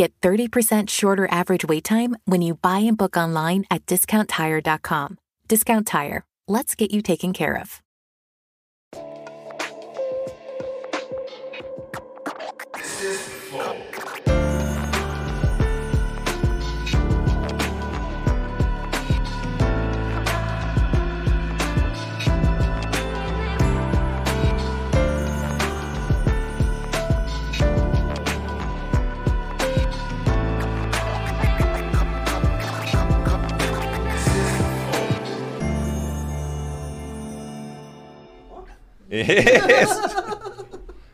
Get 30% shorter average wait time when you buy and book online at discounttire.com. Discount Tire. Let's get you taken care of.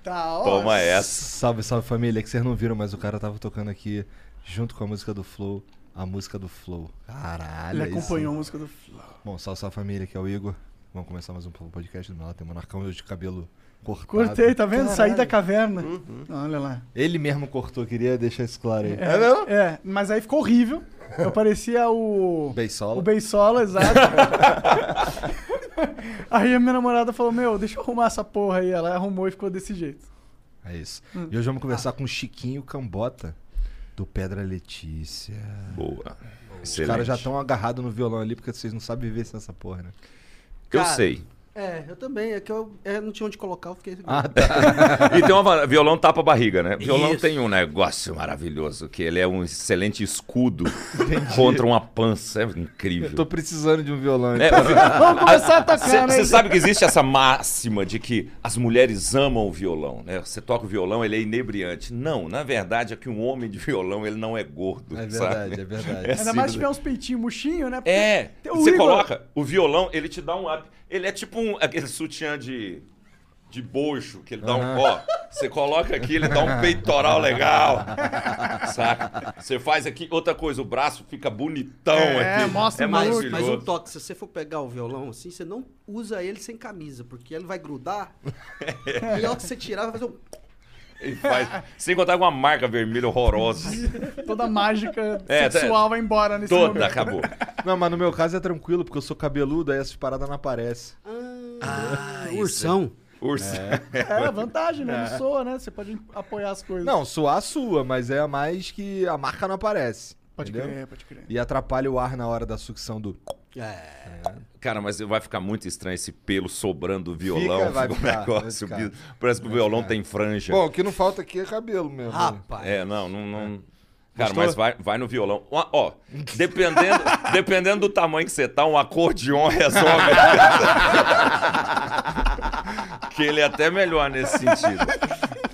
Tá, ó. Toma essa. Salve, salve família, que vocês não viram, mas o cara tava tocando aqui junto com a música do Flow, a música do Flow. Caralho. Ele sim. acompanhou a música do Flow. Bom, salve, salve família, que é o Igor. Vamos começar mais um podcast do meu lado. Tem um monarcão hoje de cabelo cortado. Cortei, tá vendo? Saí Caralho. da caverna. Uhum. Olha lá. Ele mesmo cortou, queria deixar isso claro aí. É, É, mas aí ficou horrível. Eu parecia o. Beisola. O Beisola, exato. aí a minha namorada falou: Meu, deixa eu arrumar essa porra aí. Ela arrumou e ficou desse jeito. É isso. Hum. E hoje vamos conversar com o Chiquinho Cambota, do Pedra Letícia. Boa. Os Excelente. caras já estão agarrados no violão ali, porque vocês não sabem viver sem essa porra, né? Eu Cara, sei. É, eu também. É que eu é, não tinha onde colocar, eu fiquei. Ah, tá. E tem uma violão tapa a barriga, né? Violão Isso. tem um negócio maravilhoso, que ele é um excelente escudo contra uma pança. É incrível. Eu tô precisando de um violão. É, então. Vamos começar a tocar, né? Você sabe que existe essa máxima de que as mulheres amam o violão, né? Você toca o violão, ele é inebriante. Não, na verdade é que um homem de violão, ele não é gordo, É sabe? verdade, é verdade. É Ainda mais se assim, tiver uns peitinhos murchinhos, né? Porque É, você Igor- coloca o violão, ele te dá um up. Ele é tipo um, aquele sutiã de, de bojo, que ele dá um ó. Você coloca aqui, ele dá um peitoral legal. Saca? Você faz aqui, outra coisa, o braço fica bonitão É, aqui. mostra é maravilhoso. mas um toque, se você for pegar o violão assim, você não usa ele sem camisa, porque ele vai grudar. e a hora que você tirar, vai fazer um. Ele faz, sem contar com uma marca vermelha horrorosa. Toda a mágica É, sexual vai embora nesse Toda, momento. acabou. Não, mas no meu caso é tranquilo, porque eu sou cabeludo, aí essas paradas não aparecem. Ah, ursão. Urso. É, vantagem, né? Não soa, né? Você pode apoiar as coisas. Não, suar sua, mas é a mais que a marca não aparece. Pode entendeu? crer, pode crer. E atrapalha o ar na hora da sucção do. É. Cara, mas vai ficar muito estranho esse pelo sobrando do violão. Fica, vai Fica um ficar, negócio vai ficar. Parece que o violão tem franja. Bom, o que não falta aqui é cabelo mesmo. né? Rapaz. É, não, não. não... Cara, Gostou? mas vai, vai no violão. Ó, ó, dependendo, dependendo do tamanho que você tá, um acordeon resolve. que ele é até melhor nesse sentido.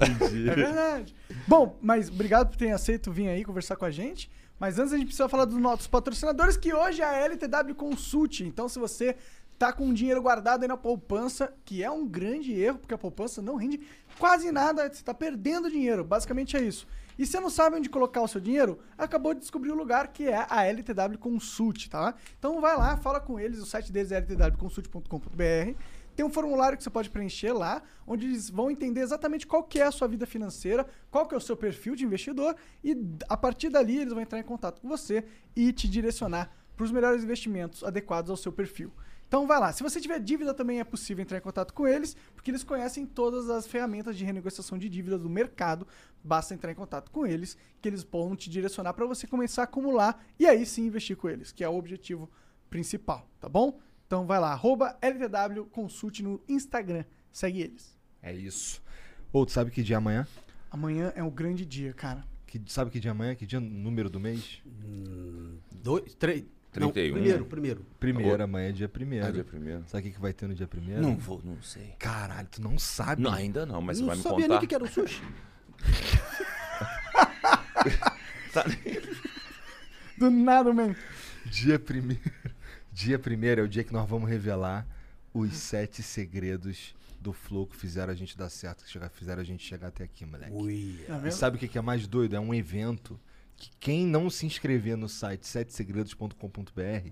É verdade. Bom, mas obrigado por terem aceito vir aí conversar com a gente. Mas antes a gente precisa falar dos nossos patrocinadores, que hoje é a LTW Consult. Então, se você tá com dinheiro guardado aí na poupança, que é um grande erro, porque a poupança não rende quase nada, você tá perdendo dinheiro. Basicamente é isso. E você não sabe onde colocar o seu dinheiro? Acabou de descobrir o lugar que é a LTW Consult, tá? Então vai lá, fala com eles, o site deles é ltwconsult.com.br. Tem um formulário que você pode preencher lá, onde eles vão entender exatamente qual que é a sua vida financeira, qual que é o seu perfil de investidor e a partir dali eles vão entrar em contato com você e te direcionar para os melhores investimentos adequados ao seu perfil. Então vai lá. Se você tiver dívida também é possível entrar em contato com eles, porque eles conhecem todas as ferramentas de renegociação de dívida do mercado. Basta entrar em contato com eles, que eles vão te direcionar para você começar a acumular e aí sim investir com eles, que é o objetivo principal, tá bom? Então vai lá, arroba LTW Consult no Instagram. Segue eles. É isso. Ou tu sabe que dia é amanhã? Amanhã é um grande dia, cara. Que, sabe que dia é amanhã? Que dia número do mês? Dois, três. 31. Não, primeiro, primeiro. Primeiro, amanhã é dia primeiro. Ah, dia primeiro. Sabe o que, que vai ter no dia primeiro? Não vou, não sei. Caralho, tu não sabe. Não, ainda não, mas você não vai me sabia nem contar. o que que era o sushi. Tá- Do nada, man. Dia primeiro. Dia primeiro é o dia que nós vamos revelar os sete segredos do Flow que fizeram a gente dar certo, que fizeram a gente chegar até aqui, moleque. Ui. Tá E sabe o que que é mais doido? É um evento que quem não se inscrever no site setesegredos.com.br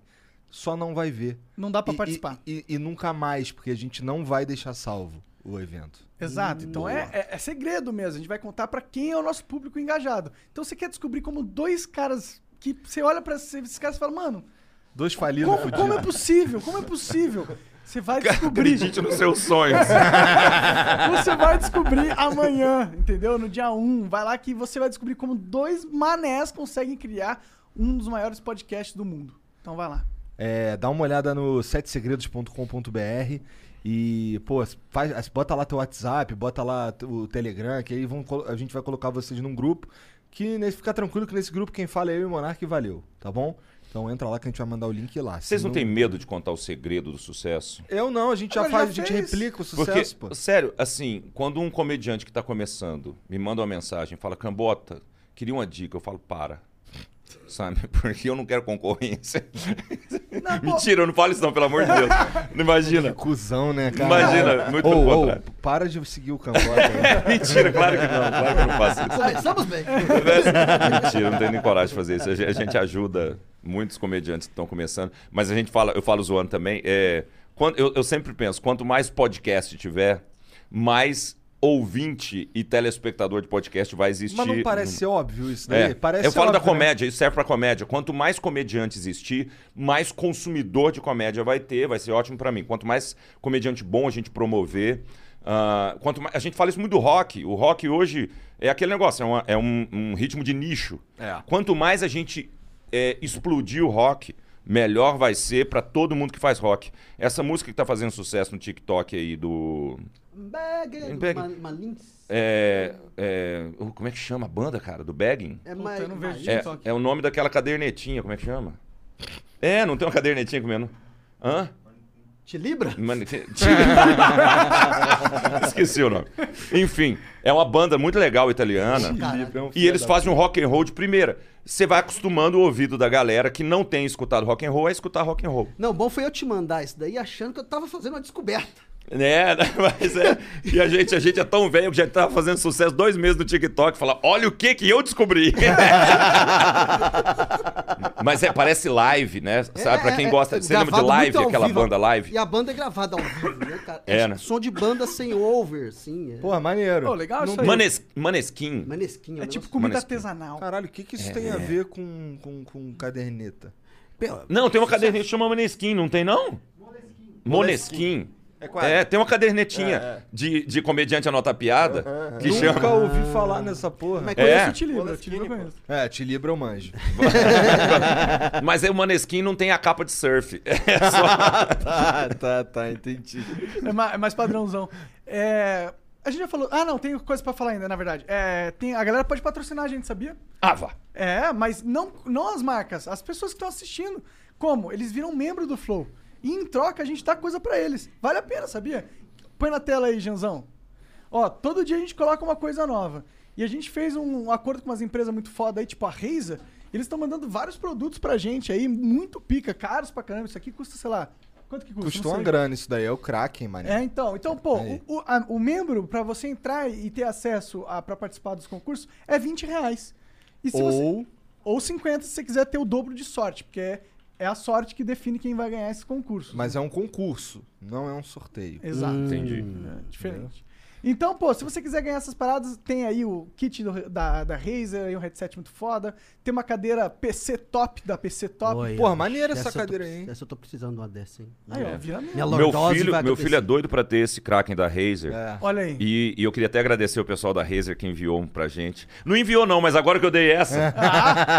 só não vai ver. Não dá pra E- participar. E, e- e nunca mais, porque a gente não vai deixar salvo o evento. Exato. Então é, é- é segredo mesmo. A gente vai contar pra quem é o nosso público engajado. Então você quer descobrir como dois caras que você olha pra esses caras e fala, mano, Dois falidos como, como é possível? Como é possível? Você vai descobrir. Acredite nos seus sonhos. Você vai descobrir amanhã, entendeu? No dia 1. Vai lá que você vai descobrir como dois manés conseguem criar um dos maiores podcasts do mundo. Então vai lá. É, dá uma olhada no setesegredos.com.br e, pô, faz, bota lá teu WhatsApp, bota lá o Telegram, que aí vão, a gente vai colocar vocês num grupo. Que nesse, fica tranquilo que nesse grupo quem fala é eu e o Monark e valeu, tá bom? Então entra lá que a gente vai mandar o link lá. Vocês não têm medo de contar o segredo do sucesso? Eu não, a gente já Agora faz, já a gente replica o Porque, sucesso, pô. sério, assim, quando um comediante que tá começando me manda uma mensagem, fala, Cambota, queria uma dica, eu falo, para. Sabe? Porque eu não quero concorrência. Não, Mentira, eu não falo isso não, pelo amor de Deus. Não imagina. Cuzão, né, cara? Imagina, muito ô, contrário. para de seguir o Cambota. né? Mentira, claro que não. Claro que eu não faço isso. Começamos bem. Mentira, não tenho nem coragem de fazer isso. A gente, a gente ajuda muitos comediantes que estão começando, mas a gente fala, eu falo zoando também. É, quando, eu, eu sempre penso, quanto mais podcast tiver, mais ouvinte e telespectador de podcast vai existir. Mas não parece ser óbvio isso daí? É, Parece eu falo da óbvio, né? comédia, isso serve pra comédia. Quanto mais comediante existir, mais consumidor de comédia vai ter, vai ser ótimo pra mim. Quanto mais comediante bom a gente promover, ah, quanto mais, a gente fala isso muito do rock. O rock hoje é aquele negócio, é, uma- é um, um ritmo de nicho. É. Quanto mais a gente é, explodir o rock, melhor vai ser pra todo mundo que faz rock. Essa música que tá fazendo sucesso no TikTok aí do Bag, Bag. Ma- Malins. é, é, como é que chama a banda, cara? Do Bagging? É Puta, ma- eu não vejo. É, é o nome daquela cadernetinha, como é que chama? É, não tem uma cadernetinha comendo. Hã? Te libra? Esqueci o nome. Enfim, é uma banda muito legal italiana. E eles fazem um rock and roll de primeira. Você vai acostumando o ouvido da galera que não tem escutado rock and roll a escutar rock and roll. Não, bom foi eu te mandar isso daí achando que eu tava fazendo uma descoberta. Né? Mas é. E a gente, a gente é tão velho que já tava fazendo sucesso dois meses no TikTok. Fala, olha o que que eu descobri. Mas é, parece live, né? Sabe, pra quem É, gosta. é, Você lembra de live, aquela vivo. banda live? E a banda é gravada ao vivo, né, cara? É, né? Som de banda sem over, sim. É. Porra, maneiro. Pô, legal isso aí. Manes, Maneskin. Manesquinho. É um tipo comida Maneskin. artesanal. Caralho, o que, que isso tem a ver com, com, com caderneta? Pô, Não, tem uma caderneta que chama Maneskin, não tem não? Moneskin. É qual É, tem uma cadernetinha De, de comediante anotar piada que Nunca chama. ouvi falar nessa porra. Mas Conheço É. o Tilibra, o Tilibra eu conheço. É, te libra eu manjo. Mas aí o Maneskin não tem a capa de surf. É só- tá, tá, tá, entendi. É mais, é mais padrãozão. É, a gente já falou. Ah, não, tem coisa pra falar ainda, na verdade. É, tem, a galera pode patrocinar a gente, sabia? Ah, vá. É, mas não, não as marcas, as pessoas que estão assistindo. Como? Eles viram membro do Flow. E em troca a gente dá coisa pra eles. Vale a pena, sabia? Põe na tela aí, Janzão. Ó, todo dia a gente coloca uma coisa nova. E a gente fez um acordo com umas empresas muito foda aí, tipo a e Eles estão mandando vários produtos pra gente aí, muito pica, caros pra caramba. Isso aqui custa, sei lá. Quanto que custa? Custou uma grana isso daí, é o Kraken, mané. É, então, então, pô, o, o, a- o membro, pra você entrar e ter acesso a, pra participar dos concursos, é 20 reais. E se você, Ou ou 50 se você quiser ter o dobro de sorte, porque é, é a sorte que define quem vai ganhar esse concurso. Mas é um concurso, não é um sorteio. Exato. Entendi. É diferente. Então, pô, se você quiser ganhar essas paradas, tem aí o kit do- da, da Razer, aí um headset muito foda. Tem uma cadeira PC top da PC Top. Olha, Porra, maneira essa tô cadeira aí, hein? Essa eu tô precisando de uma dessa, hein? Aí, ó, vira mesmo. Minha Meu filho, meu filho é doido pra ter esse Kraken da Razer. É. Olha aí. E, e eu queria até agradecer o pessoal da Razer que enviou um pra gente. Não enviou, não, mas agora que eu dei essa.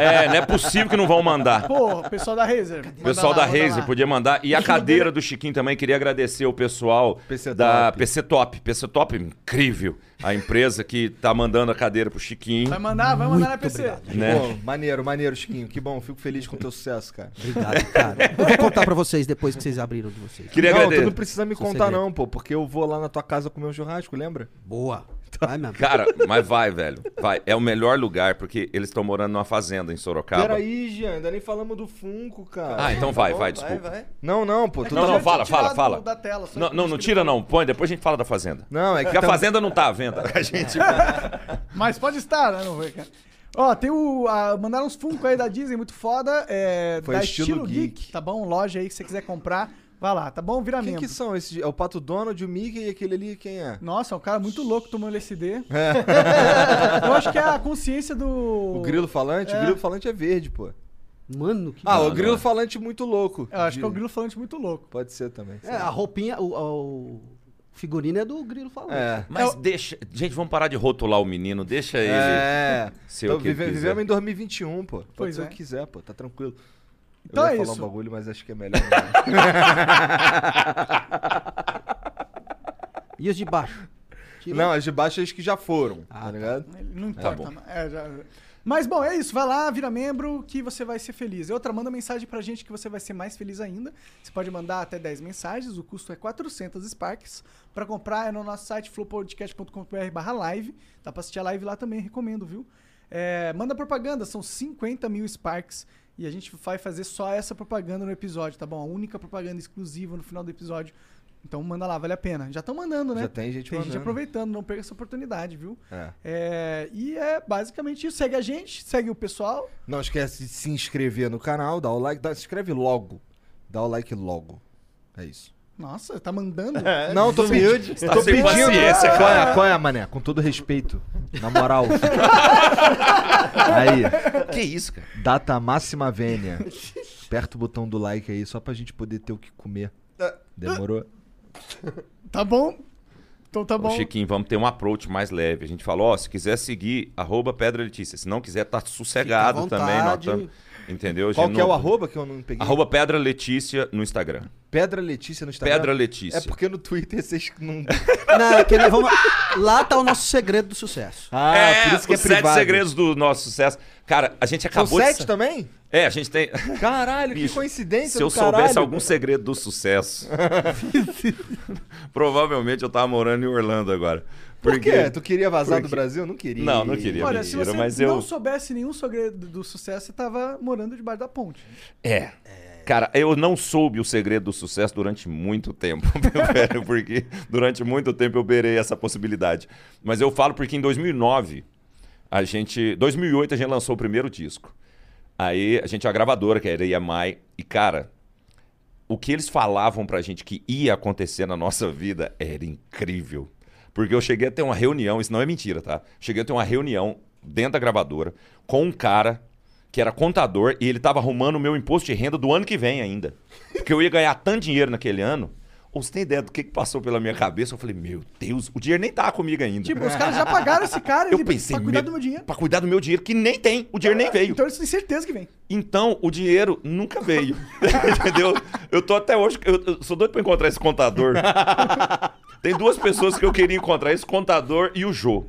É, não é possível que não vão mandar. Pô, pessoal da Razer. O pessoal da Razer Razer podia mandar. E a cadeira do Chiquinho também, queria agradecer o pessoal PC da Top. PC Top. PC Top, incrível. A empresa que tá mandando a cadeira pro Chiquinho. Vai mandar, vai mandar na PC. Né? Pô, maneiro, maneiro, Chiquinho. Que bom, fico feliz com o teu sucesso, cara. Obrigado, cara. Eu vou contar pra vocês depois que vocês abriram de vocês. Queria não, tu agradecer. não precisa me Seu contar segredo. não, pô, porque eu vou lá na tua casa comer um churrasco, lembra? Boa. Vai mesmo. Cara, mas vai, velho. Vai. É o melhor lugar, porque eles estão morando numa fazenda em Sorocaba. Peraí, Jean, ainda nem falamos do Funko, cara. Ah, então vai, vai, desculpa. vai. Não, não, pô. Tu Não, tá- não, fala, fala, fala. Da tela, só Não, não, não tira não. Põe, depois a gente fala da fazenda. Não, é que Porque a fazenda não tá à venda. A gente... Mas pode estar, né? Não vai, cara. Ó, tem o. a- mandaram uns Funko aí da Disney muito foda. É, Foi da estilo geek. Tá bom? Loja aí que você quiser comprar. Vai lá, tá bom? Vira Quem membro. que são esses? É o Pato Donald, o Mickey e aquele ali, quem é? Nossa, é um cara muito louco tomando LSD. Eu acho que é a consciência do. O grilo falante? É. O grilo falante é verde, pô. Mano, que Ah, o grilo falante muito louco. Eu acho que é o De- grilo falante muito louco. Pode ser também. É, a roupinha, o, o figurino é do grilo falante. É. Mas deixa. Gente, vamos parar de rotular o menino, deixa ele. É. ser Então, o que vive- vivemos em 2021, pô. Pode Pois ser é. o que quiser, pô. Tá tranquilo. Então Eu ia é falar isso. um bagulho, mas acho que é melhor não. E os de baixo? Tira- não, as de baixo acho que já foram, Ah, tá tá. ligado? Não Tá importa. bom. é, já- Mas bom, é isso. Vai lá, vira membro que você vai ser feliz. E outra, manda mensagem pra gente que você vai ser mais feliz ainda. Você pode mandar até 10 mensagens. O custo é 400 Sparks. Pra comprar é no nosso site flowpodcast.com.br barra live. Dá pra assistir a live lá também, recomendo, viu? É, manda propaganda, são 50 mil Sparks. E a gente vai fazer só essa propaganda no episódio, tá bom? A única propaganda exclusiva no final do episódio. Então manda lá, vale a pena. Já estão mandando, né? Já tem gente Tem gente mandando. aproveitando, não perca essa oportunidade, viu? É. É, e é basicamente isso. Segue a gente, segue o pessoal. Não esquece de se inscrever no canal, dá o like, dá, se inscreve logo. Dá o like logo. É isso. Nossa, tá mandando? Não, tô pedindo. Tá Tô pedindo. paciência, Qual é, qual é, mané? Com todo respeito. Na moral. aí, Que isso, cara? data máxima vênia. Aperta o botão do like aí, só pra gente poder ter o que comer. Demorou? Tá bom? Então tá Ô, bom. Chiquinho, vamos ter um approach mais leve. A gente falou, ó, se quiser seguir, arroba Pedra Letícia. Se não quiser, tá sossegado também. Nós entendeu? Qual que é não- o arroba que eu não peguei? Arroba Pedra Letícia no Instagram. Pedra Letícia no Instagram. Pedra Letícia. É porque no Twitter vocês não. Não, é que vamos- Lá tá o nosso segredo do sucesso. Ah, por isso que é os sete privado. segredos do nosso sucesso. Cara, a gente São acabou de... sete sa- também? É, a gente tem... Caralho, Bicho, que coincidência Se eu caralho. soubesse algum segredo do sucesso, provavelmente eu tava morando em Orlando agora. Por Porque... quê? Tu queria vazar porque- do Brasil? Não queria. Não, não queria. Olha, se você mas não eu- soubesse nenhum segredo do sucesso, você tava morando debaixo da ponte. É. Cara, eu não soube o segredo do sucesso durante muito tempo, meu velho, porque durante muito tempo eu beirei essa possibilidade. Mas eu falo porque em 2009, a gente... 2008 a gente lançou o primeiro disco. Aí a gente tinha uma gravadora, que era a EMI, e cara, o que eles falavam pra gente que ia acontecer na nossa vida era incrível. Porque eu cheguei a ter uma reunião, isso não é mentira, tá? Cheguei a ter uma reunião dentro da gravadora com um cara que era contador e ele tava arrumando o meu imposto de renda do ano que vem ainda. Porque eu ia ganhar tanto dinheiro naquele ano. Ou você tem ideia do que, que passou pela minha cabeça? Eu falei, meu Deus, o dinheiro nem tá comigo ainda. Tipo, os caras já pagaram esse cara eu pensei, pra cuidar meu- do meu dinheiro. Pra cuidar do meu dinheiro, que nem tem, o dinheiro nem veio. Então eles têm certeza que vem. Então, o dinheiro nunca veio. Entendeu? Eu tô até hoje. Eu, eu sou doido pra encontrar esse contador. Tem duas pessoas que eu queria encontrar: esse contador e o Jô.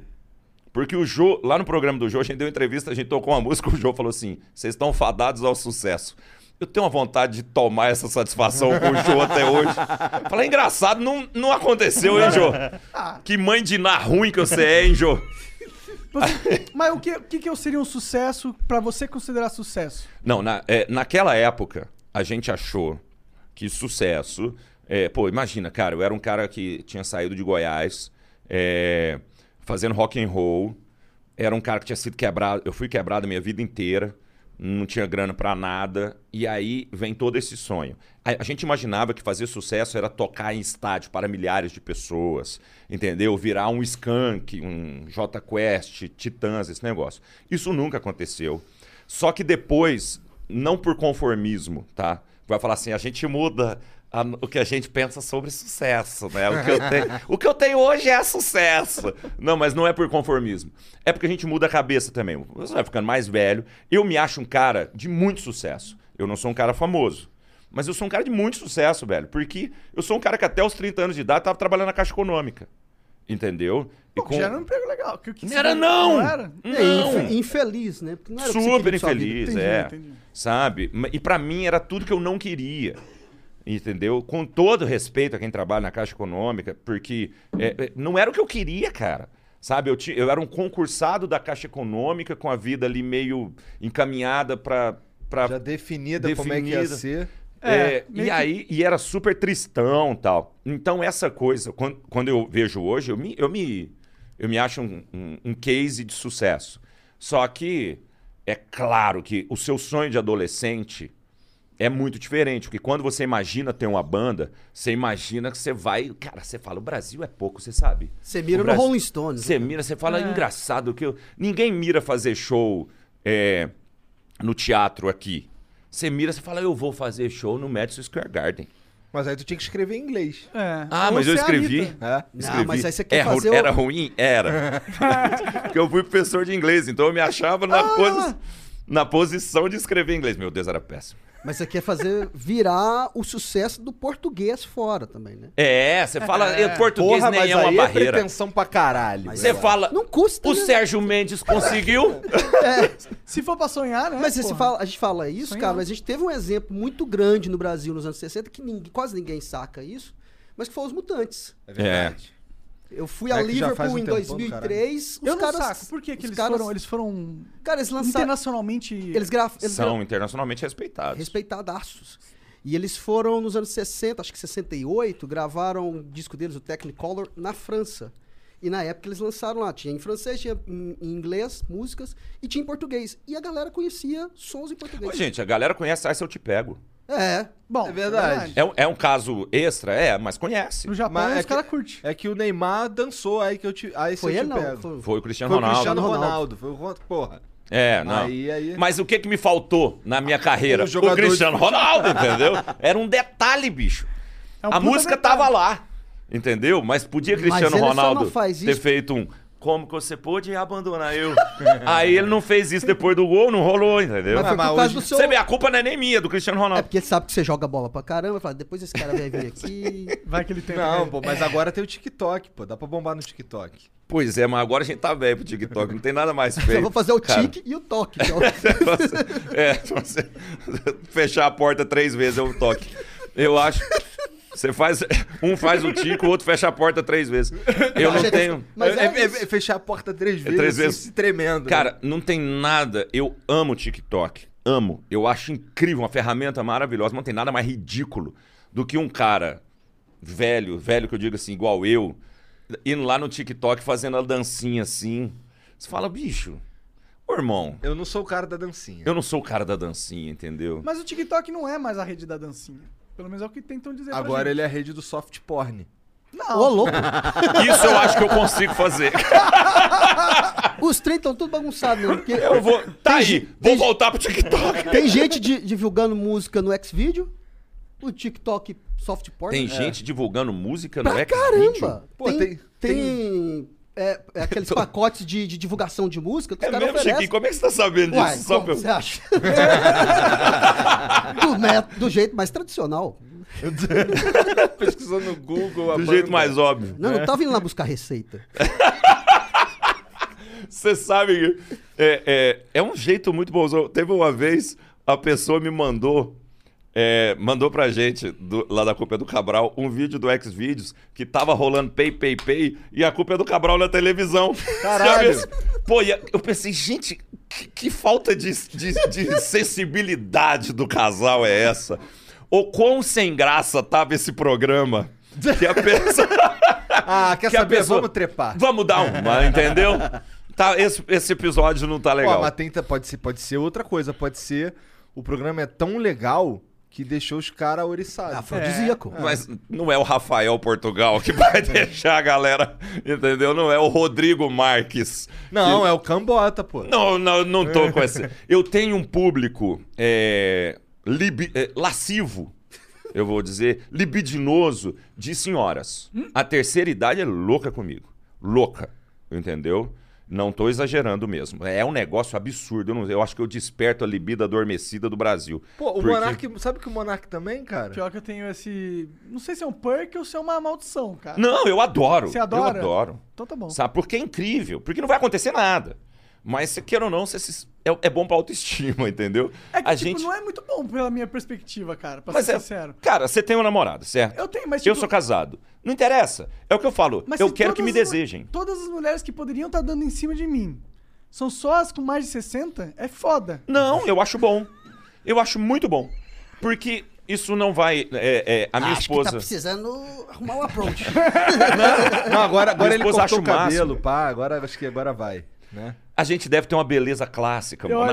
Porque o Jô, lá no programa do Jô, a gente deu entrevista, a gente tocou uma música, o Jô falou assim: vocês estão fadados ao sucesso. Eu tenho uma vontade de tomar essa satisfação com o Jô até hoje. Falei, engraçado, não, não aconteceu, hein, Jô? Que mãe de nar ruim que você é, hein, Jô? Mas o que, o que, que seria um sucesso pra você considerar sucesso? Não, na- é, naquela época, a gente achou que sucesso. é, pô, imagina, cara, eu era um cara que tinha saído de Goiás, é, fazendo rock and roll. Era um cara que tinha sido quebrado. Eu fui quebrado a minha vida inteira. Não tinha grana pra nada. E aí vem todo esse sonho. A, gente imaginava que fazer sucesso era tocar em estádio para milhares de pessoas. Entendeu? Virar um Skank, um J Quest, Titãs, esse negócio. Isso nunca aconteceu. Só que depois, não por conformismo, tá? Vai falar assim, a gente muda a- o que a gente pensa sobre sucesso, né? O que, eu tenho, o que eu tenho hoje é sucesso. Não, mas não é por conformismo. É porque a gente muda a cabeça também. Você vai ficando mais velho. Eu me acho um cara de muito sucesso. Eu não sou um cara famoso. Mas eu sou um cara de muito sucesso, velho. Porque eu sou um cara que até os 30 anos de idade tava trabalhando na Caixa Econômica. Entendeu? E Pô, Já era um emprego legal. Que, que Não era, não! era? É, Não! infe- infeliz, né? Não era Super infeliz, Entendi, é. entendi. Sabe? E pra mim era tudo que eu não queria. Entendeu? Com todo respeito a quem trabalha na Caixa Econômica, porque é, é, não era o que eu queria, cara. Sabe? Eu, eu era um concursado da Caixa Econômica com a vida ali meio encaminhada pra. pra Já definida, como é que ia Definida. ser. é, É, e que- aí, e era super tristão tal. Então, essa coisa, quando, quando eu vejo hoje, eu me, eu me, eu me acho um, um, um case de sucesso. Só que é claro que o seu sonho de adolescente é muito diferente, porque quando você imagina ter uma banda, você imagina que você vai. Cara, você fala, o Brasil é pouco, você sabe. Você mira O no Brasil- Rolling Stones. Você né? mira, você fala, É. engraçado que eu... ninguém mira fazer show é, no teatro aqui. Você mira, você fala, eu vou fazer show no Madison Square Garden. Mas aí tu tinha que escrever em inglês. É. Ah, Ou mas eu a escrevi. É? Não, Escrevi. mas aí você quer É, fazer o- Era ruim? Era. Porque eu fui professor de inglês, então eu me achava na, Ah. posi- na posição de escrever inglês. Meu Deus, era péssimo. Mas você quer fazer virar o sucesso do português fora também, né? É, você fala, É. português Porra, nem mas é uma aí barreira. é pretensão pra caralho. Mas Você é. fala, Não custa, o né? Sérgio Mendes conseguiu. Se for pra sonhar, né? Mas fala- a gente fala isso, Sonhar. cara, mas a gente teve um exemplo muito grande no Brasil nos anos 60 que ninguém- quase ninguém saca isso, mas que foi os Mutantes. É verdade. Eu fui É a Liverpool um em tempão do 2003, os Eu não caras saco. Por que, que eles, caras- foram, eles foram Cara, eles lançaram internacionalmente... eles gravam eles São gra- internacionalmente respeitados. respeitadaços. E eles foram nos anos 60, acho que 68, gravaram o disco deles, o Technicolor, na França. E na época eles lançaram lá, tinha em francês, tinha em, inglês, músicas, e tinha em português. E a galera conhecia sons em português. Ô, gente, a galera conhece Ai Se Eu Te Pego. É. Bom, É verdade. É, um- é um caso extra? É, mas conhece. No Japão, Mas é os que- caras curtem. É que o Neymar dançou aí que eu te. Aí Foi ele te não. pego. Foi... Foi o Cristiano Foi o Ronaldo. Cristiano Ronaldo. Ronaldo. Foi o Ron- Porra. É, não. Aí, aí. Mas o que que me faltou na minha carreira? O o Cristiano de futebol. Ronaldo, entendeu? Era um detalhe, bicho. É um a puta música detalhe. tava lá, entendeu? Mas podia Mas Cristiano ele só Ronaldo não faz ter isso- feito um como que você pôde abandonar eu? Aí ele não fez isso depois do gol, não rolou, entendeu? Mas foi mas por causa hoje- do seu... Você vê, a culpa não é nem minha, é do Cristiano É Ronaldo. porque ele sabe que você joga bola pra caramba, fala, depois esse cara vai vir aqui... Vai que ele tem. Não, pô, mas agora tem o TikTok, pô. Dá pra bombar no TikTok. Pois é, mas agora a gente tá velho pro TikTok, não tem nada mais Eu feio. vou fazer o Cara, tique e o toque. que é é, se você fechar a porta três vezes é o toque. Eu acho. Você faz. Um faz o tico, o outro fecha a porta três vezes. Eu não tenho. Mas é, é é- é fechar a porta três vezes, três assim, vezes. se tremendo. né? Cara, não tem nada. Eu amo o TikTok. Amo. Eu acho incrível, uma ferramenta maravilhosa. Não tem nada mais ridículo do que um cara velho, velho que eu digo assim, igual eu, indo lá no TikTok fazendo a dancinha assim. Você fala, bicho, ô irmão, Eu não sou o cara da dancinha. eu não sou o cara da dancinha, entendeu? Mas o TikTok não é mais a rede da dancinha. Pelo menos é o que tentam dizer Agora pra ele é a rede do soft porn. Não. Ô, louco. Isso eu acho que eu consigo fazer. Os trem estão tudo bagunçados, né? Porque Eu vou. Tá aí, gen- vou tem voltar pro TikTok. Tem gente di- divulgando música no Xvideo, o TikTok soft porn. Tem É. gente divulgando música no pra Xvideo. caramba. Pô, tem, tem- tem, é, é aqueles pacotes de, de divulgação de música que É os caras mesmo, oferecem. Chiquinho? Como é que você tá sabendo disso? Uai, Só como pra eu- você acha? do, met- do jeito mais tradicional. Pesquisando no Google. a Do jeito banda. mais óbvio. Não, não tava indo lá buscar receita. Você sabe é, é, é um jeito muito bom. Teve uma vez, a pessoa me mandou, é, mandou pra gente, do- lá da Culpa é do Cabral, um vídeo do Xvideos que tava rolando Pay, Pay, Pay e a Culpa é do Cabral na televisão. Caralho. Sabe? Pô, eu pensei, gente, que, que falta de, de, de sensibilidade do casal é essa? Ou quão sem graça tava esse programa? Que a pessoa... Ah, quer que saber? pessoa- Vamos trepar. Vamos dar uma, entendeu? Tá, esse, esse episódio não tá legal. Ó, mas tenta, pode, ser, pode ser outra coisa. Pode ser o programa é tão legal que deixou os caras oriçados. Afrodisíaco. Mas não é o Rafael Portugal que vai deixar a galera, entendeu? Não é o Rodrigo Marques. Não, é o Cambota, pô. Não, não, não tô com esse. Eu tenho um público é, libi- é, lascivo, eu vou dizer, libidinoso de senhoras. A terceira idade é louca comigo. Louca, entendeu? Não tô exagerando mesmo. É um negócio absurdo. Eu, não- eu acho que eu desperto a libido adormecida do Brasil. Pô, o Porque- Monark. Sabe que o Monark também, cara? Pior que eu tenho esse. Não sei se é um perk ou se é uma maldição, cara. Não, eu adoro. Você adora? Eu adoro. Então tá bom. Sabe? Porque é incrível. Porque não vai acontecer nada. Mas, se queira ou não, você se- é, é bom pra autoestima, entendeu? É que, a tipo, gente. não é muito bom pela minha perspectiva, cara, pra Mas ser é, sincero. cara, você tem um namorado, certo? Eu tenho, mas Eu tipo, sou casado. Não interessa. É o que eu falo. mas eu quero que me todas as desejem. Todas as mulheres que poderiam estar dando em cima de mim são só as com mais de 60, é foda. Não, eu acho bom. Eu acho muito bom. Porque isso não vai. é, é, a minha Acho esposa. que tá precisando arrumar um approach. Não, agora, agora Minha ele cortou o acha o máximo. cabelo, pá. Agora acho que agora vai, né? A gente deve ter uma beleza clássica, Eu mano.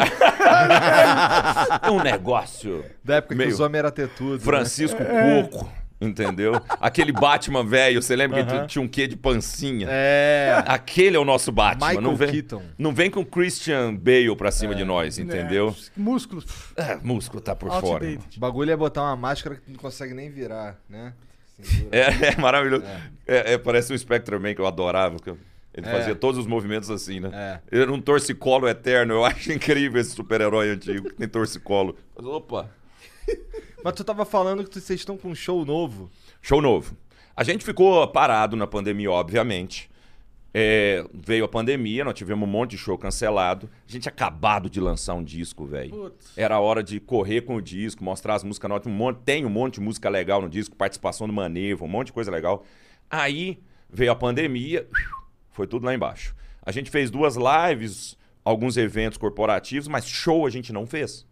É um negócio. Da época Meio que os homens eram ter tudo. né? Francisco É. Coco. Entendeu? Aquele Batman velho, você lembra que tinha um quê de pancinha? É. Aquele é o nosso Batman. Michael não vem, Keaton. não vem com Christian Bale pra cima de nós, entendeu? É, músculos. pff, É, músculo tá por fora. O bagulho é botar uma máscara que não consegue nem virar, né? É, é maravilhoso. É, é, parece um Spectrum Man que eu adorava. que Ele É. fazia todos os movimentos assim, né? É. Ele era um torcicolo eterno. Eu acho incrível esse super-herói antigo que tem torcicolo. Mas, opa, Mas tu tava falando que vocês estão com um show novo. show novo. A gente ficou parado na pandemia, obviamente. É, veio a pandemia, nós tivemos um monte de show cancelado. A gente tinha acabado de lançar um disco, velho. Era hora de correr com o disco, mostrar as músicas novas. Um monte, tem um monte de música legal no disco, participação do Manevo, um monte de coisa legal. Aí veio a pandemia, foi tudo lá embaixo. A gente fez duas lives, alguns eventos corporativos, mas show a gente não fez.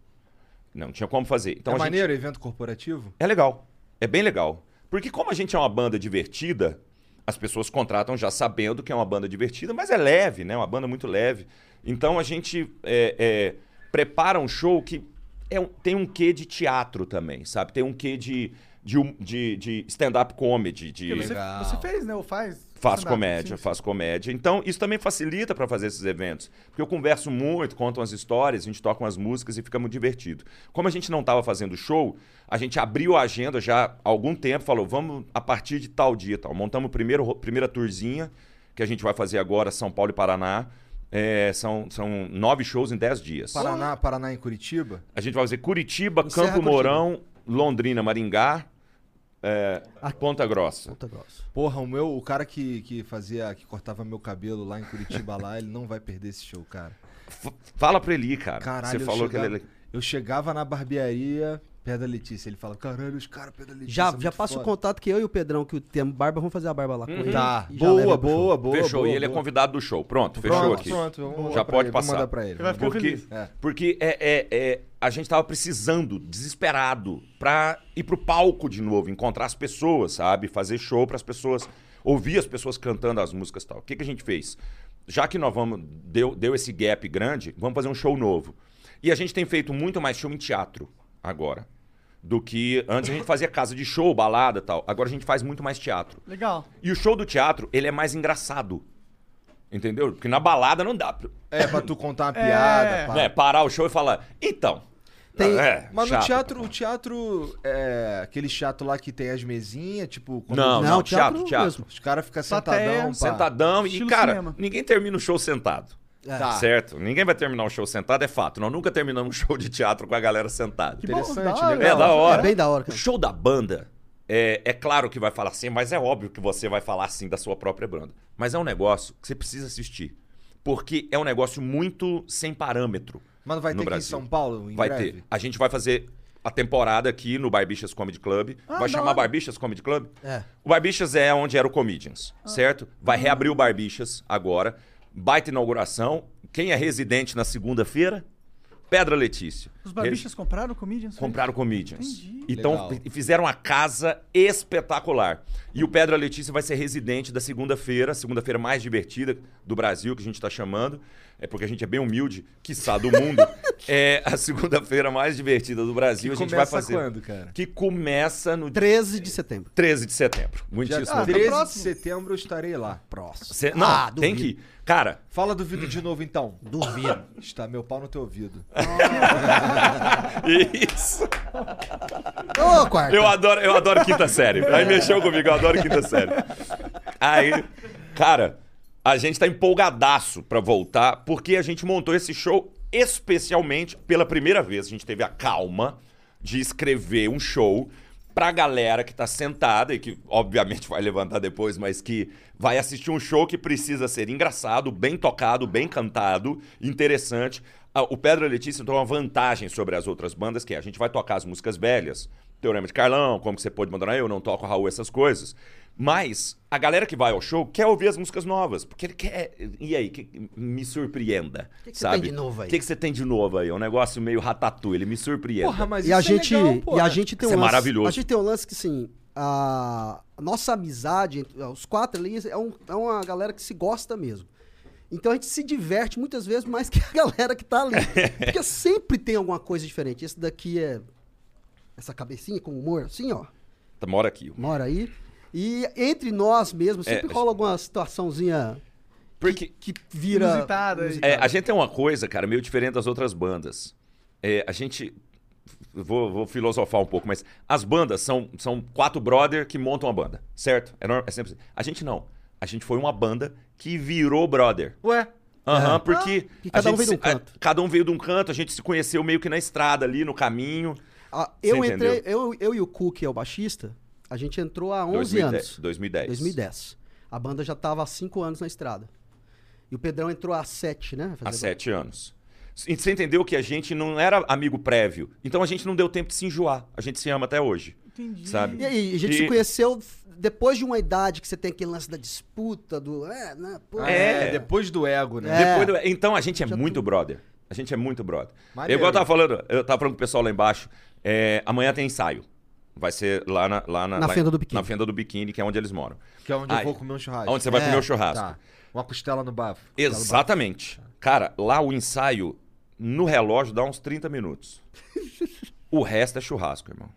Não tinha como fazer. Então é a gente- maneiro evento corporativo? é legal. É bem legal. Porque como a gente é uma banda divertida, as pessoas contratam já sabendo que é uma banda divertida, mas é leve, né? Uma banda muito leve. Então a gente é, é, prepara um show que é um- tem um quê de teatro também, sabe? Tem um quê de, de, de- de stand-up comedy, de... Você, você fez, né? Ou faz? Faço stand-up, comédia, sim. faço comédia. Então, isso também facilita para fazer esses eventos. Porque eu converso muito, conto umas histórias, a gente toca umas músicas e fica muito divertido. Como a gente não estava fazendo show, a gente abriu a agenda já há algum tempo, falou, vamos a partir de tal dia, tal. Montamos a primeiro, ro- primeira tourzinha, que a gente vai fazer agora, São Paulo e Paraná. É, são, são nove shows em dez dias. Paraná, Paraná em Curitiba? A gente vai fazer Curitiba, Encerra Campo Curitiba. Mourão, Londrina, Maringá, é, Ah. Ponta Grossa. Ponta Grossa. Porra, o meu, o cara que, que fazia, que cortava meu cabelo lá em Curitiba lá, ele não vai perder esse show, cara. F- Fala pra ele cara. Caralho, Você eu falou que chegava, ele... é eu chegava na barbearia da Letícia, ele fala, caralho, os caras da Letícia. Já, é já passa o foda." contato que eu e o Pedrão, que temos barba, vamos fazer a barba lá com ele. Tá, boa, boa, boa. Fechou, boa, e ele é boa. convidado do show. Pronto, fechou Pronto, aqui. pronto. vamos Já pode ele, passar. Vamos mandar pra ele. Ele vai ficar Porque, feliz. É. porque é, é- é- a gente tava precisando, desesperado, pra ir pro palco de novo, encontrar as pessoas, sabe? Fazer show pras pessoas, ouvir as pessoas cantando as músicas e tal. O que, que a gente fez? Já que nós vamos, deu, deu esse gap grande, vamos fazer um show novo. E a gente tem feito muito mais show em teatro agora. Do que antes a gente fazia casa de show, balada e tal. Agora a gente faz muito mais teatro. Legal. E o show do teatro, ele é mais engraçado. Entendeu? Porque na balada não dá pra É, pra tu contar uma É. piada, pá. né, parar o show e falar, então. Tem- é, Mas no chato. teatro, o teatro é aquele chato lá que tem as mesinhas, tipo... quando Não, não, Não, teatro, teatro teatro. mesmo. Os caras ficam sentadão, pá. Sentadão e, Estilo cara, cinema. ninguém termina o show sentado. É. Tá. Certo? Ninguém vai terminar o show sentado, é fato. Nós nunca terminamos um show de teatro com a galera sentada. Que Interessante, da hora. legal. É da hora. É bem da hora, O cara. show da banda, é, é claro que vai falar assim, mas é óbvio que você vai falar assim da sua própria banda. Mas é um negócio que você precisa assistir. Porque é um negócio muito sem parâmetro. Mas vai no ter aqui em. São Paulo, em Vai breve? ter. A gente vai fazer a temporada aqui no Barbichas Comedy Club. Ah, vai chamar hora. Barbichas Comedy Club? É. O Barbichas é onde era o Comedians, Ah. certo? Vai reabrir o Barbichas agora. Baita inauguração. Quem é residente na segunda-feira? Pedra Letícia. Os barbichas compraram comedians? Compraram Comedians. Entendi. Então, Legal. fizeram uma casa espetacular. E o Pedra Letícia vai ser residente da segunda-feira, a segunda-feira mais divertida do Brasil, que a gente está chamando. É porque a gente é bem humilde, quiçá do mundo. é a segunda-feira mais divertida do Brasil. Que a gente vai começa fazer. quando, cara? Que começa no 13 de setembro. 13 de setembro. Dia Muitíssimo. Ah, tá 13 de próximo. setembro eu estarei lá. Próximo. Cê- não, Ah, tem que duvido. ir. Cara, Fala do vídeo de novo, então. Duvido. Está meu pau no teu ouvido. isso. Ô, quarto. Eu adoro, eu adoro quinta série. Aí mexeu comigo, eu adoro quinta série. Aí, cara, a gente tá empolgadaço pra voltar, porque a gente montou esse show especialmente pela primeira vez. A gente teve a calma de escrever um show pra galera que tá sentada e que, obviamente, vai levantar depois, mas que vai assistir um show que precisa ser engraçado, bem tocado, bem cantado, interessante. Ah, O Pedro e Letícia tem uma vantagem sobre as outras bandas, que é a gente vai tocar as músicas velhas, Teorema de Carlão, Como que você pode abandonar eu, Não toco Raul, essas coisas. Mas a galera que vai ao show quer ouvir as músicas novas, porque ele quer... E aí, que- me surpreenda, que que você sabe? tem de novo aí? O que, que você tem de novo aí? É um negócio meio ratatouille, ele me surpreenda. Porra, mas E a, isso é gente, legal, e a gente tem Isso um é lance, maravilhoso. A gente tem um lance que, assim, a, nossa amizade, entre- os quatro ali, é, um- é uma galera que se gosta mesmo. Então a gente se diverte muitas vezes mais que a galera que tá ali. Porque sempre tem alguma coisa diferente. Esse daqui é. Essa cabecinha com humor, assim, ó. Tá, Mora aqui. Mora aí. E entre nós mesmos, É, sempre rola alguma situaçãozinha Porque que vira. Inusitada é, a gente tem uma coisa, cara, meio diferente das outras bandas. É, a gente. Vou, vou filosofar um pouco, mas as bandas são, são quatro brother que montam a banda, certo? É, normal, é sempre assim. A gente não. A gente foi uma banda que virou brother. Ué? Aham, porque. que a cada um gente veio de um se- a- canto. cada um veio de um canto, a gente se conheceu meio que na estrada ali, no caminho. Ah, eu entrei, eu, eu e o Cook, que é o baixista, a gente entrou há 11 2010, anos. 2010. 2010. A banda já tava há 5 anos na estrada. E o Pedrão entrou há 7, né? Há Fazer- sete anos. Você entendeu que a gente não era amigo prévio. Então a gente não deu tempo de se enjoar. A gente se ama até hoje. Entendi. Sabe? E aí, a gente E- se conheceu depois de uma idade que você tem aquele lance da disputa, do. É, né? Pô, É. É, depois do ego, né? É. Depois do- Então a gente é muito brother. A gente é muito brother. Maneiro. Igual eu tava falando, eu tava falando com o pessoal lá embaixo. é, amanhã tem ensaio. Vai ser lá na, lá na, Na lá Fenda do Biquíni. Na Fenda do Biquíni, que é onde eles moram. Que é onde Aí. eu vou comer um churrasco. Onde você vai É, comer o churrasco. Tá. Uma costela no bafo. Exatamente. Cara, lá o ensaio, no relógio, dá uns 30 minutos. o resto é churrasco, irmão.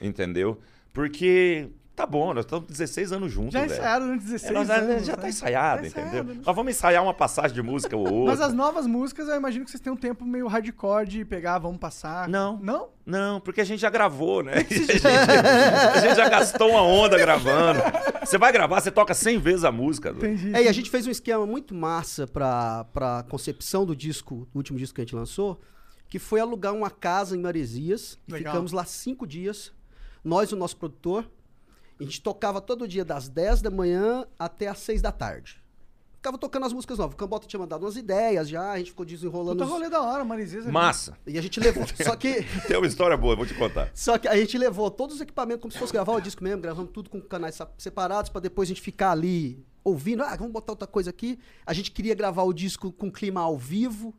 Entendeu? Porque tá bom, nós estamos 16 anos juntos, Já ensaiaram durante 16 É, nós já, anos. já né? tá ensaiado, Tá entendeu? ensaiado, né? Nós vamos ensaiar uma passagem de música ou outra. Mas as novas músicas, eu imagino que vocês têm um tempo meio hardcore de pegar, vamos passar. Não. Não? Não, porque a gente já gravou, né? A gente, a gente já gastou uma onda gravando. Você vai gravar, você toca 100 vezes a música. Entendi. É, e a gente fez um esquema muito massa pra, pra concepção do disco, do último disco que a gente lançou, que foi alugar uma casa em Maresias. e Legal. Ficamos lá cinco dias. Nós e o nosso produtor. A gente tocava todo dia das 10 da manhã até as 6 da tarde. Ficava tocando as músicas novas. O Cambota tinha mandado umas ideias já, a gente ficou desenrolando. Puta os- rolê da hora, Marizesa. Massa. E a gente levou. só que. Tem uma história boa, vou te contar. Só que a gente levou todos os equipamentos como se fosse gravar o disco mesmo, gravamos tudo com canais separados pra depois a gente ficar ali ouvindo, ah, vamos botar outra coisa aqui. A gente queria gravar o disco com clima ao vivo,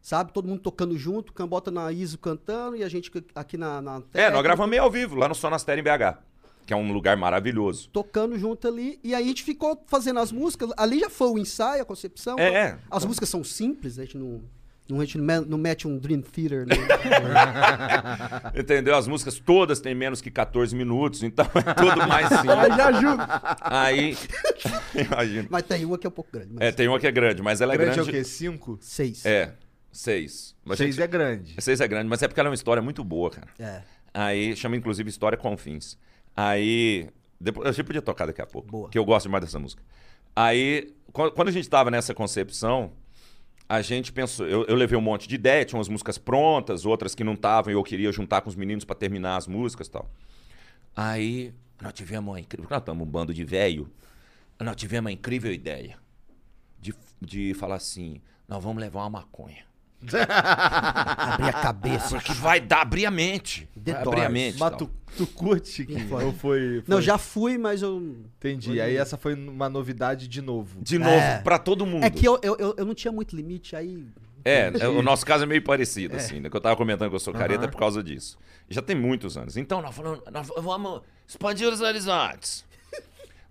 sabe? Todo mundo tocando junto, Cambota na ISO cantando e a gente aqui na, na É, nós gravamos meio ao vivo, lá no Sonastério em BH. Que é um lugar maravilhoso. tocando junto ali. E aí a gente ficou fazendo as músicas. Ali já foi o ensaio, a concepção. É. As músicas são simples, a gente não, não, a gente não me- não mete um Dream Theater. Né? Entendeu? As músicas todas têm menos que 14 minutos, então é tudo mais Aí simples. já ajuda. Aí. Imagina. mas tem uma que é um pouco grande. Mas É, tem uma que é grande, mas ela é grande, grande. é o quê? Cinco? Seis. É, seis. Mas Seis gente- é grande. Seis é grande, mas é porque ela é uma história muito boa, cara. É. Aí chama inclusive História com Fins. Aí. Depois, a gente podia tocar daqui a pouco. Boa. Que eu gosto demais dessa música. Aí, quan- quando a gente tava nessa concepção, a gente pensou. Eu, eu levei um monte de ideia, tinha umas músicas prontas, outras que não estavam, e eu queria juntar com os meninos pra terminar as músicas e tal. Aí, nós tivemos uma incrível. Nós estamos um bando de velho. Nós tivemos uma incrível ideia de, de falar assim: nós vamos levar uma maconha. Abrir a cabeça. Porque vai dar, abrir a mente. Vai abrir a mente. Mas tu, tu curte? Que foi? Foi, Não, foi- já fui, mas eu. Entendi. Aí essa foi uma novidade de novo. De novo, É. pra todo mundo. É que eu, eu, eu, eu não tinha muito limite, aí. É, é, o nosso caso é meio parecido, assim, né? Que eu tava comentando que eu sou careta por causa disso. Já tem muitos anos. Então, nós falamos, nós vamos expandir os horizontes.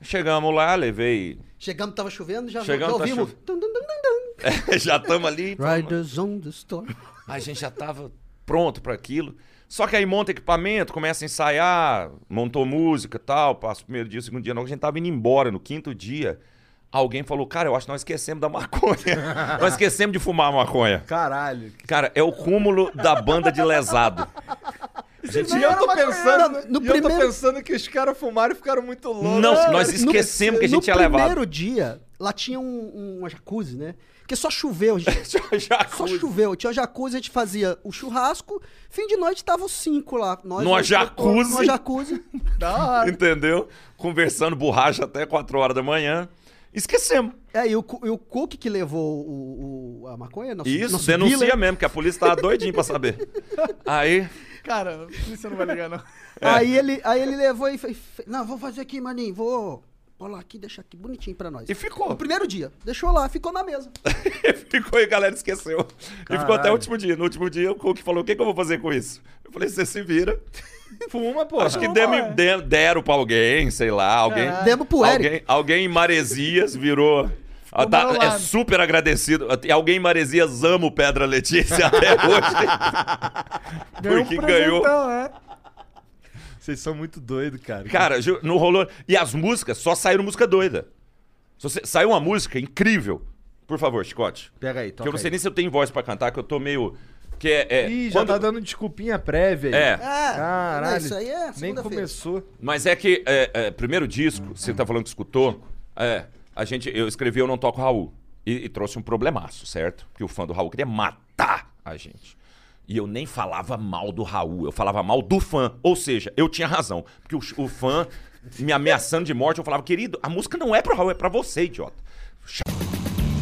Chegamos lá, levei. Chegamos, tava chovendo, já, Chegamos, já tá ouvimos. tum, tum, tum, tum. já estamos ali. Riders on the storm. A gente já tava pronto para aquilo. Só que aí monta equipamento, começa a ensaiar, montou música e tal. Passa o primeiro dia, o segundo dia, não. A gente tava indo embora. No quinto dia, alguém falou: Cara, eu acho que nós esquecemos da maconha. nós esquecemos de fumar maconha. Caralho. Cara, é o cúmulo da banda de lesado. Gente, e eu tô pensando, no e eu tô pensando que os caras fumaram e ficaram muito loucos. Não, Cara, nós no- esquecemos que a gente no tinha levado. primeiro dia, lá tinha um, um jacuzzi, né? Porque só choveu, a gente, só choveu. Tinha jacuzzi, a gente fazia o churrasco. Fim de noite tava os cinco lá. Nós, Numa jacuzzi? Numa jacuzzi. Da hora. Entendeu? Conversando borracha até 4 horas da manhã. Esquecemos. É, e o, e o Cook que levou o, o- a maconha? Nosso, Isso, nosso denuncia dealer. mesmo, que a polícia tava doidinho pra saber. Aí, Cara, isso não vai ligar, não. Aí, ele, aí ele levou e fez. Não, vou fazer aqui, maninho. Vou bolar aqui, deixar aqui bonitinho pra nós. e ficou. No primeiro dia. Deixou lá, ficou na mesa. ficou e a galera esqueceu. E ficou até Caralho. o último dia. No último dia, o Cook falou: O que, que eu vou fazer com isso? Eu falei: Você se vira. Fuma, pô. Acho que Não, demos- é. de- deram pra alguém, sei lá. Alguém, Caralho. Demos pro Eric. alguém, alguém em Maresias virou. Ah, tá- é super agradecido. E Alguém em Maresias ama o Pedra Letícia até hoje. Ganhou um Porque ganhou. presentão, né? Vocês são muito doidos, cara. Cara, não rolou. E as músicas só saíram música doida. Saiu uma música incrível. Por favor, Chicote. Pega aí, Que toca eu não sei aí. nem se eu tenho voz pra cantar, que eu tô meio. Que é. é Ih, já quando- tá dando desculpinha prévia aí. É. É, Caralho. não, isso aí é Nem começou. Mas é que, é, é, primeiro disco, você tá falando que escutou, é, a gente, eu escrevi Eu Não Toco Raul. E, e trouxe um problemaço, certo? Porque o fã do Raul queria matar a gente. E eu nem falava mal do Raul, eu falava mal do fã. Ou seja, eu tinha razão. Porque o, o fã me ameaçando de morte, eu falava, querido, a música não é pro Raul, é pra você, idiota.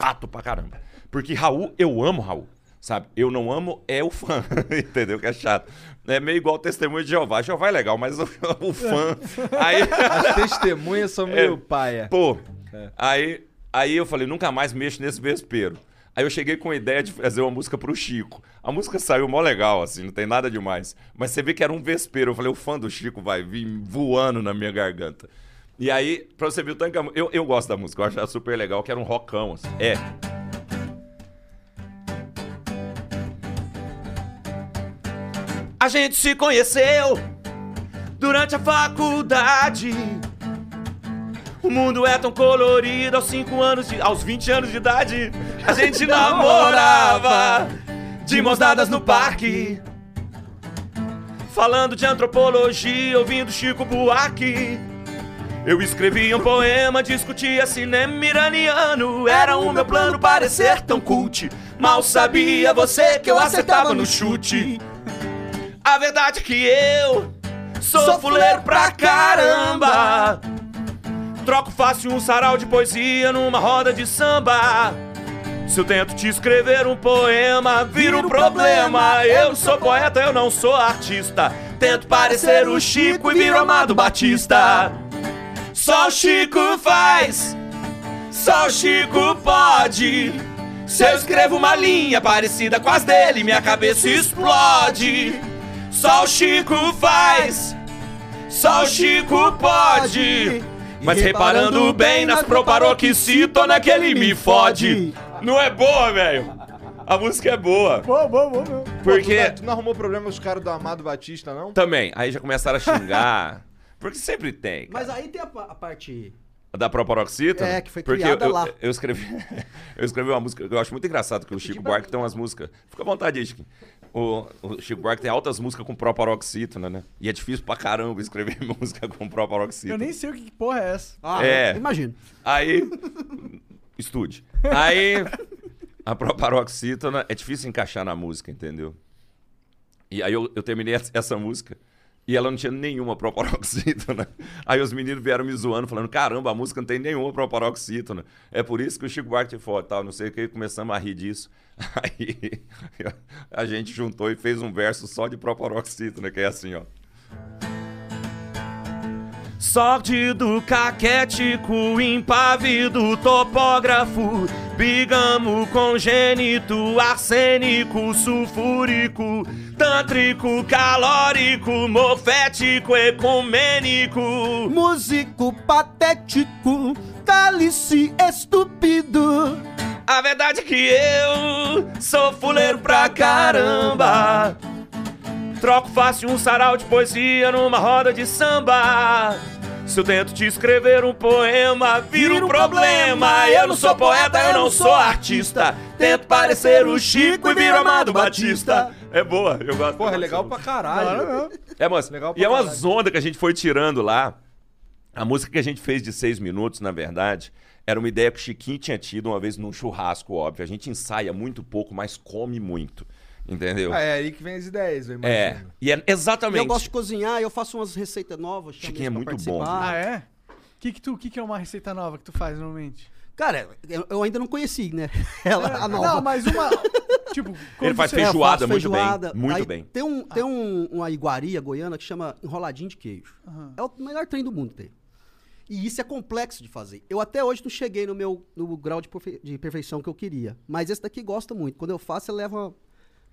Chato pra caramba. Porque Raul, eu amo Raul. Sabe? Eu não amo é o fã. Entendeu? Que é chato. É meio igual o testemunho de Jeová. Jeová é legal, mas o, o fã. Aí. As testemunhas são meio É. paia. Pô. Aí, aí eu falei, nunca mais mexo nesse vespeiro. Aí eu cheguei com a ideia de fazer uma música pro Chico. A música saiu mó legal, assim, não tem nada demais. Mas você vê que era um vespeiro. Eu falei, o fã do Chico vai vir voando na minha garganta. E aí, pra você ver o tanto que a mu- eu, eu gosto da música, eu acho ela super legal, que era um rockão, assim. É. A gente se conheceu durante a faculdade. O mundo é tão colorido aos 5 anos de, aos 20 anos de idade. A gente namorava de mãos dadas no parque. Falando de antropologia, ouvindo Chico Buarque. Eu escrevia um poema, discutia cinema iraniano. Era o meu plano parecer tão cult. Mal sabia você que eu acertava no chute. A verdade é que eu sou fuleiro pra caramba. Troco fácil um sarau de poesia numa roda de samba. Se eu tento te escrever um poema, vira um problema. Eu não sou poeta, eu não sou artista. Tento parecer o Chico e viro Amado Batista. Só o Chico faz, só o Chico pode. Se eu escrevo uma linha parecida com as dele, minha cabeça explode. Só o Chico faz, só o Chico pode. Mas reparando bem nas proparoxítona que ele me fode. Não é boa, velho. A música é boa. Boa, boa, boa, meu. Porque. Tu, não- tu não arrumou problema com os caras do Amado Batista, não? Também, aí já começaram a xingar. Porque sempre tem. Mas aí tem a, a parte. Da proparoxítona? É, que foi Porque criada eu, eu- lá. Eu, escrevi, eu escrevi uma música eu acho muito engraçado, que o Chico Buarque tem umas músicas. Fica à vontade, Chico. O, o Chico Buarque tem altas músicas com proparoxítona, né? E é difícil pra caramba escrever música com Eu proparoxítona. nem sei o que porra é essa. Ah, É. imagino. Aí. Estude. Aí. A proparoxítona é difícil encaixar na música, entendeu? E aí eu, eu terminei essa música e ela não tinha nenhuma proparoxítona. Aí os meninos vieram me zoando, falando: caramba, a música não tem nenhuma proparoxítona. É por isso que o Chico Buarque foda tal, não sei o que, começamos a rir disso. Aí a gente juntou e fez um verso só de proparoxítona, que é assim, ó. Sórdido, caquético, impávido, topógrafo, bigamo, congênito, arsênico, sulfúrico, tântrico, calórico, mofético, ecumênico. Músico patético, cálice estúpido. A verdade é que eu sou fuleiro pra caramba. Troco fácil um sarau de poesia numa roda de samba. Se eu tento te escrever um poema, vira um problema. Eu não sou poeta, eu não sou artista. Tento parecer o Chico e viro Amado Batista. É boa, eu gosto. Porra, é legal pra caralho. É, mas, Legal pra e é uma caralho. zonda que a gente foi tirando lá. A música que a gente fez de seis minutos, na verdade, era uma ideia que o Chiquinho tinha tido uma vez num churrasco, óbvio. A gente ensaia muito pouco, mas come muito. Entendeu? Ah, é aí que vem as ideias, eu É. imagino. E é exatamente. Eu gosto de cozinhar, eu faço umas receitas novas. Chiquinho é muito bom, participar. Ah, é? O que que, tu, que que é uma receita nova que tu faz normalmente? Cara, eu, eu ainda não conheci, né? Ela, a nova. Não, mas uma. tipo, Ele faz É, feijoada muito feijoada. bem. Muito Aí bem. Tem, um, tem um, uma iguaria goiana que chama enroladinho de queijo. É o melhor trem do mundo tem. E isso é complexo de fazer. Eu até hoje não cheguei no meu no grau de, perfe- de perfeição que eu queria. Mas esse daqui gosta muito. Quando eu faço, levo uma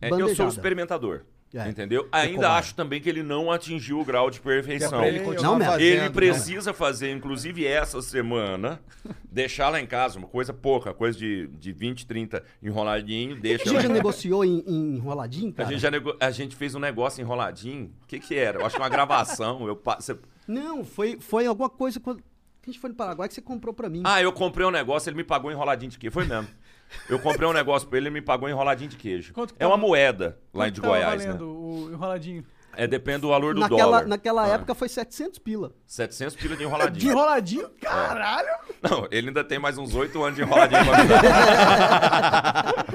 É, eu sou experimentador. É. Entendeu? Ainda covarde. acho também que ele não atingiu o grau de perfeição. pra ele Não, fazendo, Ele né? precisa fazer, inclusive essa semana, deixar lá em casa, uma coisa pouca, coisa de, de 20, 30 enroladinho, deixa A gente lá. já negociou em, em enroladinho, A cara? gente, já nego- a gente fez um negócio enroladinho. O que que era? Eu acho que uma gravação. Eu você- Não, foi, foi alguma coisa quando a gente foi no Paraguai que você comprou pra mim. Ah, eu comprei um negócio, ele me pagou enroladinho de queijo. Foi mesmo. Eu comprei um negócio pra ele, ele me pagou enroladinho de queijo. Quanto que É uma tava- moeda lá de tava Goiás, valendo né? o enroladinho? É, depende do valor do naquela dólar. naquela Ah, época foi 700 pila. 700 pila de De enroladinho. enroladinho? Caralho! Não, ele ainda tem mais uns 8 anos de enroladinho pra me dar.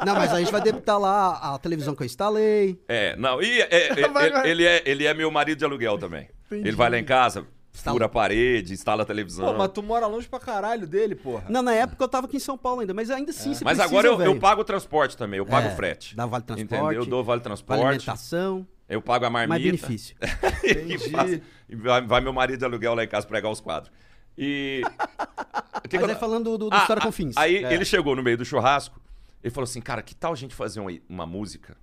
Não, mas a gente vai debitar lá a televisão que eu instalei. É, não, e é, é, Vai, ele, vai. ele é, ele é meu marido de aluguel também. Entendi. Ele vai lá em casa, Instala- fura a parede, instala a televisão. Pô, mas tu mora longe pra caralho dele, porra. Não, na época eu tava aqui em São Paulo ainda, mas ainda assim você Mas precisa, agora eu, eu pago o transporte também, eu pago É, o frete. dá vale transporte, Entendeu? Eu dou vale Vale transporte, alimentação, eu pago a marmita. mais benefício. e faço- e vai, vai meu marido de aluguel lá em casa pregar os quadros. E. Que Mas que eu- falando do, do Ah, História ah, com Fins. Aí É. ele chegou no meio do churrasco e falou assim: Cara, que tal a gente fazer uma, uma música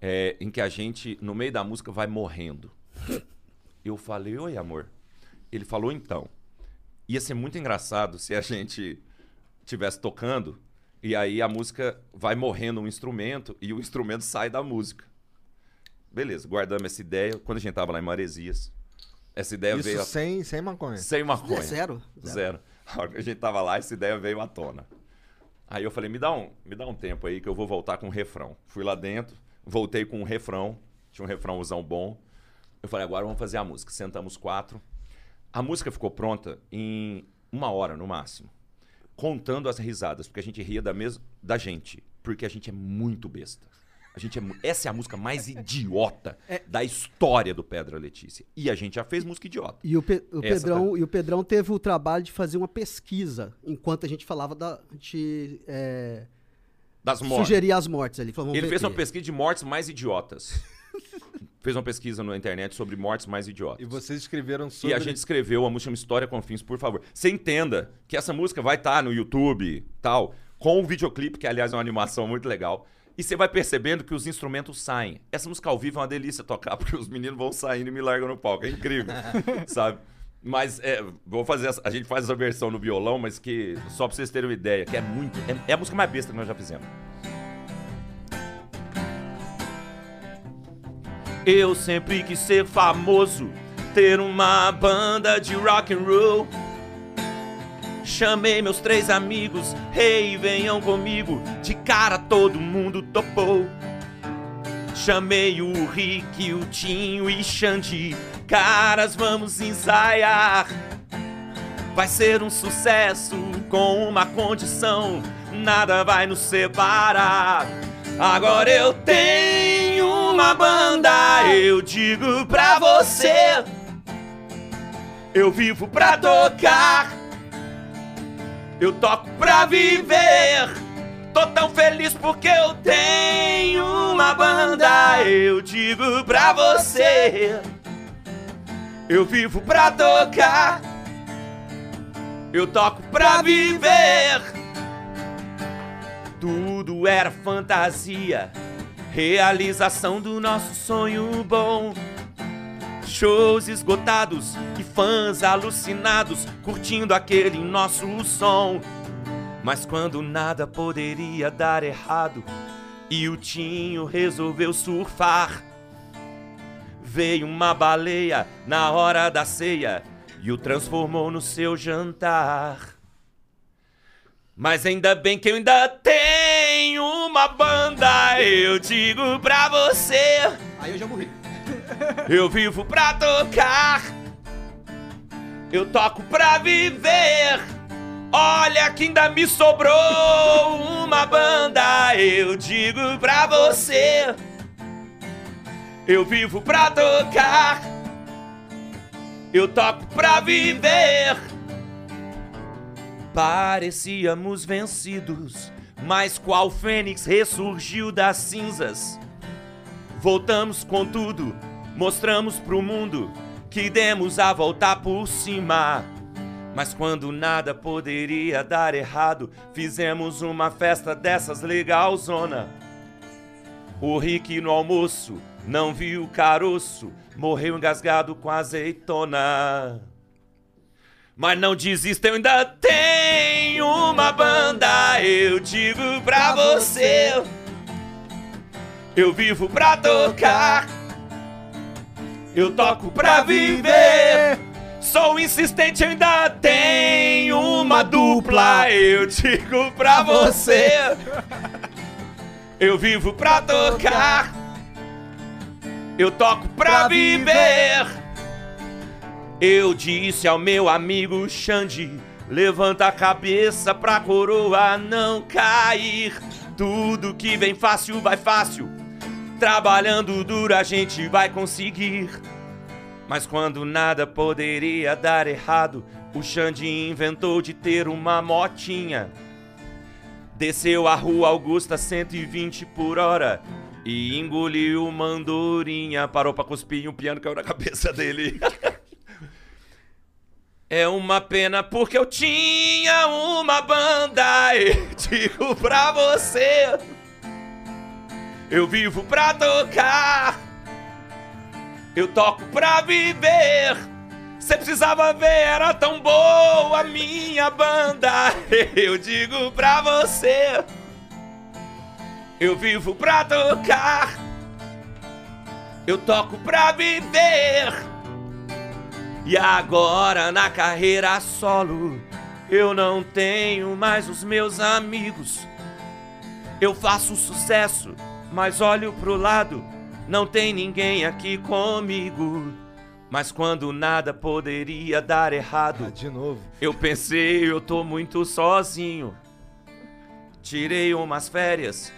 é, em que a gente, no meio da música, vai morrendo? Eu falei: Oi, amor. Ele falou: Então, ia ser muito engraçado se a gente tivesse tocando e aí a música vai morrendo um instrumento e o instrumento sai da música. Beleza, guardamos essa ideia. Quando a gente tava lá em Maresias, essa ideia veio. Isso a- sem, sem maconha. sem maconha. É zero, Zero. zero. A hora que a gente tava lá, essa ideia veio à tona. Aí eu falei, me dá um, me dá um tempo aí que eu vou voltar com um refrão. Fui lá dentro, voltei com um refrão, tinha um refrãozão bom. Eu falei, agora vamos fazer a música. Sentamos quatro. A música ficou pronta em uma hora no máximo. Contando as risadas, porque a gente ria da mesma da gente, porque a gente é muito besta. A gente é, essa é a música mais idiota da história do Pedra Letícia. E a gente já fez música idiota. E o, Pe- o Pedrão, e o Pedrão teve o trabalho de fazer uma pesquisa enquanto a gente falava da. Gente é, Das mortes. sugeria as mortes ali. Falou, Ele fez uma pesquisa de mortes mais idiotas. Fez uma pesquisa na internet sobre mortes mais idiotas. E vocês escreveram E sobre... a gente escreveu a música chama História com Fins, por favor. Você entenda que essa música vai estar no YouTube, tal, com o videoclipe, que aliás é uma animação muito legal. E você vai percebendo que os instrumentos saem. Essa música ao vivo é uma delícia tocar, porque os meninos vão saindo e me largam no palco. É incrível, sabe? Mas é, vou fazer essa- a gente faz essa versão no violão, mas que só pra vocês terem uma ideia, que é muito. É, é a música mais besta que nós já fizemos. Eu sempre quis ser famoso, ter uma banda de rock and roll. Chamei meus três amigos, hey, venham comigo. De cara todo mundo topou. Chamei o Rick, o Tinho e Xande. Caras, vamos ensaiar. Vai ser um sucesso com uma condição: nada vai nos separar. Agora eu tenho uma banda, eu digo pra você. Eu vivo pra tocar, eu toco pra viver. Tô tão feliz porque eu tenho uma banda, eu digo pra você. Eu vivo pra tocar, eu toco pra viver. Tudo era fantasia, realização do nosso sonho bom. Shows esgotados e fãs alucinados curtindo aquele nosso som. Mas quando nada poderia dar errado e o Tinho resolveu surfar, veio uma baleia na hora da ceia e o transformou no seu jantar. Mas ainda bem que eu ainda tenho uma banda, eu digo pra você. Aí eu já morri. Eu vivo pra tocar, eu toco pra viver. Olha que ainda me sobrou uma banda, eu digo pra você. Eu vivo pra tocar, eu toco pra viver. Parecíamos vencidos, mas qual fênix ressurgiu das cinzas? Voltamos com tudo, mostramos pro mundo que demos a volta por cima. Mas quando nada poderia dar errado, fizemos uma festa dessas legalzona. O Rick no almoço não viu o caroço, morreu engasgado com azeitona. Mas não desista, eu ainda tenho uma banda, eu digo pra você. Eu vivo pra tocar, eu toco pra viver. Sou insistente, eu ainda tenho uma dupla, eu digo pra você. Eu vivo pra tocar, eu toco pra viver. Eu disse ao meu amigo Xande: Levanta a cabeça pra coroa não cair. Tudo que vem fácil vai fácil. Trabalhando duro a gente vai conseguir. Mas quando nada poderia dar errado, o Xande inventou de ter uma motinha. Desceu a rua Augusta 120 por hora e engoliu uma andorinha. Parou pra cuspir um piano caiu na cabeça dele. É uma pena porque eu tinha uma banda, eu digo pra você. Eu vivo pra tocar, eu toco pra viver. Cê precisava ver, era tão boa a minha banda. Eu digo pra você, eu vivo pra tocar, eu toco pra viver. E agora na carreira solo, eu não tenho mais os meus amigos. Eu faço sucesso, mas olho pro lado, não tem ninguém aqui comigo. Mas quando nada poderia dar errado, Ah, de novo. eu pensei, eu tô muito sozinho. Tirei umas férias,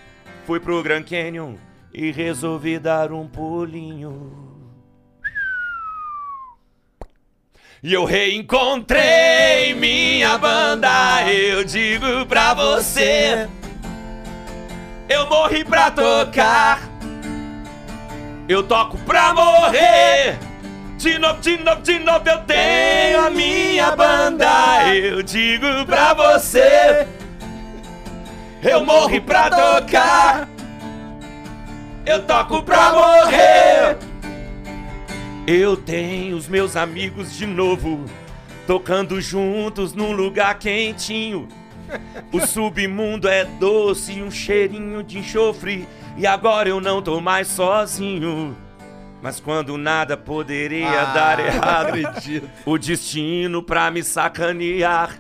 fui pro Grand Canyon e resolvi dar um pulinho. E eu reencontrei minha banda, eu digo pra você. Eu morri pra tocar, eu toco pra morrer. De novo, de novo, de novo eu tenho a minha banda, eu digo pra você. Eu morri pra tocar, eu toco pra morrer. Eu tenho os meus amigos de novo, tocando juntos num lugar quentinho. O submundo é doce e um cheirinho de enxofre, e agora eu não tô mais sozinho. Mas quando nada poderia dar errado, o destino pra me sacanear.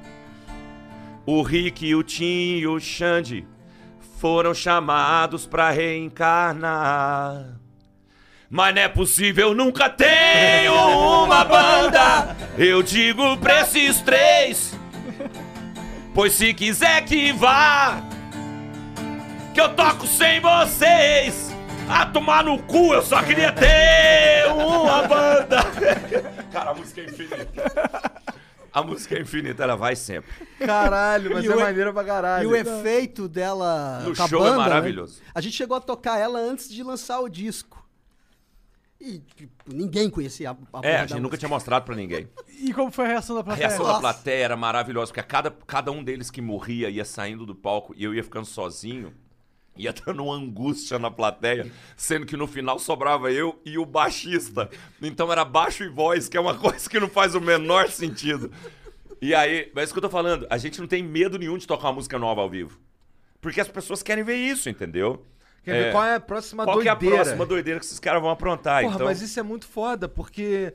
O Rick, o Tim e o Xande foram chamados pra reencarnar. Mas não é possível, nunca tenho uma banda. Eu digo pra esses três. Pois se quiser que vá, que eu toco sem vocês. A tomar no cu, eu só queria ter uma banda. Cara, a música é infinita. A música é infinita, ela vai sempre. Caralho, mas E é o e- maneiro pra E caralho. o efeito dela No show é banda, né? maravilhoso. A gente chegou a tocar ela antes de lançar o disco. E tipo, ninguém conhecia a, a É, a gente nunca música. tinha mostrado pra ninguém. E como foi a reação da A plateia? reação da Nossa. plateia era maravilhosa, porque a cada, cada um deles que morria ia saindo do palco e eu ia ficando sozinho. Ia dando uma angústia na plateia, sendo que no final sobrava eu e o baixista. Então era baixo e voz, que é uma coisa que não faz o menor sentido. E aí, é isso que eu tô falando, a gente não tem medo nenhum de tocar uma música nova ao vivo. Porque as pessoas querem ver isso, entendeu? Quer ver É, qual é a próxima Qual que é a doideira? próxima doideira que esses caras vão aprontar? Porra, então... mas isso é muito foda, porque,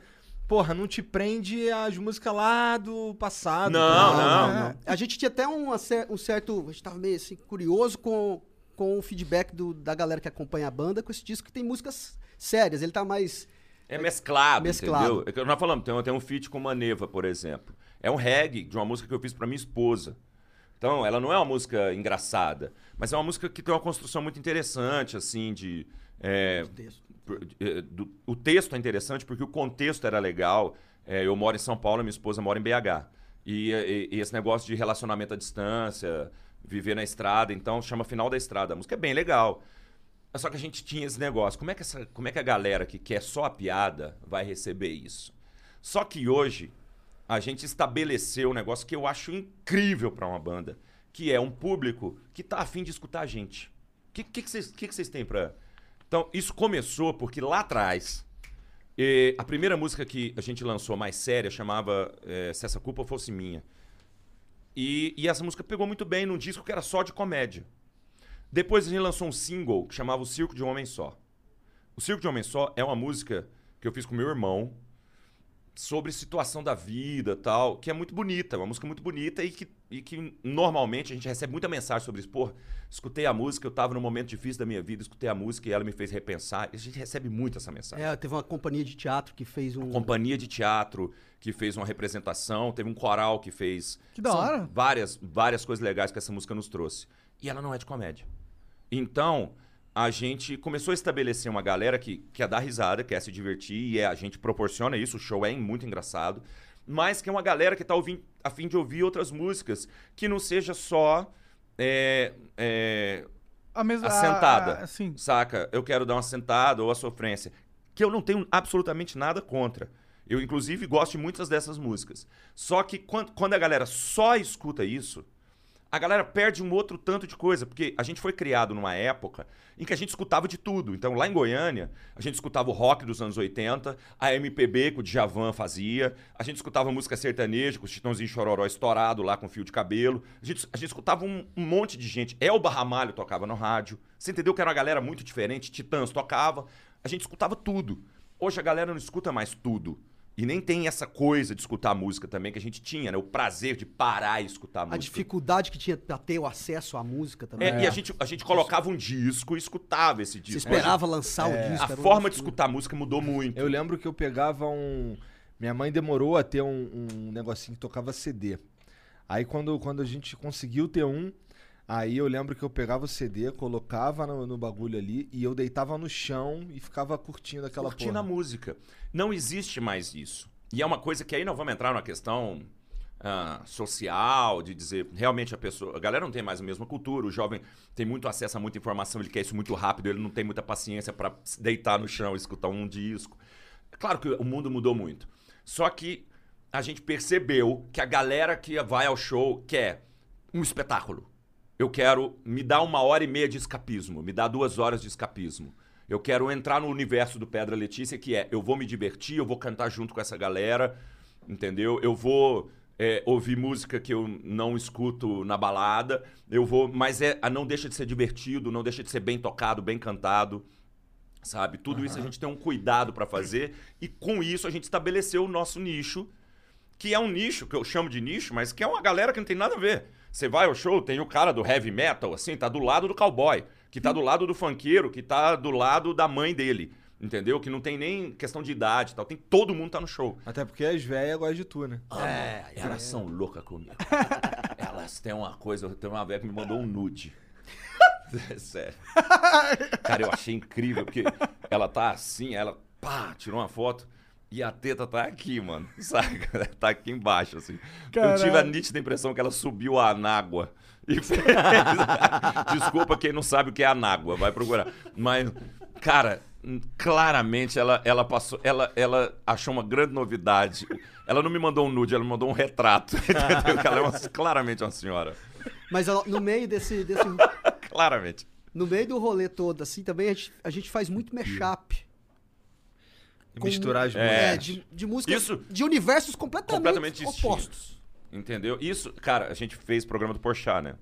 porra, não te prende as músicas lá do passado. Não, tá ligado? não. É, A gente tinha até um, um certo. A gente tava meio assim, curioso com, com o feedback do- da galera que acompanha a banda com esse disco que tem músicas sérias. Ele tá mais. É mesclado, Mesclado. entendeu? É que Nós falamos, tem, tem um feat com Maneva, por exemplo. É um reggae de uma música que eu fiz pra minha esposa. Então, ela não é uma música engraçada, mas é uma música que tem uma construção muito interessante, assim, de... é, por- é, do- o texto é interessante porque o contexto era legal. É, eu moro em São Paulo, minha esposa mora em BH. E, e- e esse negócio de relacionamento à distância, viver na estrada, então chama Final da Estrada. A música é bem legal. Só que a gente tinha esse negócio. Como é que, essa, como é que a galera que quer só a piada vai receber isso? Só que hoje a gente estabeleceu um negócio que eu acho incrível para uma banda, que é um público que tá afim de escutar a gente. O que, que, que, vocês, que, que vocês têm pra. Então, isso começou porque lá atrás, a primeira música que a gente lançou mais séria chamava eh, Se Essa Culpa Fosse Minha. E, e essa música pegou muito bem num disco que era só de comédia. Depois a gente lançou um single que chamava O Circo de um Homem Só. O Circo de um Homem Só é uma música que eu fiz com meu irmão sobre situação da vida tal, que é muito bonita, uma música muito bonita e que, e que normalmente a gente recebe muita mensagem sobre isso. Pô, escutei a música, eu tava num momento difícil da minha vida, escutei a música e ela me fez repensar. A gente recebe muito essa mensagem. É, teve uma companhia de teatro que fez um. Companhia de teatro que fez uma representação, teve um coral que fez. Que da hora. Várias, várias coisas legais que essa música nos trouxe. E ela não é de comédia. Então, a gente começou a estabelecer uma galera que quer dar risada, quer se divertir, e é, a gente proporciona isso, o show é muito engraçado, mas que é uma galera que tá ouvindo, a fim de ouvir outras músicas, que não seja só. é, é, A mesma. a sentada. a- Sim. Saca? Eu quero dar uma sentada ou a sofrência. Que eu não tenho absolutamente nada contra. Eu, inclusive, gosto de muitas dessas músicas. Só que quando, quando a galera só escuta isso, a galera perde um outro tanto de coisa. Porque a gente foi criado numa época em que a gente escutava de tudo. Então, lá em Goiânia, a gente escutava o rock dos anos 80, a MPB que o Djavan fazia, a gente escutava música sertaneja, com os Chitãozinho Chororó estourado lá com fio de cabelo. A gente, a gente escutava um, um monte de gente. Elba Ramalho tocava no rádio. Você entendeu que era uma galera muito diferente? Titãs tocava. A gente escutava tudo. Hoje a galera não escuta mais tudo. E nem tem essa coisa de escutar música também que a gente tinha, né? O prazer de parar e escutar A música. dificuldade que tinha pra ter o acesso à música também. É, E a gente, a gente colocava um disco e escutava esse Você disco. esperava lançar o disco. A era um forma de escutar música mudou muito. Eu lembro que eu pegava um. Minha mãe demorou a ter um, um negocinho que tocava CD. Aí quando, quando a gente conseguiu ter um, aí eu lembro que eu pegava o CD, colocava no, no bagulho ali e eu deitava no chão e ficava curtindo aquela curtindo porra. a música. Não existe mais isso. E é uma coisa que aí não vamos entrar numa questão ah, social, de dizer, realmente a pessoa. A galera não tem mais a mesma cultura, o jovem tem muito acesso a muita informação, ele quer isso muito rápido, ele não tem muita paciência para deitar no chão e escutar um disco. Claro que o mundo mudou muito. Só que a gente percebeu que a galera que vai ao show quer um espetáculo. Eu quero me dar uma hora e meia de escapismo, me dar duas horas de escapismo. Eu quero entrar no universo do Pedra Letícia, que é eu vou me divertir, eu vou cantar junto com essa galera, entendeu? Eu vou é, ouvir música que eu não escuto na balada, eu vou, mas é, não deixa de ser divertido, não deixa de ser bem tocado, bem cantado, sabe? Tudo isso a gente tem um cuidado pra fazer e com isso a gente estabeleceu o nosso nicho, que é um nicho que eu chamo de nicho, mas que é uma galera que não tem nada a ver. Você vai ao show, tem o cara do heavy metal, assim, tá do lado do cowboy, que tá do lado do funkeiro, que tá do lado da mãe dele, entendeu? Que não tem nem questão de idade e tal, tem todo mundo tá no show. Até porque as velhas gostam de tu, né? É, elas são loucas comigo. elas têm uma coisa, tem uma velha que me mandou um nude. Sério. Cara, eu achei incrível, porque ela tá assim, ela pá, tirou uma foto e a teta tá aqui, mano. Saca? Tá aqui embaixo, assim. Eu tive a nítida impressão que ela subiu a anágua. E fez... Desculpa quem não sabe o que é anágua, vai procurar. Mas, cara, claramente ela, ela passou. Ela, ela achou uma grande novidade. Ela não me mandou um nude, ela me mandou um retrato. Ela é uma- claramente uma senhora. Mas ó, no meio desse, desse. Claramente. No meio do rolê todo, assim, também a gente, a gente faz muito mashup. E Com- misturar as É. É, de, de músicas. Isso- De universos completamente, completamente opostos. Entendeu? Isso, cara, a gente fez programa do Porchat, né?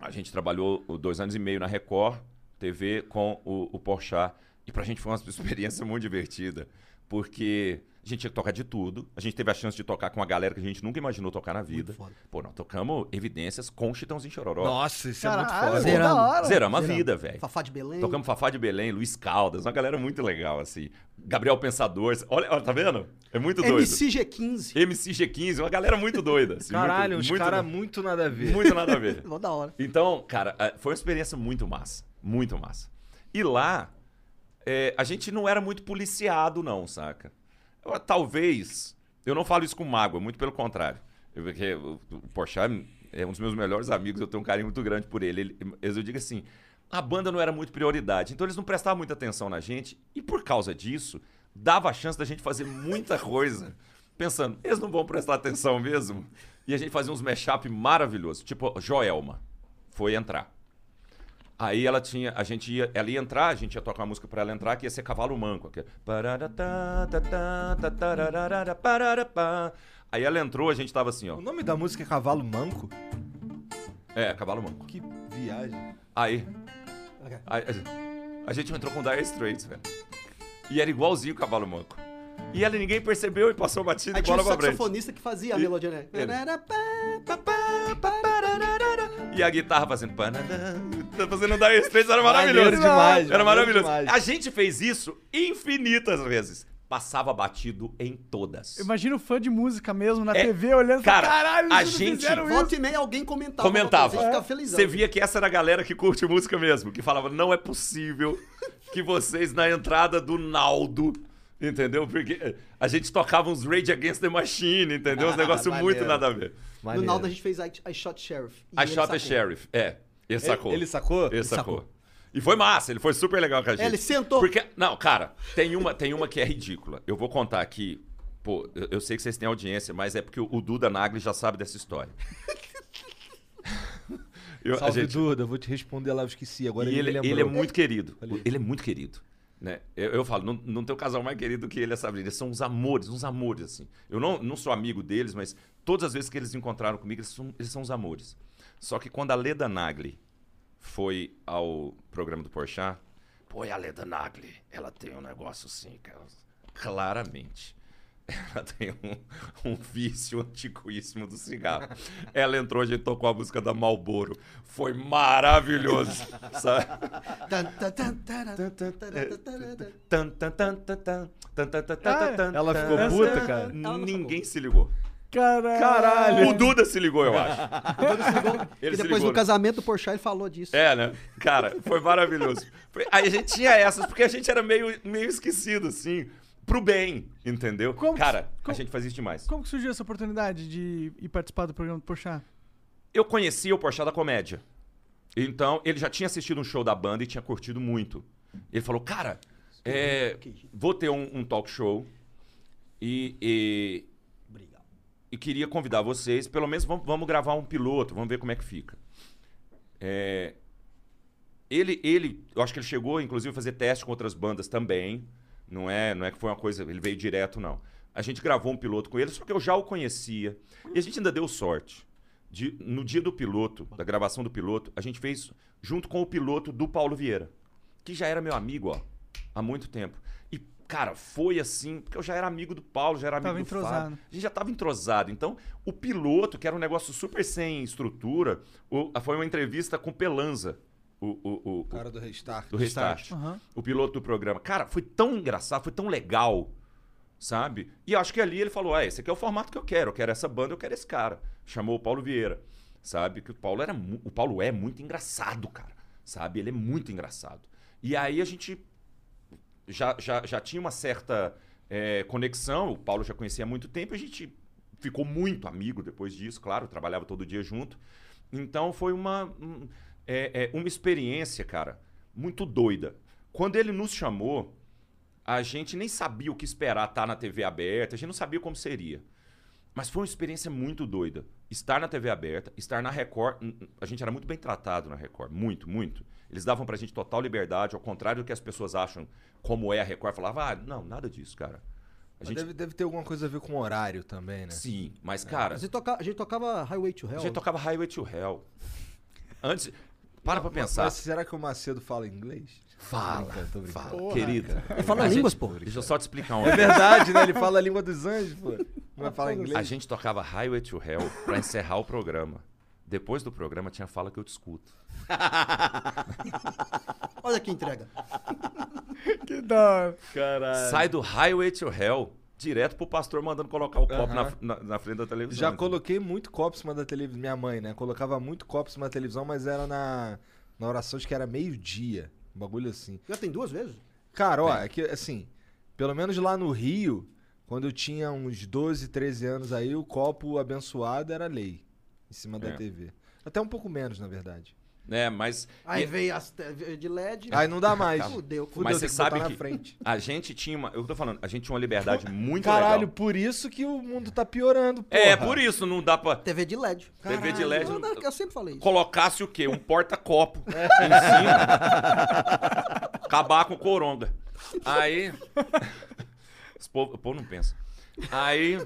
A gente trabalhou o dois anos e meio na Record TV com o, o Porchat. E pra gente foi uma experiência muito divertida. Porque a gente tinha que tocar de tudo. A gente teve a chance de tocar com uma galera que a gente nunca imaginou tocar na vida. foda. Pô, nós tocamos evidências com Chitãozinho Chororó. Nossa, isso é muito Caralho, foda. pô, Zeramos. da hora. Zeramos a Zeramos. vida, velho. Fafá de Belém. Tocamos Fafá de Belém, Luiz Caldas, uma galera muito legal, assim. Gabriel Pensador. Olha, olha, tá vendo? É muito doido. MCG15. MC G15, uma galera muito doida. assim, Caralho, muito, uns muito, caras muito nada a ver. muito nada a ver. Mó da hora. Então, cara, eh, foi uma experiência muito massa. Muito massa. E lá, eh, a gente não era muito policiado, não, saca? Eu, talvez, eu não falo isso com mágoa, muito pelo contrário. Porque o, Porchat é um dos meus melhores amigos, eu tenho um carinho muito grande por ele. ele eu digo assim, a banda não era muito prioridade, então eles não prestavam muita atenção na gente, e por causa disso, dava a chance da gente fazer muita coisa, pensando, eles não vão prestar atenção mesmo? E a gente fazia uns mashup maravilhosos, tipo Joelma foi entrar. Aí ela tinha, a gente ia, ela ia entrar, a gente ia tocar uma música para ela entrar que ia ser Cavalo Manco. Que... Aí ela entrou, a gente tava assim, ó. O nome da música é Cavalo Manco? É, Cavalo Manco. Que viagem. Aí, aí a gente entrou com Dire Straits, velho. E era igualzinho o Cavalo Manco. E ela ninguém percebeu e passou batida e tinha bola um pra frente. saxofonista que fazia a melodia, né? ele. E a guitarra fazendo. panadã, Tá fazendo Dire Straits, era maravilhoso. Maneiro demais, Era maneiro maravilhoso. demais. A gente fez isso infinitas vezes. Passava batido em todas. Imagina o fã de música mesmo na É, TV olhando cara, caralho, a gente-. Volta e meia alguém comentava. Comentava. Você ficava felizão. Você via que essa era a galera que curte música mesmo, que falava, não é possível que vocês na entrada do Naldo, entendeu? Porque a gente tocava uns Rage Against the Machine, entendeu? Uns negócios muito nada a ver. No Maneiro. Naldo a gente fez I, I Shot Sheriff. A ele Shot the sacou. Sheriff, é. Ele sacou. Ele sacou? Ele sacou. E foi massa, ele foi super legal com a gente. É, ele sentou. Porque, não, cara, tem uma, tem uma que é ridícula. Eu vou contar aqui. Pô, eu, eu sei que vocês têm audiência, mas é porque o, o Duda Nagli já sabe dessa história. Eu- Salve, gente- Duda. Eu vou te responder lá, eu esqueci. Agora e ele, ele, ele é muito querido. Falei. Ele é muito querido. Né? Eu, eu falo, não, não tem um casal mais querido que ele e a Sabrina. Eles são uns amores, uns amores, assim. Eu não, não sou amigo deles, mas Todas as vezes que eles encontraram comigo, eles são, eles são os amores. Só que quando a Leda Nagli foi ao programa do Porchat, pô, e a Leda Nagli, ela tem um negócio assim, cara. Claramente ela tem um, um, vício antiquíssimo do cigarro. Ela entrou, a gente tocou a música da Malboro. Foi maravilhoso, sabe? ela ficou puta, cara? Ninguém se ligou. Caralho. Caralho. O Duda se ligou, eu acho. E Ele se depois ligou, do casamento do Porchat ele falou disso. É, né? Cara, foi maravilhoso. Foi- Aí a gente tinha essas, porque a gente era meio, meio esquecido, assim, pro bem, entendeu? Como- Cara, como- a gente fazia isso demais. Como que surgiu essa oportunidade de ir participar do programa do Porchat? Eu conhecia o Porchat da comédia. Então, ele já tinha assistido um show da banda e tinha curtido muito. Ele falou, cara, é, vou ter um, um talk show e, e. e queria convidar vocês, pelo menos vamos, vamos gravar um piloto, vamos ver como é que fica. É, ele, ele, eu acho que ele chegou, inclusive, a fazer teste com outras bandas também. Não é, não é que foi uma coisa, ele veio direto, não. A gente gravou um piloto com ele, só que eu já o conhecia. E a gente ainda deu sorte. De, no dia do piloto, da gravação do piloto, a gente fez junto com o piloto do Paulo Vieira, que já era meu amigo, ó, há muito tempo. Cara, foi assim, porque eu já era amigo do Paulo, já era amigo Tava do entrosado. Fábio. A gente já estava entrosado. Então, o piloto, que era um negócio super sem estrutura, o- foi uma entrevista com o Pelanza, o, o, o, o- Cara do Restart. do Restart. Aham. O piloto do programa. Cara, foi tão engraçado, foi tão legal, sabe? E acho que ali ele falou: ah, esse aqui é o formato que eu quero, eu quero essa banda, eu quero esse cara. Chamou o Paulo Vieira, sabe? Que o Paulo era o Paulo é muito engraçado, cara, sabe? Ele é muito engraçado. E aí a gente já, já, já tinha uma certa é, conexão, o Paulo já conhecia há muito tempo, a gente ficou muito amigo depois disso, claro, trabalhava todo dia junto. Então foi uma, um, é, é, uma experiência, cara, muito doida. Quando ele nos chamou, a gente nem sabia o que esperar estar na TV aberta, a gente não sabia como seria. Mas foi uma experiência muito doida. Estar na TV aberta, estar na Record. A gente era muito bem tratado na Record. Muito, muito. Eles davam pra gente total liberdade, ao contrário do que as pessoas acham como é a Record. Falava, ah, não, nada disso, cara. A Mas gente. Deve, deve ter alguma coisa a ver com horário também, né? Sim, mas, cara, A gente, toca- a gente tocava Highway to Hell. a gente tocava Highway to Hell. Antes. Para pra pensar. Mas será que o Macedo fala inglês? Fala, Tô brincando, tô brincando. fala, querida. Ele fala línguas, pô. Deixa eu só te explicar um É verdade, né? Ele fala a língua dos anjos, pô. Não vai falar inglês. A gente tocava Highway to Hell pra encerrar o programa. Depois do programa tinha Fala Que Eu Te Escuto. Olha que entrega. Que da. Caralho. Sai do Highway to Hell direto pro pastor mandando colocar o copo na, na- na frente da televisão. Já entendeu? coloquei muito copo em cima da televisão. Minha mãe, né? Colocava muito copo em cima da televisão, mas era na, na oração de que era meio-dia. Um bagulho assim. Já tem duas vezes? Cara, ó, é que assim, pelo menos lá no Rio, Quando eu tinha uns 12, 13 anos aí, o copo abençoado era lei. Em cima da É. TV. Até um pouco menos, na verdade. É, mas. Aí e- veio as te- de LED. Aí não dá mais. Fudeu. Fudeu, Mas você que sabe na que frente. a gente tinha uma. Eu tô falando, a gente tinha uma liberdade muito Caralho, legal. por isso que o mundo tá piorando, porra. É, por isso não dá pra. TV de LED. TV de LED. Eu, não- eu sempre falei isso. Colocasse o quê? Um porta-copo em cima. Acabar com o coronga. Aí. Esse povo- O povo não pensa. Aí.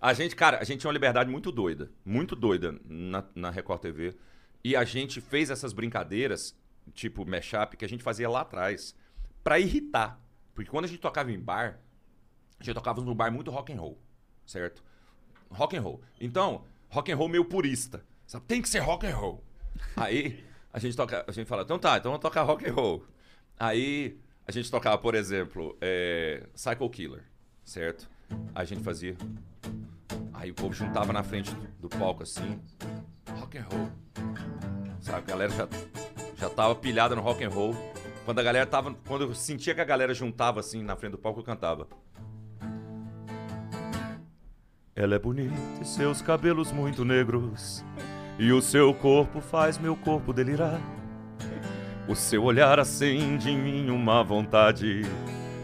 A gente, cara, a gente tinha uma liberdade muito doida. Muito doida na, na Record TV. E a gente fez essas brincadeiras, tipo mashup, que a gente fazia lá atrás, pra irritar. Porque quando a gente tocava em bar, a gente tocava num bar muito rock and roll, certo? Rock and roll. Então, rock and roll meio purista. Sabe? Tem que ser rock and roll. Aí a gente toca, a gente fala, então tá, então vamos tocar rock and roll. Aí a gente tocava, por exemplo, é, Psycho Killer, certo? A gente fazia. Aí o povo juntava na frente do palco assim, rock and roll. Sabe? A galera já, já tava pilhada no rock and roll. Quando a galera tava. Quando eu sentia que a galera juntava assim na frente do palco, eu cantava. Ela é bonita e seus cabelos muito negros. E o seu corpo faz meu corpo delirar. O seu olhar acende em mim uma vontade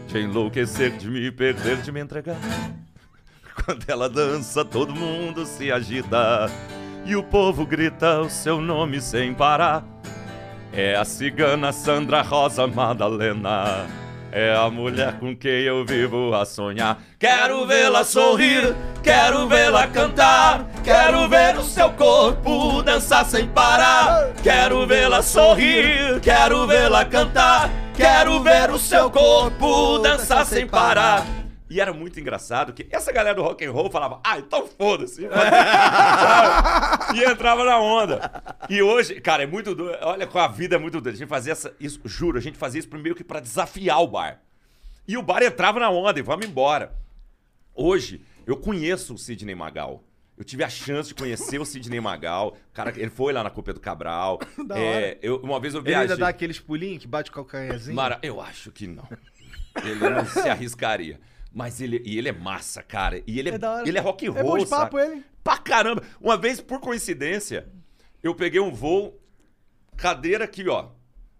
de enlouquecer, de me perder, de me entregar. Quando ela dança, todo mundo se agita. E o povo grita o seu nome sem parar. É a cigana Sandra Rosa Madalena. É a mulher com quem eu vivo a sonhar. Quero vê-la sorrir, quero vê-la cantar. Quero ver o seu corpo dançar sem parar. Quero vê-la sorrir, quero vê-la cantar. Quero ver o seu corpo dançar sem parar. E era muito engraçado que essa galera do rock and roll falava, ah, então foda-se. E entrava na onda. E hoje, cara, é muito doido. Olha, com a vida é muito doida. A gente fazia essa, isso, juro, a gente fazia isso primeiro que pra desafiar o bar. E o bar entrava na onda e vamos embora. Hoje, eu conheço o Sidney Magal. Eu tive a chance de conhecer o Sidney Magal. Cara, ele foi lá na Copa do Cabral. Da É, eu, uma vez eu Ele viajei. ainda dá aqueles pulinhos que bate o calcanhazinho? Mara, eu acho que não. Ele não se arriscaria. Mas ele, e ele é massa, cara. E ele é, É ele é rock and É bom roll, de papo sabe? ele. Pra caramba. Uma vez, por coincidência, eu peguei um voo, cadeira aqui, ó.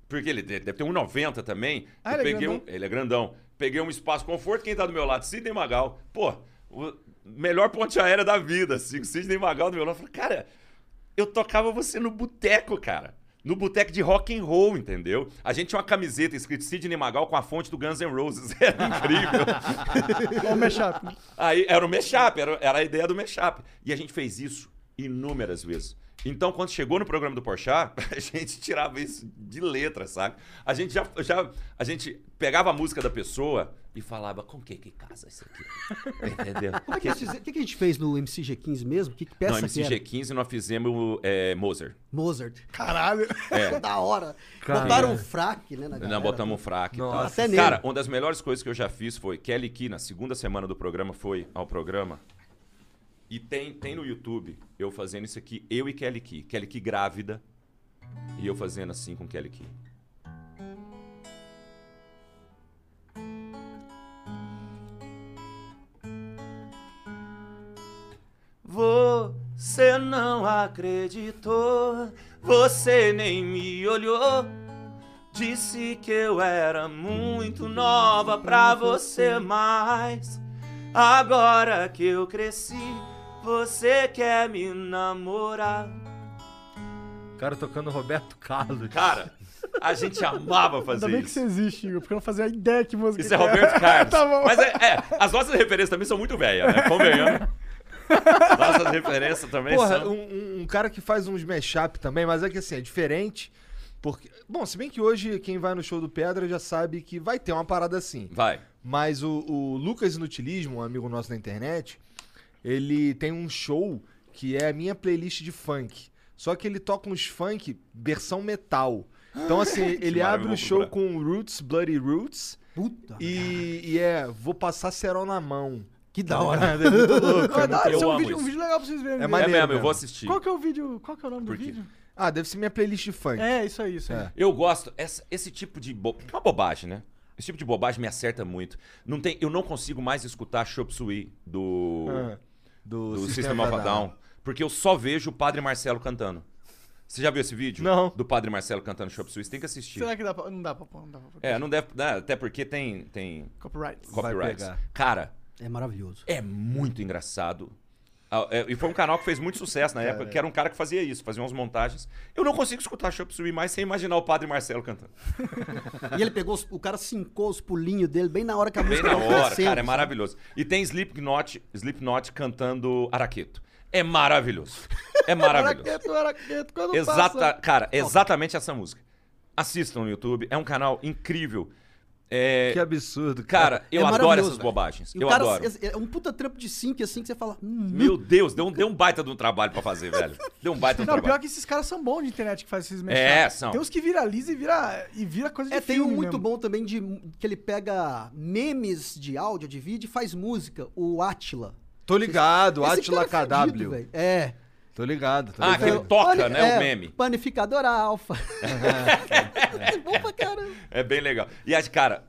Porque ele deve ter 1,90 também. Ah, eu ele é peguei um, grandão? ele é grandão. Peguei um espaço conforto. Quem tá do meu lado? Sidney Magal. Pô, o melhor ponte aérea da vida. Assim, Sidney Magal do meu lado. Eu falei, cara, eu tocava você no boteco, cara. No boteco de rock and roll, entendeu? A gente tinha uma camiseta escrito Sidney Magal com a fonte do Guns N' Roses. Era incrível. Ó, o mashup. Aí era o mashup, era, era a ideia do mashup. E a gente fez isso inúmeras vezes. Então, quando chegou no programa do Porchat, a gente tirava isso de letra, sabe? A gente já, já a gente pegava a música da pessoa e falava, com que que casa isso aqui? Entendeu? Como é que, o que que a gente fez no MCG15 mesmo? Que, que peça No que era? MCG15 nós fizemos é, Mozart. Mozart. Caralho. É. da hora. Caralho. Botaram um fraque, né? Na galera. Nós botamos um fraque. Nossa. Até nele. Cara, uma das melhores coisas que eu já fiz foi Kelly Key, na segunda semana do programa, foi ao programa. E tem, tem no YouTube eu fazendo isso aqui, eu e Kelly Key. Kelly Key grávida. E eu fazendo assim com Kelly Key. Você não acreditou, você nem me olhou. Disse que eu era muito nova pra você, mas agora que eu cresci, você quer me namorar. O cara tocando Roberto Carlos. Cara, a gente amava fazer Ainda bem que isso. você existe, Igor, porque eu não fazia ideia que música Isso é que era. Roberto Carlos. tá bom. Mas é, é, as nossas referências também são muito velhas, né? Convenhamos. Nossas referências também Porra, são. um, um- um cara que faz uns mashup também, mas é que assim, é diferente. Porque. Bom, se bem que hoje quem vai no show do Pedra já sabe que vai ter uma parada assim. Vai. Mas o, o Lucas Inutilismo, um amigo nosso da internet, ele tem um show que é a minha playlist de funk. Só que ele toca uns funk versão metal. Então, assim, ele abre o show com Roots, Bloody Roots. Puta. E, e é, vou passar cerol na mão. Que da hora. É muito louco. Isso é um vídeo, um legal pra vocês verem. É né? maneiro é mesmo, eu vou assistir. Qual que é o vídeo? Qual que é o nome Por do quê? vídeo? Ah, deve ser minha playlist de funk. É, isso aí, isso aí. É. Eu gosto. Essa- esse tipo de. Bo... Uma bobagem, né? Esse tipo de bobagem me acerta muito. Não tem, eu não consigo mais escutar Chop Suey do, Ah, do, do System System of a Down, porque eu só vejo o Padre Marcelo cantando. Você já viu esse vídeo? Não. Do Padre Marcelo cantando Chop Suey? Você tem que assistir. Será que dá pra... Não dá pra... Não dá pra... É, não deve. né, Até porque tem, tem Copyright. copyrights. pegar. Cara, É maravilhoso. é muito engraçado. Ah, é, E foi um canal que fez muito sucesso na época, que era um cara que fazia isso, fazia umas montagens. Eu não consigo escutar Chop Suey mais sem imaginar o Padre Marcelo cantando. E ele pegou, os- o cara cincou os pulinhos dele bem na hora que a Bem música na tava hora, crescendo, cara, é maravilhoso. E tem Slipknot, Slipknot cantando Araqueto. É maravilhoso. É maravilhoso. Araqueto, araqueto, quando Exata, passa... cara, exatamente essa música. Assistam no YouTube, é um canal incrível. É, Que absurdo. cara, eu É adoro essas bobagens. E Eu cara, adoro. É, é um puta trampo de sync assim que você fala. Hum, Meu Deus, deu um, deu um baita de um trabalho pra fazer, velho. Deu um baita de um Não, pior trabalho. que esses caras são bons de internet que fazem esses É, mashups. são. Tem uns que viraliza e vira, e vira coisa de É, tem um muito mesmo. bom também de que ele pega memes de áudio, de vídeo e faz música, o Atila. Tô ligado, Esse Atila cara é KW. É. Tô ligado. Tô Ah, ligado. que toca, Pani- né, é, o meme. Panificador alfa. é bom pra caramba. É bem legal. E, as- cara,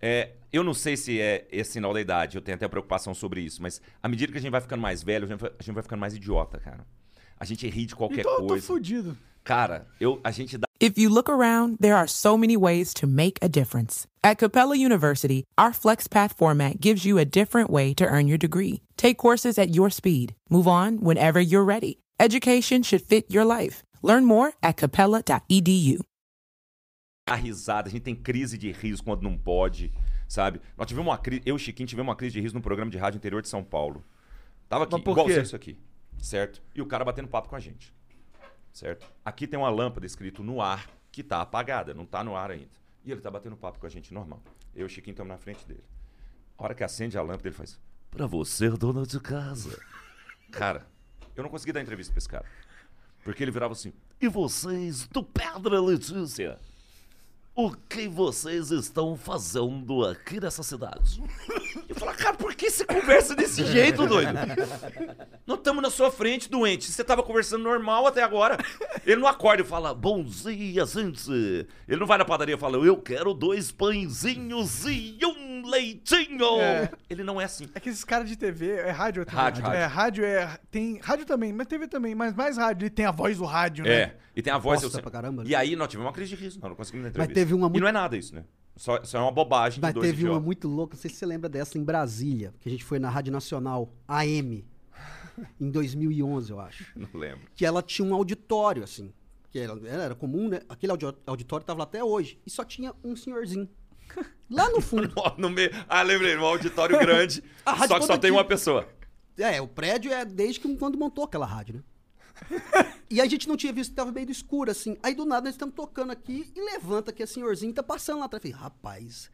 é, eu não sei se é esse sinal da idade, eu tenho até preocupação sobre isso, mas à medida que a gente vai ficando mais velho, a gente vai, a gente vai ficando mais idiota, cara. A gente ri de qualquer Então eu tô coisa. fudido. Cara, eu, a gente dá If you look around, there are so many ways to make a difference. At Capella University, our FlexPath format gives you a different way to earn your degree. Take courses at your speed. Move on whenever you're ready. Education should fit your life. Learn more at capella.edu. a risada, a gente tem crise de riso quando não pode, sabe? Nós tivemos uma crise, eu e Chiquinho tivemos uma crise de riso no programa de rádio interior de São Paulo. Tava aqui, igualzinho quê? isso aqui, certo? E o cara batendo papo com a gente, certo? Aqui tem uma lâmpada escrito no ar que tá apagada, não tá no ar ainda. E ele tá batendo papo com a gente normal. Eu e o Chiquinho estamos na frente dele. A hora que acende a lâmpada, ele faz: Pra você, dona de casa. Cara, eu não consegui dar entrevista pra esse cara. Porque ele virava assim: E vocês do Pedra Letícia? O que vocês estão fazendo aqui nessa cidade? Eu falo, cara, por que você conversa desse jeito, doido? Nós estamos na sua frente, doente. Você estava conversando normal até agora. Ele não acorda e fala, bom dia, gente. Ele não vai na padaria e fala, eu quero dois pãezinhos e um leitinho. É. Ele não é assim. É que esses caras de TV, é rádio, é TV. Rádio, É, rádio é. Tem. Rádio também, mas TV também, mas mais rádio. Ele tem a voz do rádio, né? É, e tem a voz... Bosta eu pra caramba, né? E aí nós tivemos uma crise de riso, nós não conseguimos dar Mas teve uma E muito- não é nada isso, né? Só, só é uma bobagem Mas de dois teve uma idiotas. muito louca, não sei se você lembra dessa, em Brasília, que a gente foi na Rádio Nacional, AM, em 2011, eu acho. Não lembro. Que ela tinha um auditório, assim. Que era, era comum, né? Aquele audi- auditório tava lá até hoje. E só tinha um senhorzinho. Lá no fundo. No meio... Ah, lembrei, um auditório grande, A rádio só que só tem uma pessoa. É, o prédio é desde que quando montou aquela rádio, né? E a gente não tinha visto que tava meio escuro, assim. Aí do nada nós estamos tocando aqui e levanta que a senhorzinho tá passando lá atrás. Eu falei, rapaz.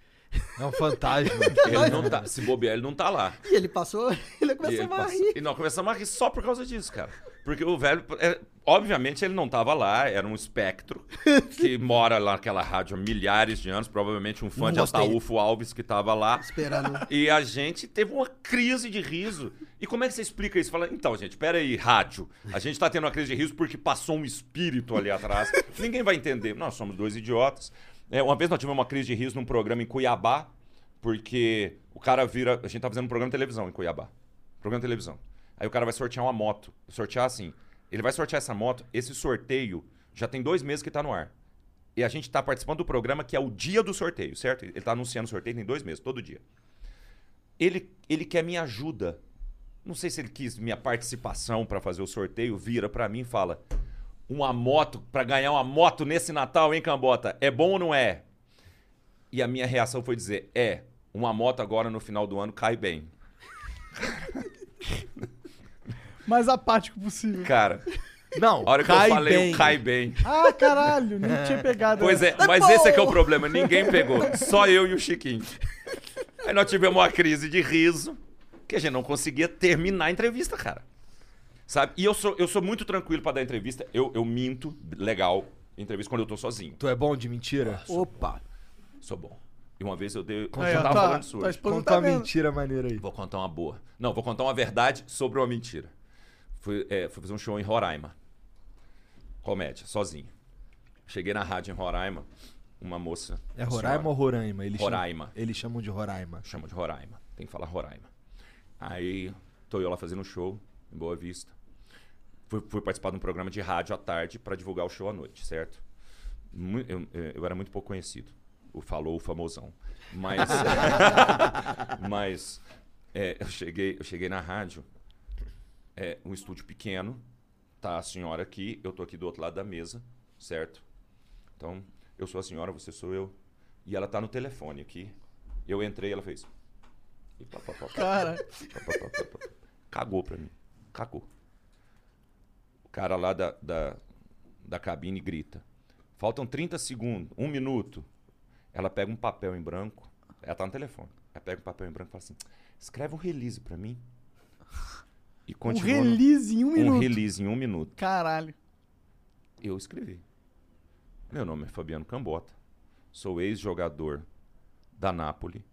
É um fantasma. Ele não tá, se bobear, ele não tá lá. E ele passou, ele E, começou ele a passa- rir. e nós começamos a rir só por causa disso, cara. Porque o velho, é, obviamente, ele não tava lá, era um espectro que mora lá naquela rádio há milhares de anos, provavelmente um fã de gostei. Ataúfo Alves que tava lá. Esperando. E a gente teve uma crise de riso. E como é que você explica isso? Fala, então, gente, pera aí, rádio. A gente tá tendo uma crise de riso porque passou um espírito ali atrás. Ninguém vai entender. Nós somos dois idiotas. É, uma vez nós tivemos uma crise de riso num programa em Cuiabá, porque o cara vira. A gente tá fazendo um programa de televisão em Cuiabá. Programa de televisão. Aí o cara vai sortear uma moto. Sortear assim. Ele vai sortear essa moto. Esse sorteio já tem dois meses que tá no ar. E a gente tá participando do programa que é o dia do sorteio, certo? Ele tá anunciando o sorteio tem dois meses, todo dia. Ele, ele quer minha ajuda. Não sei se ele quis minha participação para fazer o sorteio, vira para mim e fala: "Uma moto para ganhar uma moto nesse Natal, hein, Cambota? É bom ou não é?" E a minha reação foi dizer: "É, uma moto agora no final do ano cai bem." Mais apático possível. Cara, Não, a hora que cai eu falei bem. o cai bem. Ah, caralho, nem tinha pegado. Pois é, mas esse é que é o problema, ninguém pegou, só eu e o Chiquinho. Aí nós tivemos uma crise de riso, que a gente não conseguia terminar a entrevista, cara. Sabe? E eu sou, eu sou muito tranquilo pra dar entrevista, eu, eu minto, legal, entrevista quando eu tô sozinho. Tu é bom de mentira? Opa. Sou bom. E uma vez eu dei. Eu Aí, tua hoje. esposa Conta tá uma vendo. mentira maneira aí. Vou contar uma boa. Não, vou contar uma verdade sobre uma mentira. Fui, é, fui fazer um show em Roraima. Comédia, sozinho. Cheguei na rádio em Roraima. uma moça. É Roraima senhora. ou Roraima? Eles Roraima. Chamam, eles chamam de Roraima. Chama de Roraima. Tem que falar Roraima. Aí tô eu lá fazendo um show em Boa Vista. Fui, fui participar de um programa de rádio à tarde para divulgar o show à noite, certo? Eu, eh, eu era muito pouco conhecido. O falou o famosão. Mas. mas é, eu, cheguei, eu cheguei na rádio, é um estúdio pequeno, tá a senhora aqui, eu tô aqui do outro lado da mesa, certo? Então, eu sou a senhora, você sou eu. E ela tá no telefone aqui. Eu entrei, ela fez. E pá, pá, pá, Cara. Cagou pra mim. Cagou. O cara lá da, da, da cabine grita. Faltam 30 segundos, um minuto. Ela pega um papel em branco. Ela tá no telefone. Ela pega um papel em branco e fala assim: escreve um release pra mim. E um continua. no- release em um um minuto. release em um minuto. Caralho. Eu escrevi. Meu nome é Fabiano Cambota. Sou ex-jogador da Napoli.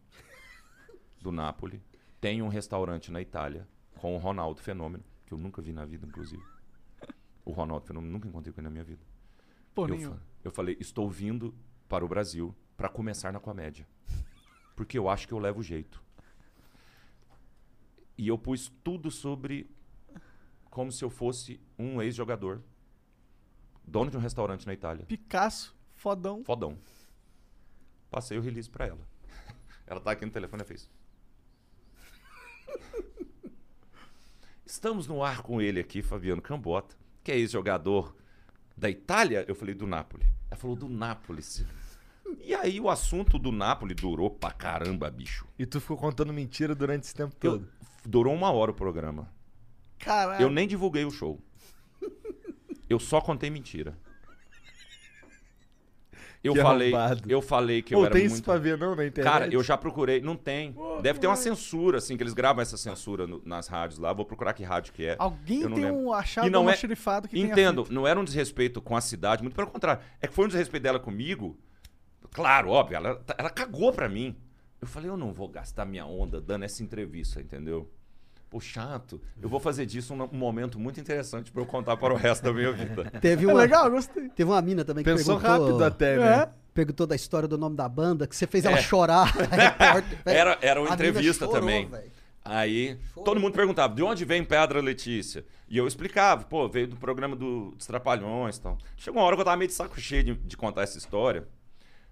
Do Napoli. Tenho um restaurante na Itália com o Ronaldo Fenômeno, que eu nunca vi na vida, inclusive. O Ronaldo Fenômeno nunca encontrei com ele na minha vida. Pô, Eu, fa- eu falei, estou vindo para o Brasil para começar na comédia. Porque eu acho que eu levo jeito. E eu pus tudo sobre como se eu fosse um ex-jogador, dono de um restaurante na Itália. Picasso, fodão. Fodão. Passei o release pra ela. Ela tá aqui no telefone e fez. Estamos no ar com ele aqui, Fabiano Cambota, que é ex-jogador da Itália. Eu falei do Napoli. Ela falou do Napoli. E aí o assunto do Napoli durou pra caramba, bicho. E tu ficou contando mentira durante esse tempo Eu- todo. Durou uma hora o programa. Caralho. Eu nem divulguei o show. Eu só contei mentira. Eu Que falei, arrombado. eu falei que Pô, eu era tem isso muito pra ver não na internet? Cara, eu já procurei, não tem. Deve ter uma censura, assim, que eles gravam essa censura no- nas rádios lá. Vou procurar que rádio que é. Alguém tem lembro. um achado E não um é- almoxarifado que Entendo, não era um desrespeito com a cidade, muito pelo contrário. É que foi um desrespeito dela comigo. Claro, óbvio, ela, ela cagou pra mim. Eu falei, eu não vou gastar minha onda dando essa entrevista, entendeu? Pô, chato. Eu vou fazer disso um, um momento muito interessante pra eu contar para o resto da minha vida. Teve É uma, legal, gostei. teve uma mina também que Pensou perguntou, rápido até, né? É. perguntou da história do nome da banda, que você fez ela chorar. repórter, velho. Era, era uma A entrevista chorou, também. velho. Aí Chorou. todo mundo perguntava, de onde vem Pedra Letícia? E eu explicava, pô, veio do programa do, dos Trapalhões e tal. Chegou uma hora que eu tava meio de saco cheio de, de contar essa história.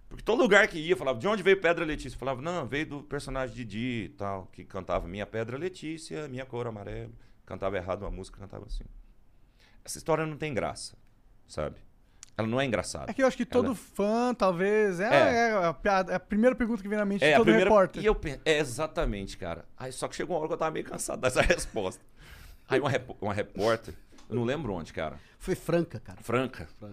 Porque todo lugar que ia, falava, de onde veio Pedra Letícia? Eu falava, não, veio do personagem Didi e tal, que cantava Minha Pedra Letícia, Minha Cor Amarela. Cantava errado uma música, cantava assim. Essa história não tem graça, sabe? Ela não é engraçada. É que eu acho que todo Ela- fã, talvez. É, É. é a, piada- é a primeira pergunta que vem na mente É, de a todo primeira. repórter. E eu É, exatamente, cara. Aí só que chegou uma hora que eu tava meio cansado dessa resposta. Aí uma, rep- uma repórter, eu não lembro onde, cara. Foi franca, cara. Franca. A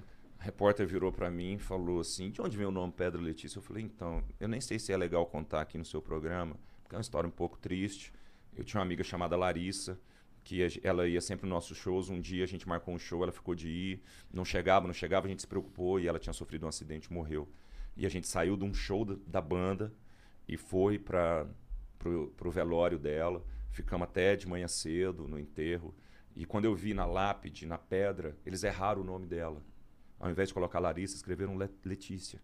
repórter virou pra mim e falou assim: de onde vem o nome Pedro Letícia? Eu falei: então, eu nem sei se é legal contar aqui no seu programa, porque é uma história um pouco triste. Eu tinha uma amiga chamada Larissa, que ela ia sempre nos nossos shows. Um dia a gente marcou um show, ela ficou de ir, não chegava, não chegava, a gente se preocupou e ela tinha sofrido um acidente, morreu. E a gente saiu de um show da, da banda e foi para pro velório dela. Ficamos até de manhã cedo no enterro. E quando eu vi na lápide, na pedra, eles erraram o nome dela. Ao invés de colocar Larissa, escreveram Le- Letícia.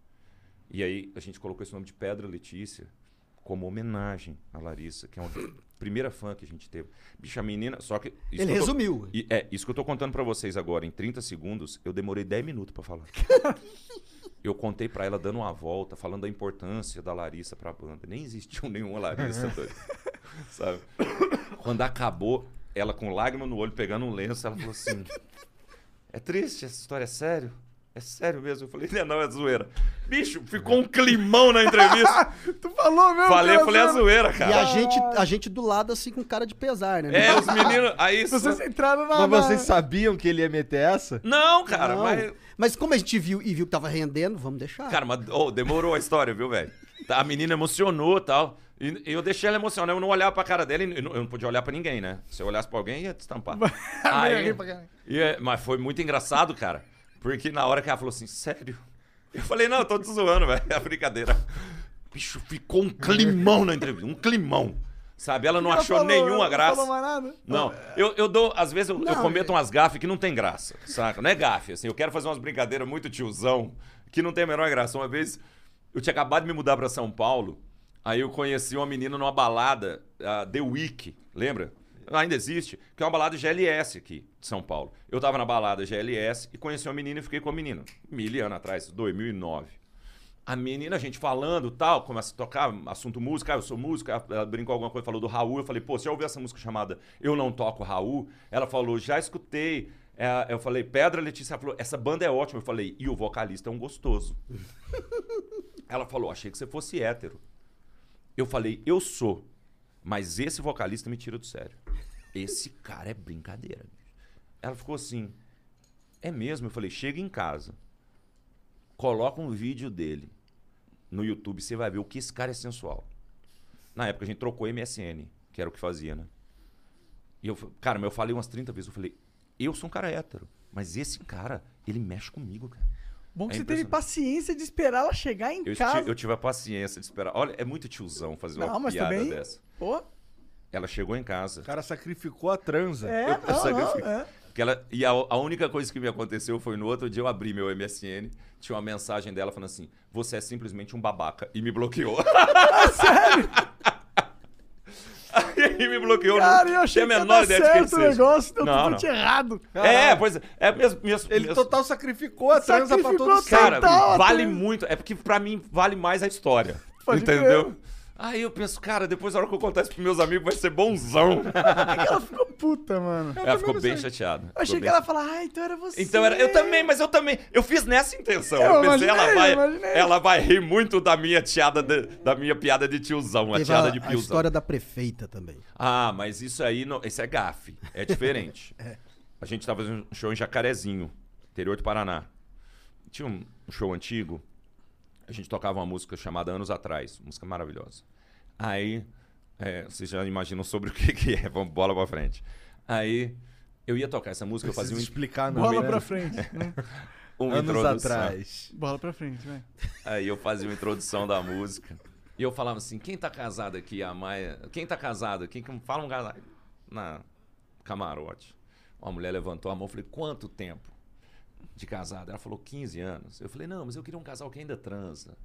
E aí a gente colocou esse nome de Pedra Letícia como homenagem a Larissa, que é uma primeira fã que a gente teve. Bicha, a menina, só que... Ele que tô- resumiu. e é, isso que eu tô contando pra vocês agora, em 30 segundos, eu demorei 10 minutos pra falar. eu contei pra ela dando uma volta, falando da importância da Larissa pra banda. Nem existiu nenhuma Larissa, doido. sabe? Quando acabou, ela com lágrima no olho, pegando um lenço, ela falou assim: É triste essa história, é sério? É sério mesmo? Eu falei, não, não, é zoeira. Bicho, ficou um climão na entrevista. Tu falou mesmo? falei, cara, falei, é zoeira, E a cara. gente, a gente do lado, assim, com cara de pesar, né? É, os meninos. Aí Vocês entraram na. Mas vocês sabiam que ele ia meter essa? Não, cara, Não. mas. Mas como a gente viu e viu que tava rendendo, vamos deixar. Cara, mas ô, demorou a história, viu, velho? Tá, A menina emocionou e tal. E eu deixei ela emocionar. Eu não olhava pra cara dela e eu não, eu não podia olhar pra ninguém, né? Se eu olhasse pra alguém, ia destampar. Aí, e é- mas foi muito engraçado, cara. Porque na hora que ela falou assim, sério? Eu falei, não, eu tô te zoando, velho. É brincadeira. Bicho, ficou um climão na entrevista. Um climão. Sabe? Ela não achou falou- nenhuma não graça. falou mais nada? Não, eu, eu dou, às vezes eu, eu Não, cometo é- umas gafes que não tem graça, saca? Não é gafe, assim, eu quero fazer umas brincadeiras muito tiozão, que não tem a menor graça. Uma vez, eu tinha acabado de me mudar pra São Paulo, aí eu conheci uma menina numa balada, a The Week, lembra? Ainda existe, que é uma balada GLS aqui de São Paulo. Eu tava na balada GLS e conheci uma menina e fiquei com a menina. Mil anos atrás, 2009. A menina, a gente falando tal, começa a tocar assunto música, ah, eu sou música, ela brincou alguma coisa, falou do Raul, eu falei, pô, você já ouviu essa música chamada Eu Não Toco Raul? Ela falou, já escutei. É, eu falei, Pedra Letícia, ela falou, essa banda é ótima. Eu falei, e o vocalista é um gostoso. ela falou, achei que você fosse hétero. Eu falei, eu sou, mas esse vocalista me tira do sério. Esse cara é brincadeira. Ela ficou assim, é mesmo? Eu falei, chega em casa coloca um vídeo dele no YouTube, você vai ver o que esse cara é sensual. Na época a gente trocou MSN, que era o que fazia, né? E eu, cara, eu falei umas 30 vezes, eu falei, eu sou um cara hétero, mas esse cara, ele mexe comigo, cara. Bom que É você teve paciência de esperar ela chegar em Eu, casa. ti- eu tive a paciência de esperar. Olha, é muito tiozão fazer Não, uma mas piada também- dessa. Pô, Ela chegou em casa. O cara sacrificou a transa. é, Eu- não, não, é. Que ela, e a, a única coisa que me aconteceu foi no outro dia eu abri meu MSN, tinha uma mensagem dela falando assim: Você é simplesmente um babaca. E me bloqueou. Sério? Aí me bloqueou. Cara, eu achei que a menor ideia de quem certo o negócio, deu Não, totalmente não. errado. É, pois é. é mesmo, mesmo, Ele mesmo- total sacrificou a transa pra Sacrificou todos os total. Cara, Total, vale até- muito. É porque pra mim vale mais a história. Pode entendeu? Aí eu penso, cara, depois na hora que eu contar isso pros meus amigos vai ser bonzão. Ela ficou puta, mano. Ela ficou bem chateada. Eu achei Ficou que bem ela ia falar, ah, então era você. Então era, eu também, mas eu também, eu fiz nessa intenção. Eu Eu, pensei, ela imaginei, vai, eu imaginei. ela vai rir muito da minha tiada, de- da minha piada de tiozão, a Teve tiada a, de a piozão. história da prefeita também. Ah, mas isso aí, não, isso é gafe, é diferente. A gente tava fazendo um show em Jacarezinho, interior do Paraná. Tinha um show antigo, a gente tocava uma música chamada Anos Atrás, música maravilhosa. Aí, é, vocês já imaginam sobre o que, que é, vamos bola pra frente. Aí, eu ia tocar essa música, eu fazia um, explicar, não. Bola né? pra frente. né? uma Anos introdução. atrás. Bola pra frente, vai. Aí eu fazia uma introdução da música. E eu falava assim: quem tá casado aqui? A Maia. Quem tá casado? Quem que fala um casado? Na camarote. Uma mulher levantou a mão e falei: quanto tempo de casado? Ela falou: 15 anos. Eu falei: não, mas eu queria um casal que ainda transa.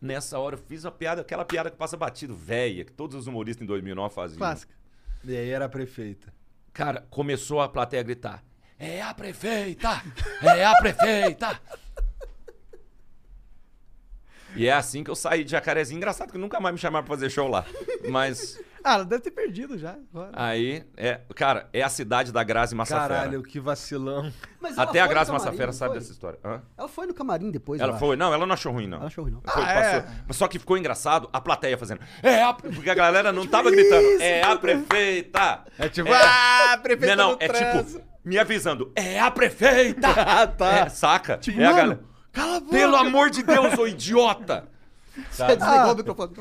Nessa hora eu fiz uma piada, aquela piada que passa batido, velha, que todos os humoristas em 2009 faziam. Clássica. E aí era a prefeita. Cara, começou a plateia a gritar: É a prefeita! É a prefeita! E é assim que eu saí de Jacarezinho. Engraçado que nunca mais me chamaram pra fazer show lá. Mas Ah, ela deve ter perdido já. agora. aí, é, cara, é a cidade da Grazi Massafera. Caralho, que vacilão. Até a Grazi camarim, Massafera sabe dessa história. Hã? Ela foi no camarim depois. Ela foi, não, ela não achou ruim, não. Ela achou ruim, não. Foi, Ah, passou. é? Mas Só que ficou engraçado a plateia fazendo. É a... Porque a galera não tava gritando. isso, É a prefeita! É tipo, É. ah, prefeita Não, não, é tipo, me avisando. É a prefeita! Ah, tá. É, saca? Tipo, é a mano, galera. cala a boca. Pelo amor de Deus, ô idiota! Você desligou o microfone.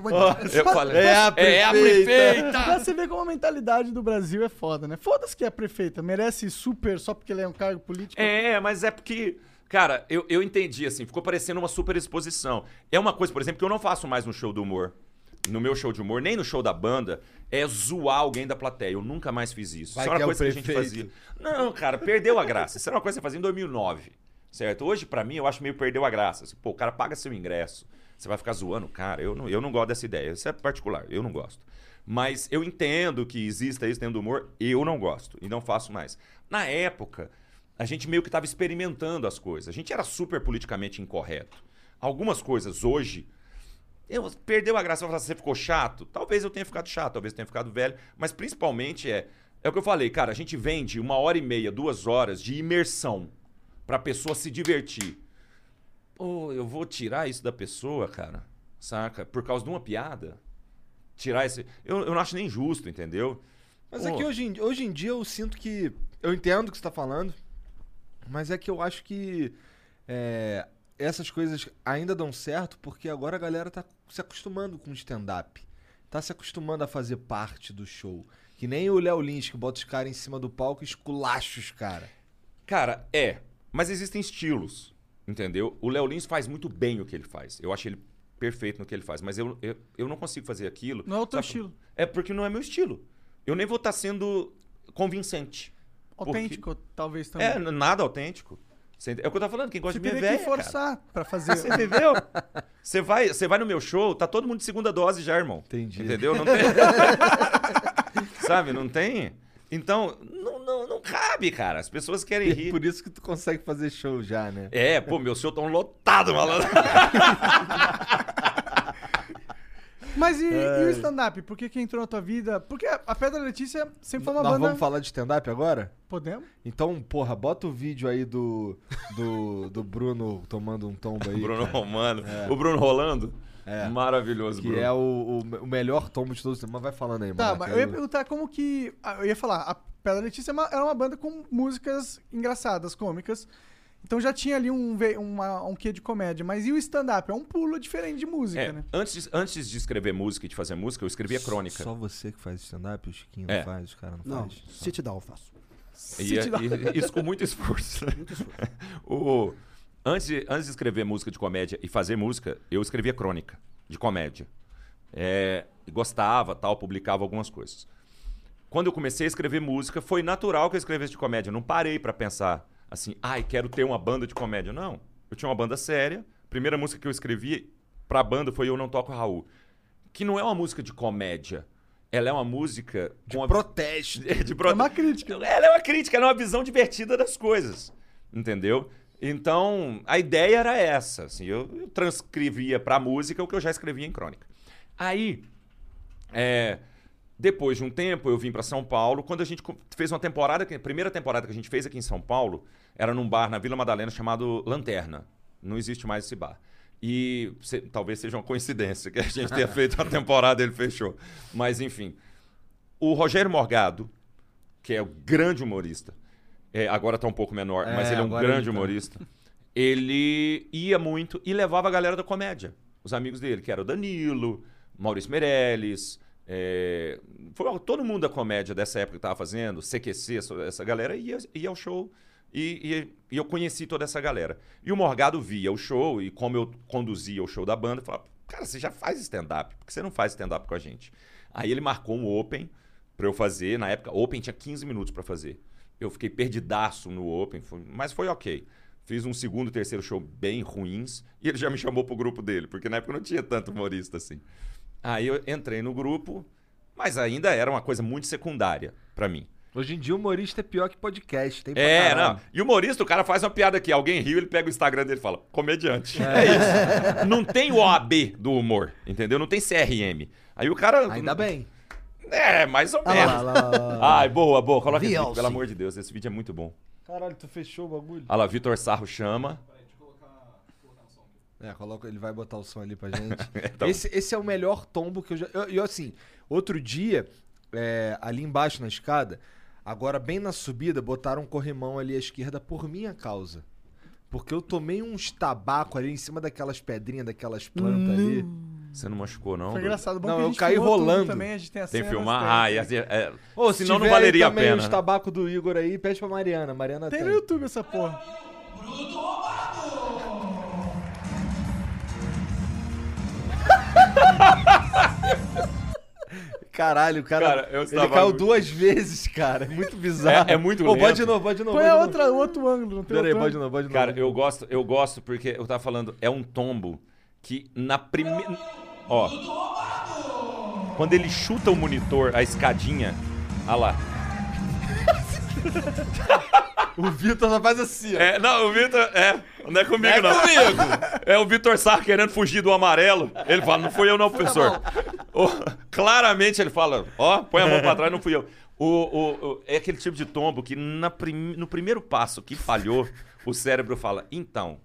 Eu falei, É a É a prefeita. Pra prefeita! você ver como a mentalidade do Brasil é foda, né? Foda-se que é a prefeita. Merece super só porque ele é um cargo político. É, mas é porque. Cara, eu, eu entendi, assim, ficou parecendo uma super exposição. É uma coisa, por exemplo, que eu não faço mais no show do humor. No meu show de humor, nem no show da banda, é zoar alguém da plateia. Eu nunca mais fiz isso. Vai isso era é uma coisa que a gente fazia. Não, cara, perdeu a graça. Isso era uma coisa que você fazia em 2009. Certo? Hoje, pra mim, eu acho meio perdeu a graça. Assim, Pô, o cara paga seu ingresso. Você vai ficar zoando cara. Eu não, eu não gosto dessa ideia. Isso é particular. Eu não gosto. Mas eu entendo que exista isso dentro do humor. Eu não gosto. E não faço mais. Na época, a gente meio que estava experimentando as coisas. A gente era super politicamente incorreto. Algumas coisas hoje. Eu, perdeu a graça. Você ficou chato? Talvez eu tenha ficado chato, talvez eu tenha ficado velho. Mas principalmente é. É o que eu falei, cara. A gente vende uma hora e meia, duas horas de imersão pra pessoa se divertir. Pô, eu vou tirar isso da pessoa, cara. Saca? Por causa de uma piada. Tirar esse. Eu, eu não acho nem justo, entendeu? Mas é Pô. que hoje em, hoje em dia eu sinto que. Eu entendo o que você tá falando, mas é que eu acho que é, essas coisas ainda dão certo porque agora a galera tá se acostumando com o stand-up. Tá se acostumando a fazer parte do show. Que nem o Léo Lins que bota os caras em cima do palco e esculacha os caras. Cara, é. Mas existem estilos, entendeu? O Léo Lins faz muito bem o que ele faz. Eu acho ele perfeito no que ele faz. Mas eu, eu, eu não consigo fazer aquilo. Não é o teu sabe? estilo. É porque não é meu estilo. Eu nem vou estar sendo convincente. Autêntico, talvez também. É, nada autêntico. Você É o que eu tô falando, quem gosta Você de mim é velho, que forçar pra fazer. Você entendeu? Você vai, você vai no meu show, tá todo mundo de segunda dose já, irmão. Entendi. Entendeu? Não tem. Sabe, não tem? Então, não, não, não cabe, cara. As pessoas querem E rir. por isso que tu consegue fazer show já, né? É, pô, meu show tão lotado, malandro. Mas e, e o stand-up? Por que, que entrou na tua vida? Porque a Pedra Letícia sempre foi uma Nós banda. vamos falar de stand-up agora? Podemos? Então, porra, bota o vídeo aí do, do, do Bruno tomando um tombo aí. Bruno cara. Romano. O Bruno rolando. É. Maravilhoso, Que Bruno. é o, o, o melhor tombo de todos os tempos. Mas vai falando aí, Tá, mano. mas eu ia perguntar como que. ah, Eu ia falar, a Pedra Letícia é uma- era uma banda com músicas engraçadas, cômicas. Então já tinha ali um, uma, um quê de comédia. Mas e o stand-up? É um pulo diferente de música, É, né? antes, de- antes de escrever música e de fazer música, eu escrevia crônica. Só você que faz stand-up? O Chiquinho É. não faz, os caras não, Não, faz. sit down eu faço. E, Se te dá- e- isso com muito esforço. o, antes, de, antes de escrever música de comédia e fazer música, eu escrevia crônica de comédia. É, e gostava, tal, publicava algumas coisas. Quando eu comecei a escrever música, foi natural que eu escrevesse de comédia. Eu não parei pra pensar assim, ai, quero ter uma banda de comédia. Não. Eu tinha uma banda séria. A primeira música que eu escrevi pra banda foi Eu Não Toco Raul. Que não é uma música de comédia. Ela é uma música com a- Protesto. de prote- É uma crítica. Ela é uma crítica, ela é uma visão divertida das coisas. Entendeu? Então, a ideia era essa. Assim, eu, eu transcrevia pra música o que eu já escrevia em crônica. Aí, é, depois de um tempo, eu vim pra São Paulo. Quando a gente fez uma temporada, a primeira temporada que a gente fez aqui em São Paulo, era num bar na Vila Madalena chamado Lanterna. Não existe mais esse bar. E se- talvez seja uma coincidência que a gente tenha feito a temporada e ele fechou. Mas, enfim. O Rogério Morgado, que é o grande humorista, é, agora tá um pouco menor, É, mas ele é um grande tá. humorista. Ele ia muito e levava a galera da comédia. Os amigos dele, que era o Danilo, Maurício Meirelles, é, foi todo mundo da comédia dessa época que tava fazendo, CQC, essa, galera ia, ia ao show e, e- e eu conheci toda essa galera. E o Morgado via o show e como eu conduzia o show da banda, falava, cara, você já faz stand-up, por que você não faz stand-up com a gente? Aí ele marcou um open pra eu fazer, na época, open tinha 15 minutos pra fazer. Eu fiquei perdidaço no open, mas foi ok. Fiz um segundo, terceiro show bem ruins e ele já me chamou pro grupo dele, porque na época não tinha tanto humorista assim. Aí eu entrei no grupo, mas ainda era uma coisa muito secundária pra mim. Hoje em dia, humorista é pior que podcast. Tem É, caralho. não. E o humorista, o cara faz uma piada aqui, alguém riu, ele pega o Instagram dele e fala, comediante. É, isso. Não tem o OAB do humor, entendeu? Não tem CRM. Aí o cara. Ainda bem. É, mais ou Ah menos. lá, lá, lá, lá. Ai, boa, boa. Coloca esse vídeo, pelo amor de Deus. Esse vídeo é muito bom. Caralho, tu fechou o bagulho? Olha lá, Vitor Sarro chama. É, coloca, ele vai botar o som ali pra gente. Então. esse, esse é o melhor tombo que eu já. Eu, eu, assim, outro dia, é, ali embaixo na escada, agora bem na subida, botaram um corrimão ali à esquerda por minha causa. Porque eu tomei uns tabaco ali em cima daquelas pedrinhas, daquelas plantas ali. Você não machucou, não? Foi engraçado. Bom Não, a eu caí rolando. Também, a gente tem as Tem que filmar? tem. Ah, e, é, Ô, se senão não tiver valeria a também pena. os né? tabaco do Igor aí, pede pra Mariana. Mariana Tem tem. no YouTube essa porra. Caralho, o cara, Cara, eu ele caiu muito- duas vezes, cara. É muito bizarro. É- é muito Ô, lento. Pode de novo, pode de novo. Põe a outra, outro ângulo, não tem Pera aí, outro pode de novo, pode de Cara, novo. eu gosto, eu gosto porque eu tava falando, é um tombo que na primeira. Ó. Quando ele chuta o monitor, a escadinha. Olha lá. O Vitor só faz assim, ó. É, não, o Vitor. É, não é comigo, não. É comigo! É o Vitor Sá querendo fugir do amarelo. Ele fala, não fui eu, não, professor. Ô, claramente ele fala, ó, põe a mão pra trás, não fui eu. O, o- o- é aquele tipo de tombo que na prim- no primeiro passo que falhou, o cérebro fala, então,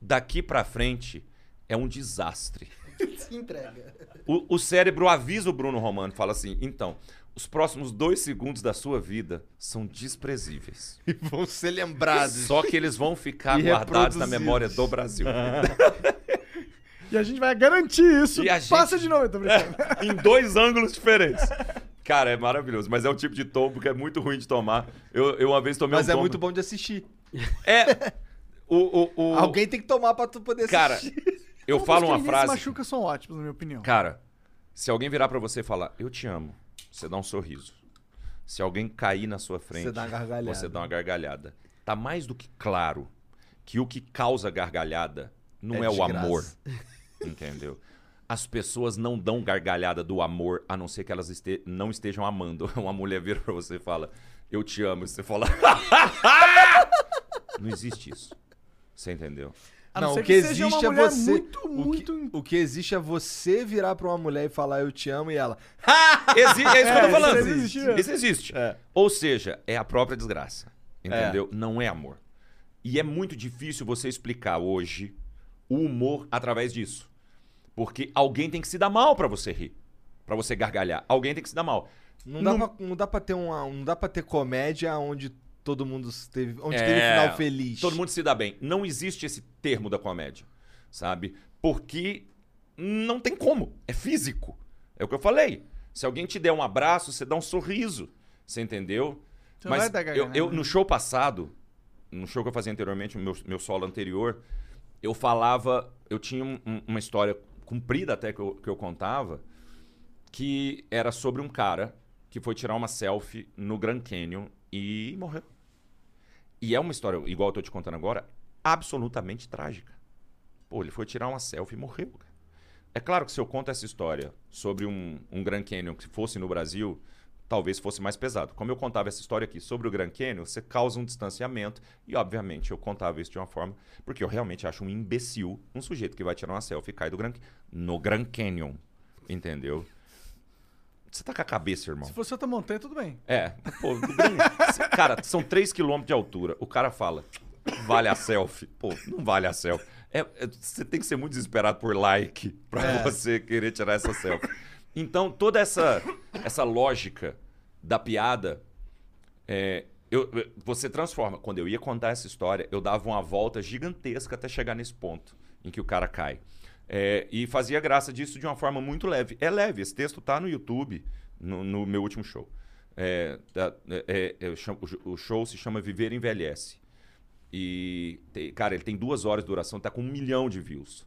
daqui pra frente é um desastre. Se entrega. O, o cérebro avisa o Bruno Romano, fala assim, então, os próximos dois segundos da sua vida são desprezíveis. E vão ser lembrados. Só que eles vão ficar E guardados na reproduzidos. memória do Brasil. E a gente vai garantir isso. E a gente- Passa de novo, eu tô brincando. em dois ângulos diferentes. Cara, é maravilhoso, mas é o tipo de tombo que é muito ruim de tomar. Eu, eu uma vez tomei Mas um é tombo. muito bom de assistir. É. O, o, o... Alguém tem que tomar pra tu poder Cara, assistir. eu Todos falo que uma ninguém frase. se machuca são ótimos, na minha opinião. Cara, se alguém virar pra você e falar, eu te amo, você dá um sorriso. Se alguém cair na sua frente, Você dá uma gargalhada. você dá uma gargalhada. Tá mais do que claro que o que causa gargalhada não É é, o amor. Entendeu? As pessoas não dão gargalhada do amor, a não ser que elas este- não estejam amando. Uma mulher vira pra você e fala, eu te amo. E você fala, não existe isso. Você entendeu? A não, Não, ser o que seja uma existe é você. muito, o, muito... que, o que existe é você virar pra uma mulher e falar eu te amo e ela. Exi é isso que eu tô É, falando. isso existe. Isso existe. Ou seja, é a própria desgraça. Entendeu? Não é amor. E é muito difícil você explicar hoje o humor através disso. Porque alguém tem que se dar mal pra você rir. Pra você gargalhar. Alguém tem que se dar mal. Não dá, Não- Pra, não dá pra ter uma. Não dá pra ter comédia onde todo mundo teve. Onde teve É, final feliz. Todo mundo se dá bem. Não existe esse termo da comédia, sabe? Porque não tem como. É físico. É o que eu falei. Se alguém te der um abraço, você dá um sorriso. Você entendeu? Você dar eu, eu- né? no show passado, no show que eu fazia anteriormente, meu, meu solo anterior, eu falava. Eu tinha um- um- uma história comprida até que eu, que eu contava, que era sobre um cara que foi tirar uma selfie no Grand Canyon e morreu. E é uma história, igual eu tô te contando agora, absolutamente trágica. Pô, ele foi tirar uma selfie e morreu. cara. É claro que se eu conto essa história sobre um, um Grand Canyon que fosse no Brasil, talvez fosse mais pesado. Como eu contava essa história aqui sobre o Grand Canyon, você causa um distanciamento e, obviamente, eu contava isso de uma forma... Porque eu realmente acho um imbecil um sujeito que vai tirar uma selfie e cai do Grand, no Grand Canyon. Entendeu? Você tá com a cabeça, irmão. Se fosse outra montanha, tudo bem. É, pô, Green- cara, são 3 km de altura. O cara fala, vale a selfie. Pô, não vale a selfie. É, é- você tem que ser muito desesperado por like pra você querer tirar essa selfie. Então, toda essa, essa lógica da piada, é, eu- você transforma. Quando eu ia contar essa história, eu dava uma volta gigantesca até chegar nesse ponto em que o cara cai. É, e fazia graça disso de uma forma muito leve. É leve, esse texto tá no YouTube, no, no meu último show. É, é, é, chamo- o show se chama Viver Envelhece. E, cara, ele tem duas horas de duração, tá com um milhão de views.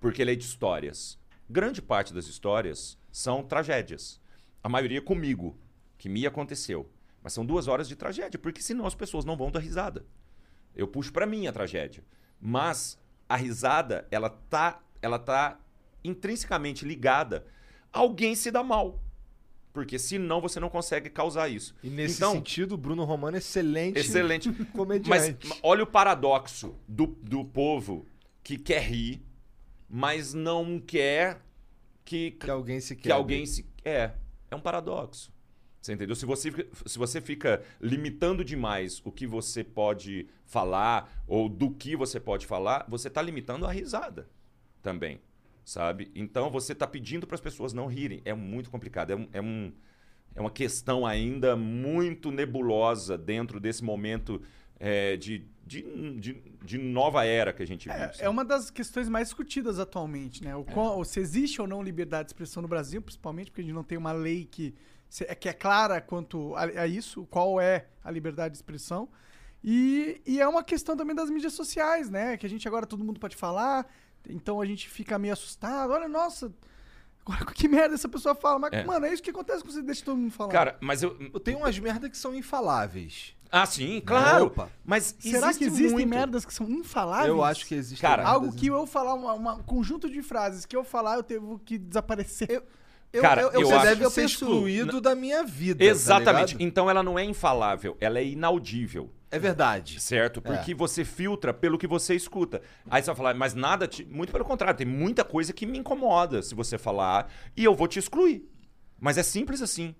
Porque ele é de histórias. Grande parte das histórias são tragédias. A maioria comigo, que me aconteceu. Mas são duas horas de tragédia, porque senão as pessoas não vão dar risada. Eu puxo pra mim a tragédia. Mas a risada, ela tá, ela tá intrinsecamente ligada a alguém se dá mal. Porque senão você não consegue causar isso. E nesse então, sentido, o Bruno Romano é excelente. excelente. Mas comediante. ma- olha o paradoxo do, do povo que quer rir, mas não quer que, Que alguém se que quebre. alguém se. É. É um paradoxo. Você entendeu? Se você, se você fica limitando demais o que você pode falar ou do que você pode falar, você está limitando a risada também. Sabe? Então você está pedindo para as pessoas não rirem. É muito complicado. É, um, é, um- é uma questão ainda muito nebulosa dentro desse momento é, de, de, de, de nova era que a gente vive. É, é uma das questões mais discutidas atualmente, né? O qual- se existe ou não liberdade de expressão no Brasil, principalmente porque a gente não tem uma lei que, se- que é clara quanto a, a isso, qual é a liberdade de expressão. E, e é uma questão também das mídias sociais, né? Que a gente agora todo mundo pode falar, então a gente fica meio assustado. Olha, nossa, agora que merda essa pessoa fala. Mas, É. mano, é isso que acontece quando você deixa todo mundo falar. Cara, mas eu. Eu tenho umas merdas que são infaláveis. Ah, sim, claro. Opa. Mas será existe que existem muito. merdas que são infaláveis? Eu acho que existe. Cara, Algo que eu falar, um conjunto de frases que eu falar, eu devo que desaparecer. Eu, eu, Cara, eu, eu, acho- deve ser excluído da minha vida. Exatamente. tá então ela não é infalável, ela é inaudível. É verdade. Certo? É. Porque você filtra pelo que você escuta. Aí você vai falar, mas nada. Te... Muito pelo contrário, tem muita coisa que me incomoda se você falar e eu vou te excluir. Mas é simples assim.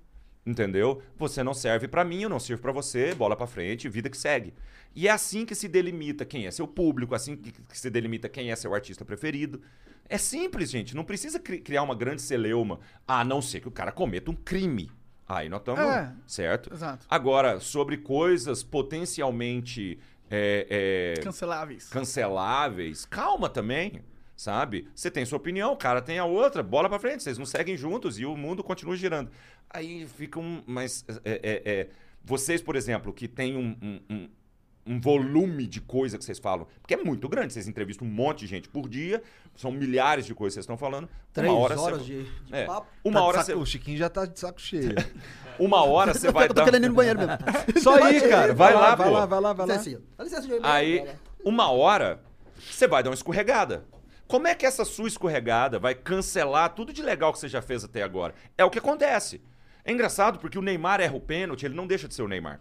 Entendeu? Você não serve pra mim, eu não sirvo pra você, bola pra frente, vida que segue. E é assim que se delimita quem é seu público, assim que que se delimita quem é seu artista preferido. É simples, gente. Não precisa cri- criar uma grande celeuma, a não ser que o cara cometa um crime. Aí nós estamos. É. Certo? Exato. Agora, sobre coisas potencialmente é, é, Canceláveis. canceláveis, calma também, sabe? Você tem sua opinião, o cara tem a outra, bola pra frente, vocês não seguem juntos e o mundo continua girando. Aí fica um. Mas é, é, é, vocês, por exemplo, que tem um, um- um- um volume de coisa que vocês falam, porque é muito grande, vocês entrevistam um monte de gente por dia, são milhares de coisas que vocês estão falando. Três uma hora horas você, de, de é, papo. uma Tá de hora saco- você, O Chiquinho já tá de saco cheio. uma hora você vai eu tô dar querendo ir no banheiro mesmo. Só aí, cara. Vai lá, vai pô. lá, vai lá, vai Dá é lá. licença, dá licença. Aí- Vai lá. uma hora você vai dar uma escorregada. Como é que essa sua escorregada vai cancelar tudo de legal que você já fez até agora? É o que acontece. É engraçado porque o Neymar erra o pênalti, ele não deixa de ser o Neymar.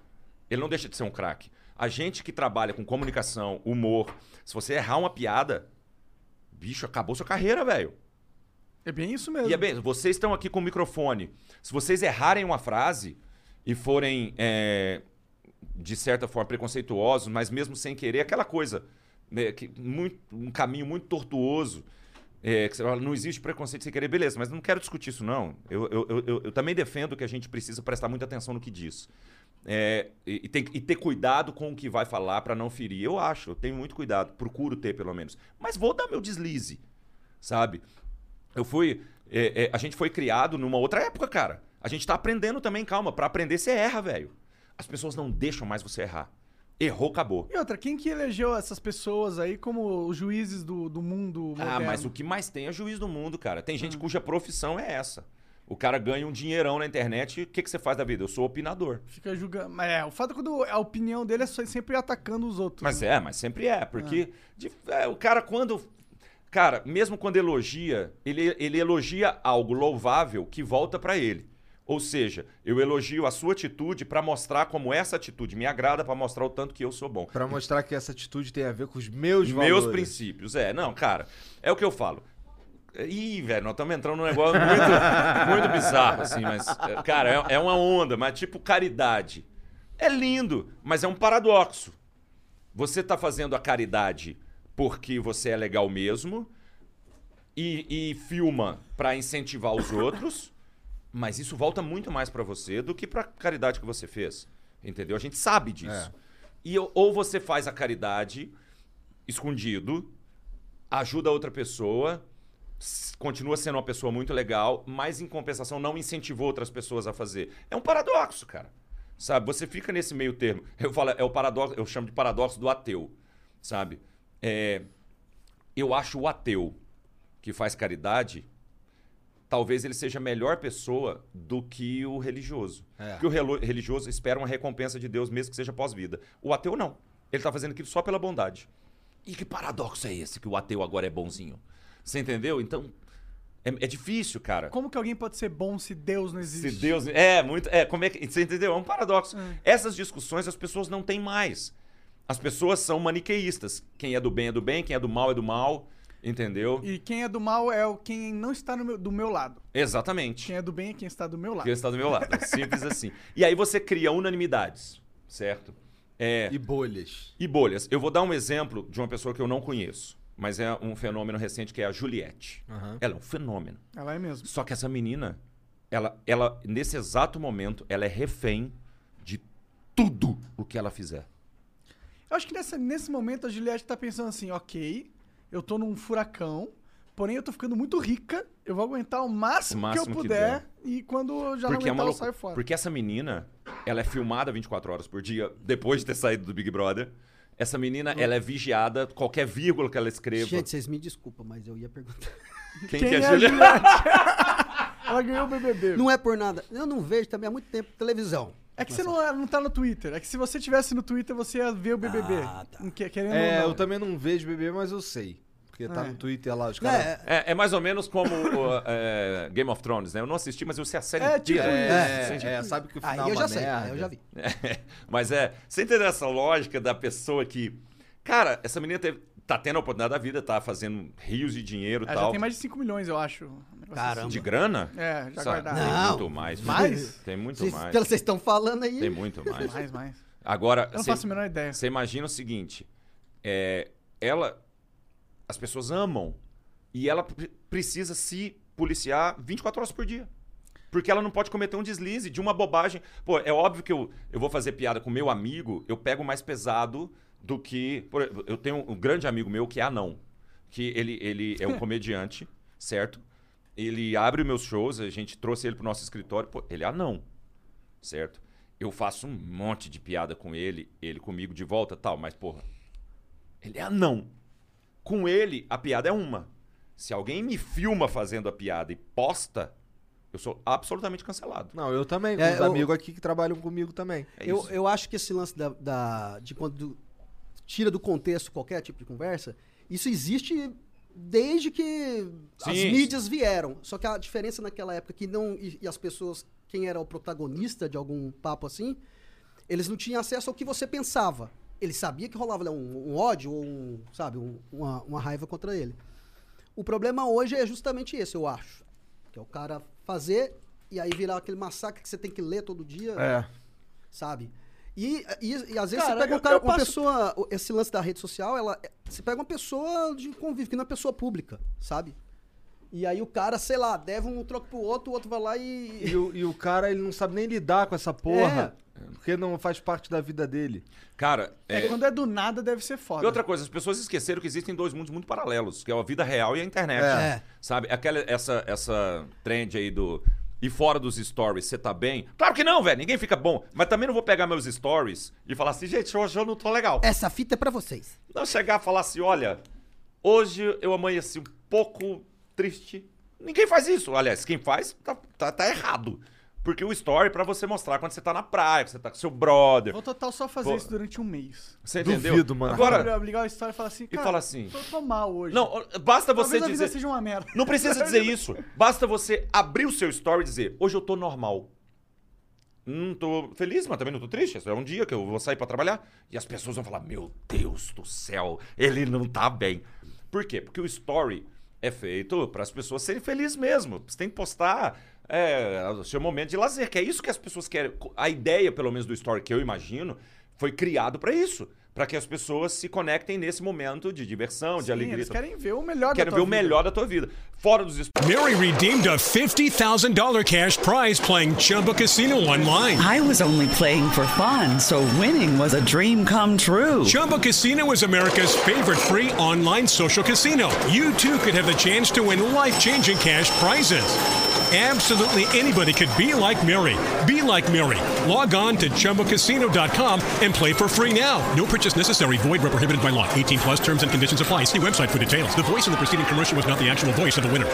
Ele não deixa de ser um craque. A gente que trabalha com comunicação, humor, se você errar uma piada, bicho, acabou sua carreira, velho. É bem isso mesmo. E é bem, vocês estão aqui com o microfone. Se vocês errarem uma frase e forem, é, de certa forma, preconceituosos, mas mesmo sem querer, aquela coisa, né, que muito, um caminho muito tortuoso. é, que você fala, não existe preconceito sem querer, beleza, mas não quero discutir isso, não. Eu, eu, eu, eu- eu também defendo que a gente precisa prestar muita atenção no que diz. É, e, e tem- e ter cuidado com o que vai falar para não ferir. Eu acho, eu tenho muito cuidado, procuro ter pelo menos. Mas vou dar meu deslize, sabe? Eu fui. é, é, a gente foi criado numa outra época, cara. A gente tá aprendendo também, calma. Pra aprender, você erra, velho. As pessoas não deixam mais você errar. Errou, acabou. E outra, quem que elegeu essas pessoas aí como os juízes do, do mundo Ah, moderno? mas o que mais tem é juiz do mundo, cara. Tem Hum. gente cuja profissão é essa. O cara ganha um dinheirão na internet. O que, que você faz da vida? Eu sou opinador. Fica julgando. Mas é, o fato é quando a opinião dele é só- sempre atacando os outros. Mas né? é, mas sempre é. Porque de- é, o cara, quando. Cara, mesmo quando elogia, ele, ele elogia algo louvável que volta pra ele. Ou seja, eu elogio a sua atitude pra mostrar como essa atitude me agrada, pra mostrar o tanto que eu sou bom. Pra mostrar que essa atitude tem a ver com os meus Os valores. meus princípios. É, não, cara, é o que eu falo. Ih, velho, nós estamos entrando num negócio muito, muito bizarro, assim, mas, é, cara, é, é uma onda, mas tipo caridade. É lindo, mas é um paradoxo. Você tá fazendo a caridade porque você é legal mesmo e, e filma pra incentivar os outros, mas isso volta muito mais pra você do que pra caridade que você fez. Entendeu? A gente sabe disso. E ou- você faz a caridade escondido, ajuda a outra pessoa, continua sendo uma pessoa muito legal, mas em compensação não incentivou outras pessoas a fazer. É um paradoxo, cara. Sabe? Você fica nesse meio termo. Eu falo, é o paradoxo, eu chamo de paradoxo do ateu, sabe? É, eu acho o ateu que faz caridade, talvez ele seja a melhor pessoa do que o religioso. É. Porque o relo- religioso espera uma recompensa de Deus, mesmo que seja pós-vida. O ateu não. Ele está fazendo aquilo só pela bondade. E que paradoxo é esse que o ateu agora é bonzinho? Você entendeu? Então, é, é difícil, cara. Como que alguém pode ser bom se Deus não existe? Se Deus. É, muito. É, como é que. Você entendeu? É um paradoxo. Essas discussões as pessoas não têm mais. As pessoas são maniqueístas. Quem é do bem é do bem, quem é do mal é do mal. Entendeu? E quem é do mal é o quem não está no meu- do meu lado. Exatamente. Quem é do bem é quem está do meu lado. Quem está do meu lado. É simples assim. E aí você cria unanimidades, certo? É, E bolhas. e bolhas. Eu vou dar um exemplo de uma pessoa que eu não conheço, mas é um fenômeno recente que é a Juliette. Aham. Ela é um fenômeno. Ela é mesmo. Só que essa menina, ela, ela, nesse exato momento, ela é refém de tudo o que ela fizer. Eu acho que nessa- nesse momento a Juliette tá pensando assim, ok, eu tô num furacão, porém eu tô ficando muito rica, eu vou aguentar o máximo, O máximo que eu que puder, e quando eu já não Porque é aguentar uma eu saio fora. Porque essa menina, ela é filmada 24 horas por dia, depois de ter saído do Big Brother. Essa menina, ela é vigiada, qualquer vírgula que ela escreva. Gente, vocês me desculpam, mas eu ia perguntar. quem, Quem que é, é a Juliette? Ela ganhou o BBB. Não é por nada. Eu não vejo também há muito tempo televisão. É que você não, não tá no Twitter. É que se você tivesse no Twitter, você ia ver o BBB. Ah, tá. Que- Querendo É, ou não. eu também não vejo bebê, mas eu sei. Porque tá É. no Twitter lá, os caras. É, É, é mais ou menos como o, é, Game of Thrones, né? Eu não assisti, mas eu sei a série É, tipo inteira. É, Você é, sabe que o aí final é eu uma já sei, merda. aí eu já vi. Mas é, você entendeu essa lógica da pessoa que. Cara, essa menina teve- tá tendo a oportunidade da vida, tá fazendo rios de dinheiro e É, já tal. tem mais de 5 milhões, eu acho. Um negócio Caramba. De grana? assim. É, já Sabe, guardado. Tem Não. muito mais. Mais? Tem muito Vocês, mais. pelo que vocês estão falando aí. Tem muito mais. Mais, mais. Agora, Eu não você- faço a menor ideia. Você imagina o seguinte: é, ela. As pessoas amam e ela pre- precisa se policiar 24 horas por dia. Porque ela não pode cometer um deslize de uma bobagem. Pô, é óbvio que eu, eu vou fazer piada com meu amigo, eu pego mais pesado do que. por eu tenho um grande amigo meu que é anão. Que ele, ele é um comediante, certo? Ele abre meus shows, a gente trouxe ele pro nosso escritório. Pô, ele é anão, certo? Eu faço um monte de piada com ele, ele comigo de volta tal, mas porra, ele é anão. Com ele, a piada é uma. Se alguém me filma fazendo a piada e posta, eu sou absolutamente cancelado. Não, eu também, com É, os eu- amigos aqui que trabalham comigo também. É eu, eu acho que esse lance da, da- de quando tira do contexto qualquer tipo de conversa, isso existe desde que as Sim. mídias vieram. Só que a diferença naquela época que não e, e as pessoas, quem era o protagonista de algum papo assim, eles não tinham acesso ao que você pensava. Ele sabia que rolava né, um, um ódio ou um, sabe, um- uma, uma raiva contra ele. O problema hoje é justamente esse, eu acho. Que é o cara fazer e aí virar aquele massacre que você tem que ler todo dia, É. sabe? E, e, e às vezes Cara, você pega um cara, eu uma passo- pessoa. Esse lance da rede social, ela, você pega uma pessoa de convívio, que não é pessoa pública, sabe? E aí o cara, sei lá, deve um troco pro outro, o outro vai lá e. E o, e o cara, ele não sabe nem lidar com essa porra. Porque não faz parte da vida dele. Cara, É, é, quando é do nada, deve ser foda. E outra coisa, as pessoas esqueceram que existem dois mundos muito paralelos, que é a vida real e a internet. É. Sabe? Aquela, essa, essa trend aí do. E fora dos stories, você tá bem? Claro que não, velho. Ninguém fica bom. Mas também não vou pegar meus stories e falar assim, gente, hoje eu não tô legal. Essa fita é pra vocês. Não chegar a falar assim, olha, hoje eu amanheci um pouco triste. Ninguém faz isso. Aliás, quem faz tá, tá, tá errado. Porque o story é pra você mostrar quando você tá na praia, que você tá com seu brother. Vou total só fazer Pô. isso durante um mês. Você entendeu? Duvido, mano. Agora, ligar a história e falar assim, cara, fala assim- tô, tô mal hoje. não, basta você Talvez a vida dizer. seja uma merda. Não precisa dizer isso. Basta você abrir o seu story e dizer: hoje eu tô normal. Não tô feliz, mas também não tô triste. É um dia que eu vou sair pra trabalhar. E as pessoas vão falar: Meu Deus do céu, ele não tá bem. Por quê? Porque o story é feito para as pessoas serem felizes mesmo. Você tem que postar é, o seu momento de lazer, que é isso que as pessoas querem. A ideia, pelo menos, do story que eu imagino, foi criado para isso. Para que as pessoas se conectem nesse momento de diversão, de Sim, alegria. eles querem ver o melhor Quero da ver tua o vida. melhor da tua vida. Fora dos Mary redeemed a $50,000 cash prize playing Chumba Casino online. I was only playing for fun, so winning was a dream come true. Chumba Casino is America's favorite free online social casino. You too could have the chance to win life changing cash prizes. Absolutely anybody could be like Mary. Be like Mary. Log on to ChumbaCasino.com and play for free now. No purchase necessary. Void where prohibited by law. 18 plus terms and conditions apply. See website for details. The voice in the preceding commercial was not the actual voice of the winner.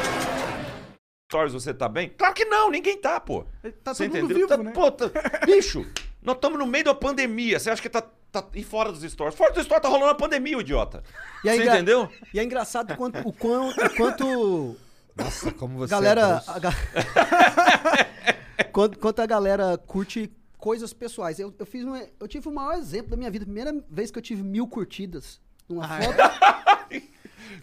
stories você tá bem? Claro que não, ninguém tá, pô. Tá Você todo mundo entendeu? vivo, Tá- né? Pô, tá- bicho, nós estamos no meio da pandemia. Você acha que tá, tá. E fora dos stories? Fora dos stories tá rolando a pandemia, o idiota. E aí, Você engra- entendeu? E é engraçado o quanto. O quanto, o quanto Nossa, como você. galera. é a ga- quanto, quanto a galera curte coisas pessoais. Eu, eu fiz um, eu tive o maior exemplo da minha vida. Primeira vez que eu tive mil curtidas numa Ah, é? foto.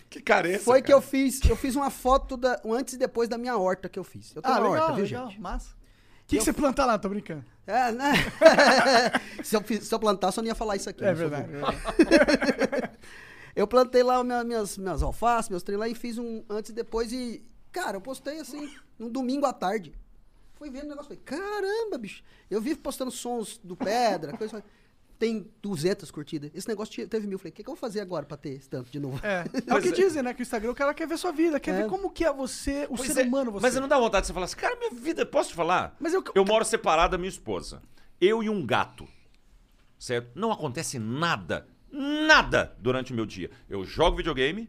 Que carência. Foi que cara. eu fiz. Eu fiz uma foto da, um antes e depois da minha horta que eu fiz. Eu tenho Ah, uma legal, horta, viu, legal, gente? massa. O que, que você planta lá? Tô brincando. É, né? se, eu, se eu plantasse, eu não ia falar isso aqui. É sou verdade. Eu plantei lá minha- minhas, minhas alfaces, meus trem lá e fiz um antes e depois e. Cara, eu postei assim, num domingo à tarde. Fui vendo o negócio, falei, caramba, bicho. Eu vivo postando sons do Pedra, coisa. Tem 200 curtidas. Esse negócio teve mil. Falei, o que, que eu vou fazer agora pra ter esse tanto de novo? É, é o que é. dizem, né? Que o Instagram, o cara quer ver sua vida, quer É. ver como que é você, o Pois ser é, humano você. Mas não dá vontade de você falar assim, cara, minha vida, posso te falar? Mas eu- eu moro separado da minha esposa. Eu e um gato. Certo? Não acontece nada, nada durante o meu dia. Eu jogo videogame,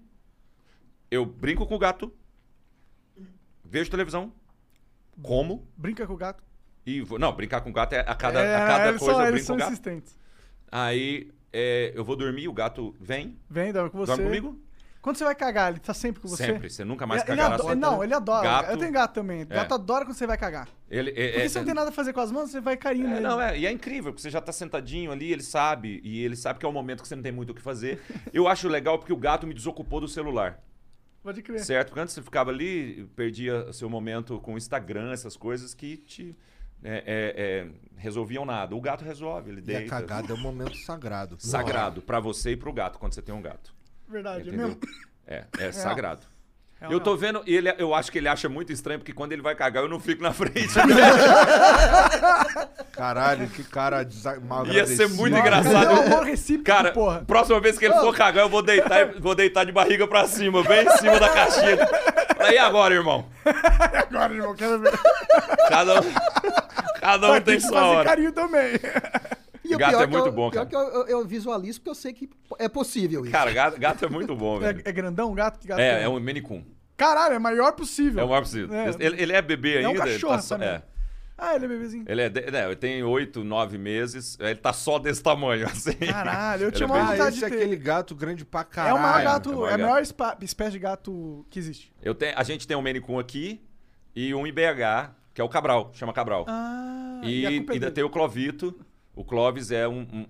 eu brinco com o gato, vejo televisão, como Brinca com o gato. e vou. Não, brincar com o gato é a cada, é, a cada coisa são, eu brinco com o gato. Aí é, eu vou dormir, o gato vem, Vem, dorme com você. dorme comigo. Quando você vai cagar, ele tá sempre com você? Sempre, você nunca mais Ele- ele cagará adora- sozinho. Não, ele adora. Gato- Eu tenho gato também. É. Gato adora quando você vai cagar. Ele, é, Porque é- você não tem nada a fazer com as mãos, você vai caindo É, nele. não, é, e é incrível, porque você já tá sentadinho ali, ele sabe, e ele sabe que é um momento que você não tem muito o que fazer. Eu acho legal porque o gato me desocupou do celular, Pode crer. certo? Porque antes você ficava ali, perdia seu momento com o Instagram, essas coisas que te é, é, é, resolviam nada. O gato resolve, ele E a deita. cagada é um momento sagrado. Sagrado, pra você e pro gato, quando você tem um gato. Verdade, é Entendeu? mesmo. É, é sagrado. É Eu tô vendo, e ele, eu acho que ele acha muito estranho, porque quando ele vai cagar, eu não fico na frente. Caralho, que cara desa- mal Ia ser muito engraçado. Cara, porra? próxima vez que ele for cagar, eu vou deitar, e- vou deitar de barriga pra cima, bem em cima da caixinha. Aí agora, irmão? Agora, irmão, quero ver. Cada um, cada um tem que sua hora. carinho também. E o Gato pior é muito eu- bom, pior cara. que eu, eu- eu visualizo porque eu sei que é possível isso. Cara, gato, gato é muito bom, velho. É, é grandão o gato? Que gato É, é um Maine Coon. Caralho, é o maior possível. É o maior possível. É. Ele, ele é bebê É um ainda. ele cachorro tá também. é. Ah, ele é bebezinho. Ele é, de, né, ele tem oito, nove meses. Ele tá só desse tamanho, assim. Caralho, eu tinha é uma bem- Ah, vontade esse é de ter. aquele gato grande pra É caralho. o maior gato, é o é, maior a maior espécie de gato que existe. Eu tenho, a gente tem um Maine Coon aqui e um IBH, que é o Cabral, chama Cabral. Ah, e é ainda tem o Clovito. O Clovis é um,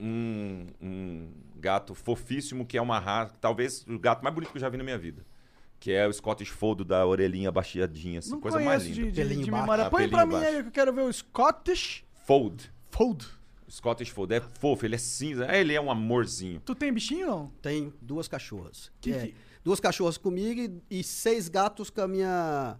um, um- gato fofíssimo, que é uma raça, talvez o gato mais bonito que eu já vi na minha vida. Que é o Scottish Fold da orelhinha baixadinha, assim, Não coisa mais linda. de, de, Pelinho de memória. Ah, Põe pra mim baixo. aí que eu quero ver o Scottish Fold. Fold. Scottish Fold é fofo, ele é cinza. É, Ele é um amorzinho. Tu tem bichinho não? Tenho duas cachorras. Que É, que- Duas cachorras comigo e, e seis gatos com a minha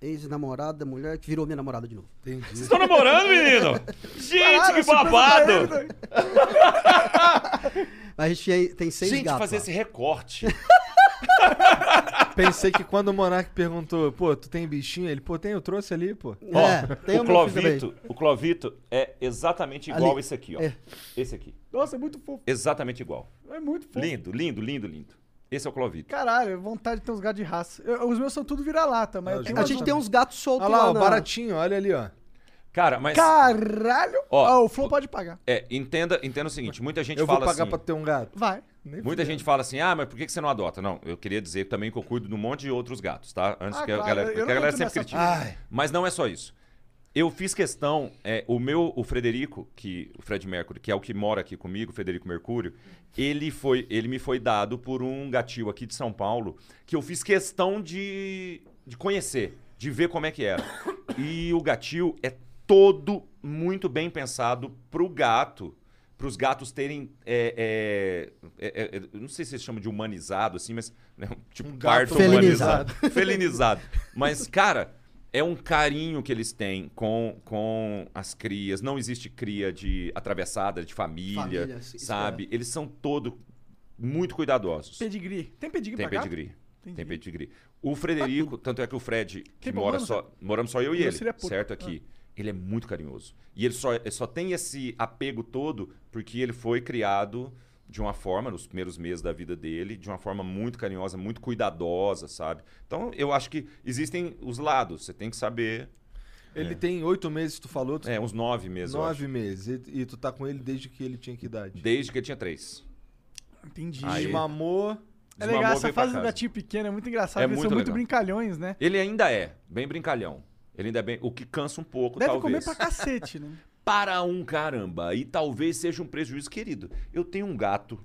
ex-namorada, mulher, que virou minha namorada de novo. Entendi. Vocês estão namorando, menino? Gente, Caralho, que babado! Mas a gente tem- tem seis Gente, gatos. fazer lá. esse recorte. Pensei que quando o Monark perguntou, pô, tu tem bichinho? Ele, pô, tem, eu trouxe ali, pô. É, tem o, Clovito, o Clovito é exatamente igual Ali. esse aqui, ó. É. Esse aqui. Nossa, é muito fofo. Exatamente igual. É muito fofo. Lindo, lindo, lindo, lindo. Esse é o Clovito. Caralho, vontade de ter uns gatos de raça. Eu- os meus são tudo vira-lata, mas Ah, eu tenho A gente tem uns gatos soltos Olha lá, lá o na- baratinho, olha ali, ó. Cara, mas. Caralho! Ó, Ó, o Flow pode pagar. É, entenda, entenda o seguinte: muita gente Eu vou fala pagar assim. pra ter um gato. Vai. Nem Muita gente fala assim, ah, mas por que que você não adota? Não, eu queria dizer também que eu cuido de um monte de outros gatos, tá? Antes Ah, que a claro, galera, eu porque não a galera entro sempre nessa critica. Ai. Mas não é só isso. Eu fiz questão, é, o meu, o Frederico, que o Fred Mercury, que é o que mora aqui comigo, o Frederico Mercúrio, ele foi, ele me foi dado por um gatil aqui de São Paulo, que eu fiz questão de, de conhecer, de ver como é que era. E o gatil é todo muito bem pensado pro gato, para os gatos terem, é, é, é, é, eu não sei se eles chamam de humanizado assim, mas né, tipo Um parto gato humanizado, felinizado. Mas cara, é um carinho que eles têm com, com as crias. Não existe cria de atravessada, de família, Família, sabe? Eles são todos muito cuidadosos. Pedigree. Tem pedigree Tem pedigree. Entendi. Tem pedigree. O Frederico, tanto é que o Fred, que Tem mora problema, só. Moramos só eu e ele, porco. certo? Aqui. Ele é muito carinhoso. E ele só, ele só tem esse apego todo porque ele foi criado de uma forma, nos primeiros meses da vida dele, de uma forma muito carinhosa, muito cuidadosa, sabe? Então, eu acho que existem os lados. Você tem que saber. Ele tem oito meses, tu falou. Tu... É, uns nove meses. Nove meses. E, e tu tá com ele desde que ele tinha que idade? Desde que ele tinha três. Entendi. Aí- Mamou. É Desmamou, legal, essa fase do casa. gatinho pequeno é muito engraçado. É eles muito são muito legal. brincalhões, né? Ele ainda é, bem brincalhão. Ele ainda é bem. O que cansa um pouco, Deve talvez. comer pra cacete, né? para um caramba. E talvez seja um prejuízo querido. Eu tenho um gato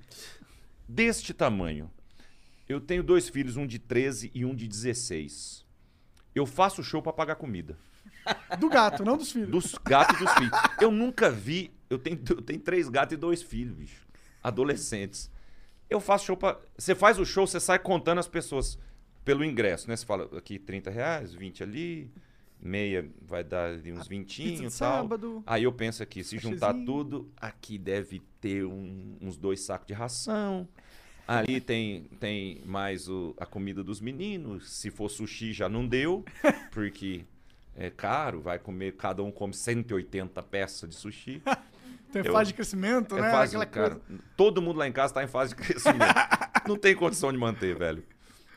deste tamanho. Eu tenho dois filhos, um de 13 e um de 16. Eu faço show para pagar comida. Do gato, não dos filhos. Dos gatos e dos filhos. Eu nunca vi. Eu tenho, eu tenho três gatos e dois filhos, bicho. Adolescentes. Eu faço show pra. Você faz o show, você sai contando as pessoas pelo ingresso, né? Você fala aqui 30 reais, 20 ali, meia vai dar ali uns 20 Pizza e tal. sábado. Aí eu penso aqui, se juntar tudo, aqui deve ter um- uns dois sacos de ração. Ali tem, tem mais o- a comida dos meninos. Se for sushi, já não deu, porque é caro, vai comer, cada um come 180 peças de sushi. Tem Eu- fase de crescimento, É né? fase, Aquela cara, coisa. todo mundo lá em casa tá em fase de crescimento. não tem condição de manter, velho.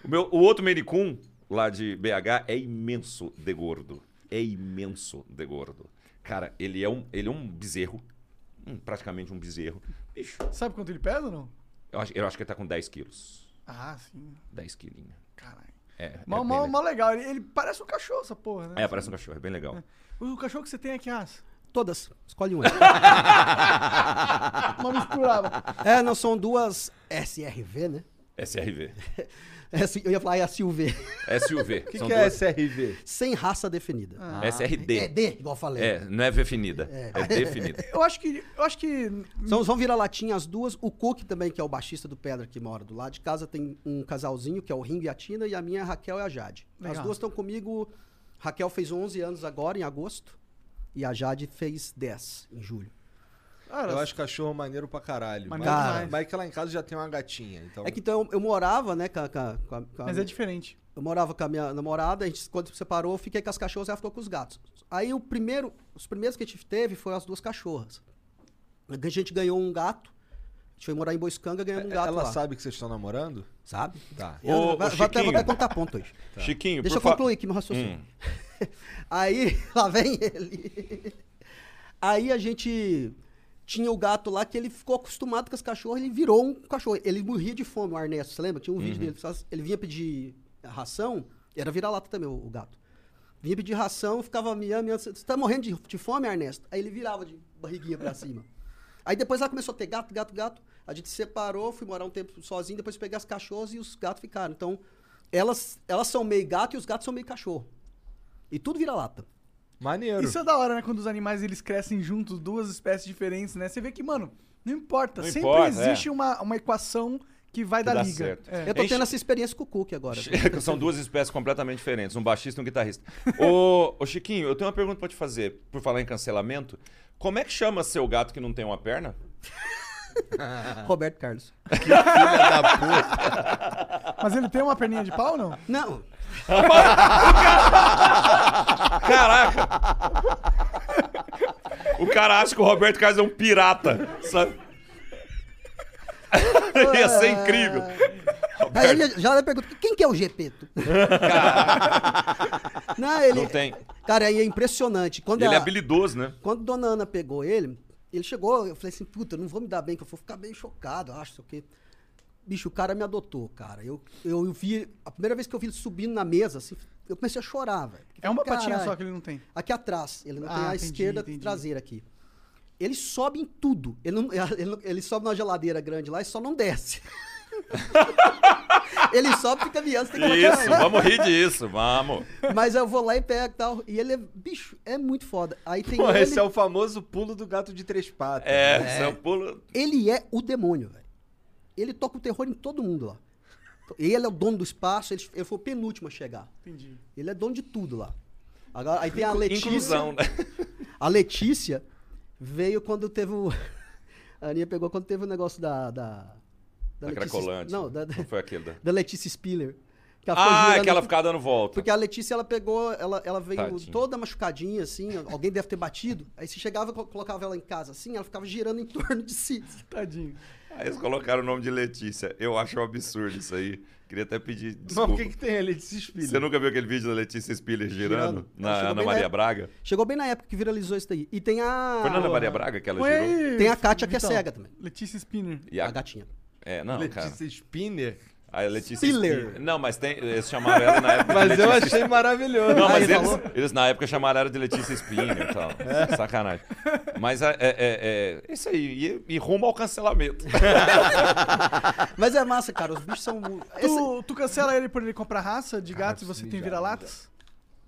O, meu, o outro Mericum, lá de BH, é imenso de gordo. É imenso de gordo. Cara, ele é um, ele é um bezerro. hum, praticamente um bezerro. Bicho, Sabe quanto ele pesa ou não? eu acho, eu acho que ele tá com 10 quilos. Ah, sim. 10 quilinhos. Caralho. É, Mó, é, bem mó, legal. Ele, ele parece um cachorro, essa porra, né? é, parece um cachorro, é bem legal. O cachorro que você tem aqui, As? Todas. Escolhe uma. Uma misturada. é, não são duas SRV, né? SRV. Eu ia falar SUV. SUV. O que, São que é duas- SRV? Sem raça definida. SRD. É D, igual eu falei. É, não é definida. É, definida. Eu acho que. Eu acho que. São, vão virar latinha as duas. O Cook também, que é o baixista do Pedra, que mora do lado de casa, tem um casalzinho, que é o Ringo e a Tina, e a minha, a Raquel e a Jade. As Legal. duas estão comigo. Raquel fez 11 anos agora, em agosto, e a Jade fez 10, em julho. Cara, Eu acho cachorro maneiro pra caralho. Maneiro mas, demais. mas que lá em casa já tem uma gatinha. Então... É que então eu, eu morava, né, com a, com a- com a- Mas minha- é diferente. Eu morava com a minha namorada, a gente, quando se separou, eu fiquei com as cachorras e ela ficou com os gatos. Aí o primeiro, os primeiros que a gente teve foram as duas cachorras. A gente ganhou um gato, a gente foi morar em Boiscanga, ganhamos um gato Ela lá. sabe que vocês estão namorando? Sabe? Tá. Eu, Ô, vai- ô, vai até- vou até contar ponto hoje. Chiquinho, Deixa eu concluir aqui meu raciocínio. Hum. Aí, lá vem ele. Aí a gente tinha o gato lá que ele ficou acostumado com os cachorros, ele virou um cachorro. Ele morria de fome, o Ernesto, você lembra? Tinha um vídeo dele. Ele vinha pedir ração, era vira-lata também, o, o gato. Vinha pedir ração, ficava miando, miando. Você tá morrendo de, de fome, Ernesto? Aí ele virava de barriguinha pra cima. Aí depois ela começou a ter gato, gato, gato. A gente separou, fui morar um tempo sozinho, depois peguei as cachorras e os gatos ficaram. Então, elas, elas são meio gato e os gatos são meio cachorro. E tudo vira lata. Maneiro. Isso é da hora, né? Quando os animais eles crescem juntos, duas espécies diferentes, né? Você vê que, mano, não importa. Não sempre importa, existe é. uma, uma equação que vai Que dar liga. certo. É. Eu tô Enche- tendo essa experiência com o Cook agora. São duas espécies completamente diferentes, um baixista e um guitarrista. ô, ô, Chiquinho, eu tenho uma pergunta pra te fazer, por falar em cancelamento. Como é que chama seu gato que não tem uma perna? Roberto Carlos. Mas ele tem uma perninha de pau, não? Não, Caraca! O cara acha que o Roberto Carlos é um pirata, sabe? Ia ser incrível. Aí ele já pergunta, quem que é o Gepeto? não, ele... Não tem. Cara, aí é impressionante. Quando, ele é habilidoso, né? quando Dona Ana pegou ele, ele chegou, eu falei assim, puta, não vou me dar bem, que eu vou ficar bem chocado, acho, sei o quê. Bicho, o cara me adotou, cara. Eu, eu vi, a primeira vez que eu vi ele subindo na mesa, assim, eu comecei a chorar, velho. É uma patinha Caralho. só que ele não tem. Aqui atrás, ele não tem Ah, a entendi, esquerda entendi. traseira aqui. Ele sobe em tudo. Ele, não- ele, não- ele sobe na geladeira grande lá e só não desce. ele sobe e fica miando, você tem que colocar Isso, vamos rir disso, vamos. Mas eu vou lá e pego e tal. E ele é, bicho, é muito foda. Aí tem Pô, ele, esse é o famoso pulo do gato de três patas. É, seu pulo. ele é o demônio, velho. Ele toca o terror em todo mundo lá. Ele é o dono do espaço, ele, ele foi o penúltimo a chegar. Entendi. Ele é dono de tudo lá. Agora, aí tem a Letícia. Inclusão, né? A Letícia veio quando teve o. A Aninha pegou quando teve o negócio da. Da, Da Letícia- Cracolândia. Não, da, da, Não foi aquele da... da Letícia Spiller. Que Ah, girando- é que ela ficava dando volta. Porque a Letícia, ela pegou, ela, ela veio Tadinha. toda machucadinha, assim, alguém deve ter batido. Aí se chegava, co- colocava ela em casa, assim, ela ficava girando em torno de si. Tadinho. Aí eles colocaram o nome de Letícia. Eu acho um absurdo isso aí. Queria até pedir Mas desculpa. o que, que tem de se espelho? Você nunca viu aquele vídeo da Letícia Spiller girando? Girando. Na Ana na Maria época. Braga? Chegou bem na época que viralizou isso daí. E tem a. Foi na Ana Maria Braga que ela Põe girou? aí, Tem a Kátia que é cega também. Letícia Spinner. E A a... gatinha. É, não, cara. Letícia Spinner. A Letícia Spiller. Spiller. Não, mas tem... eles chamaram ela na época de Mas eu achei maravilhoso. Não, mas ele eles, eles na época chamaram ela de Letícia Spinner e tal. Sacanagem. Mas é, é, é- é isso aí. E, e rumo ao cancelamento. Mas é massa, cara. Os bichos são. mu- Esse- Tu, tu cancela ele por ele comprar raça de gatos e você tem vira-latas?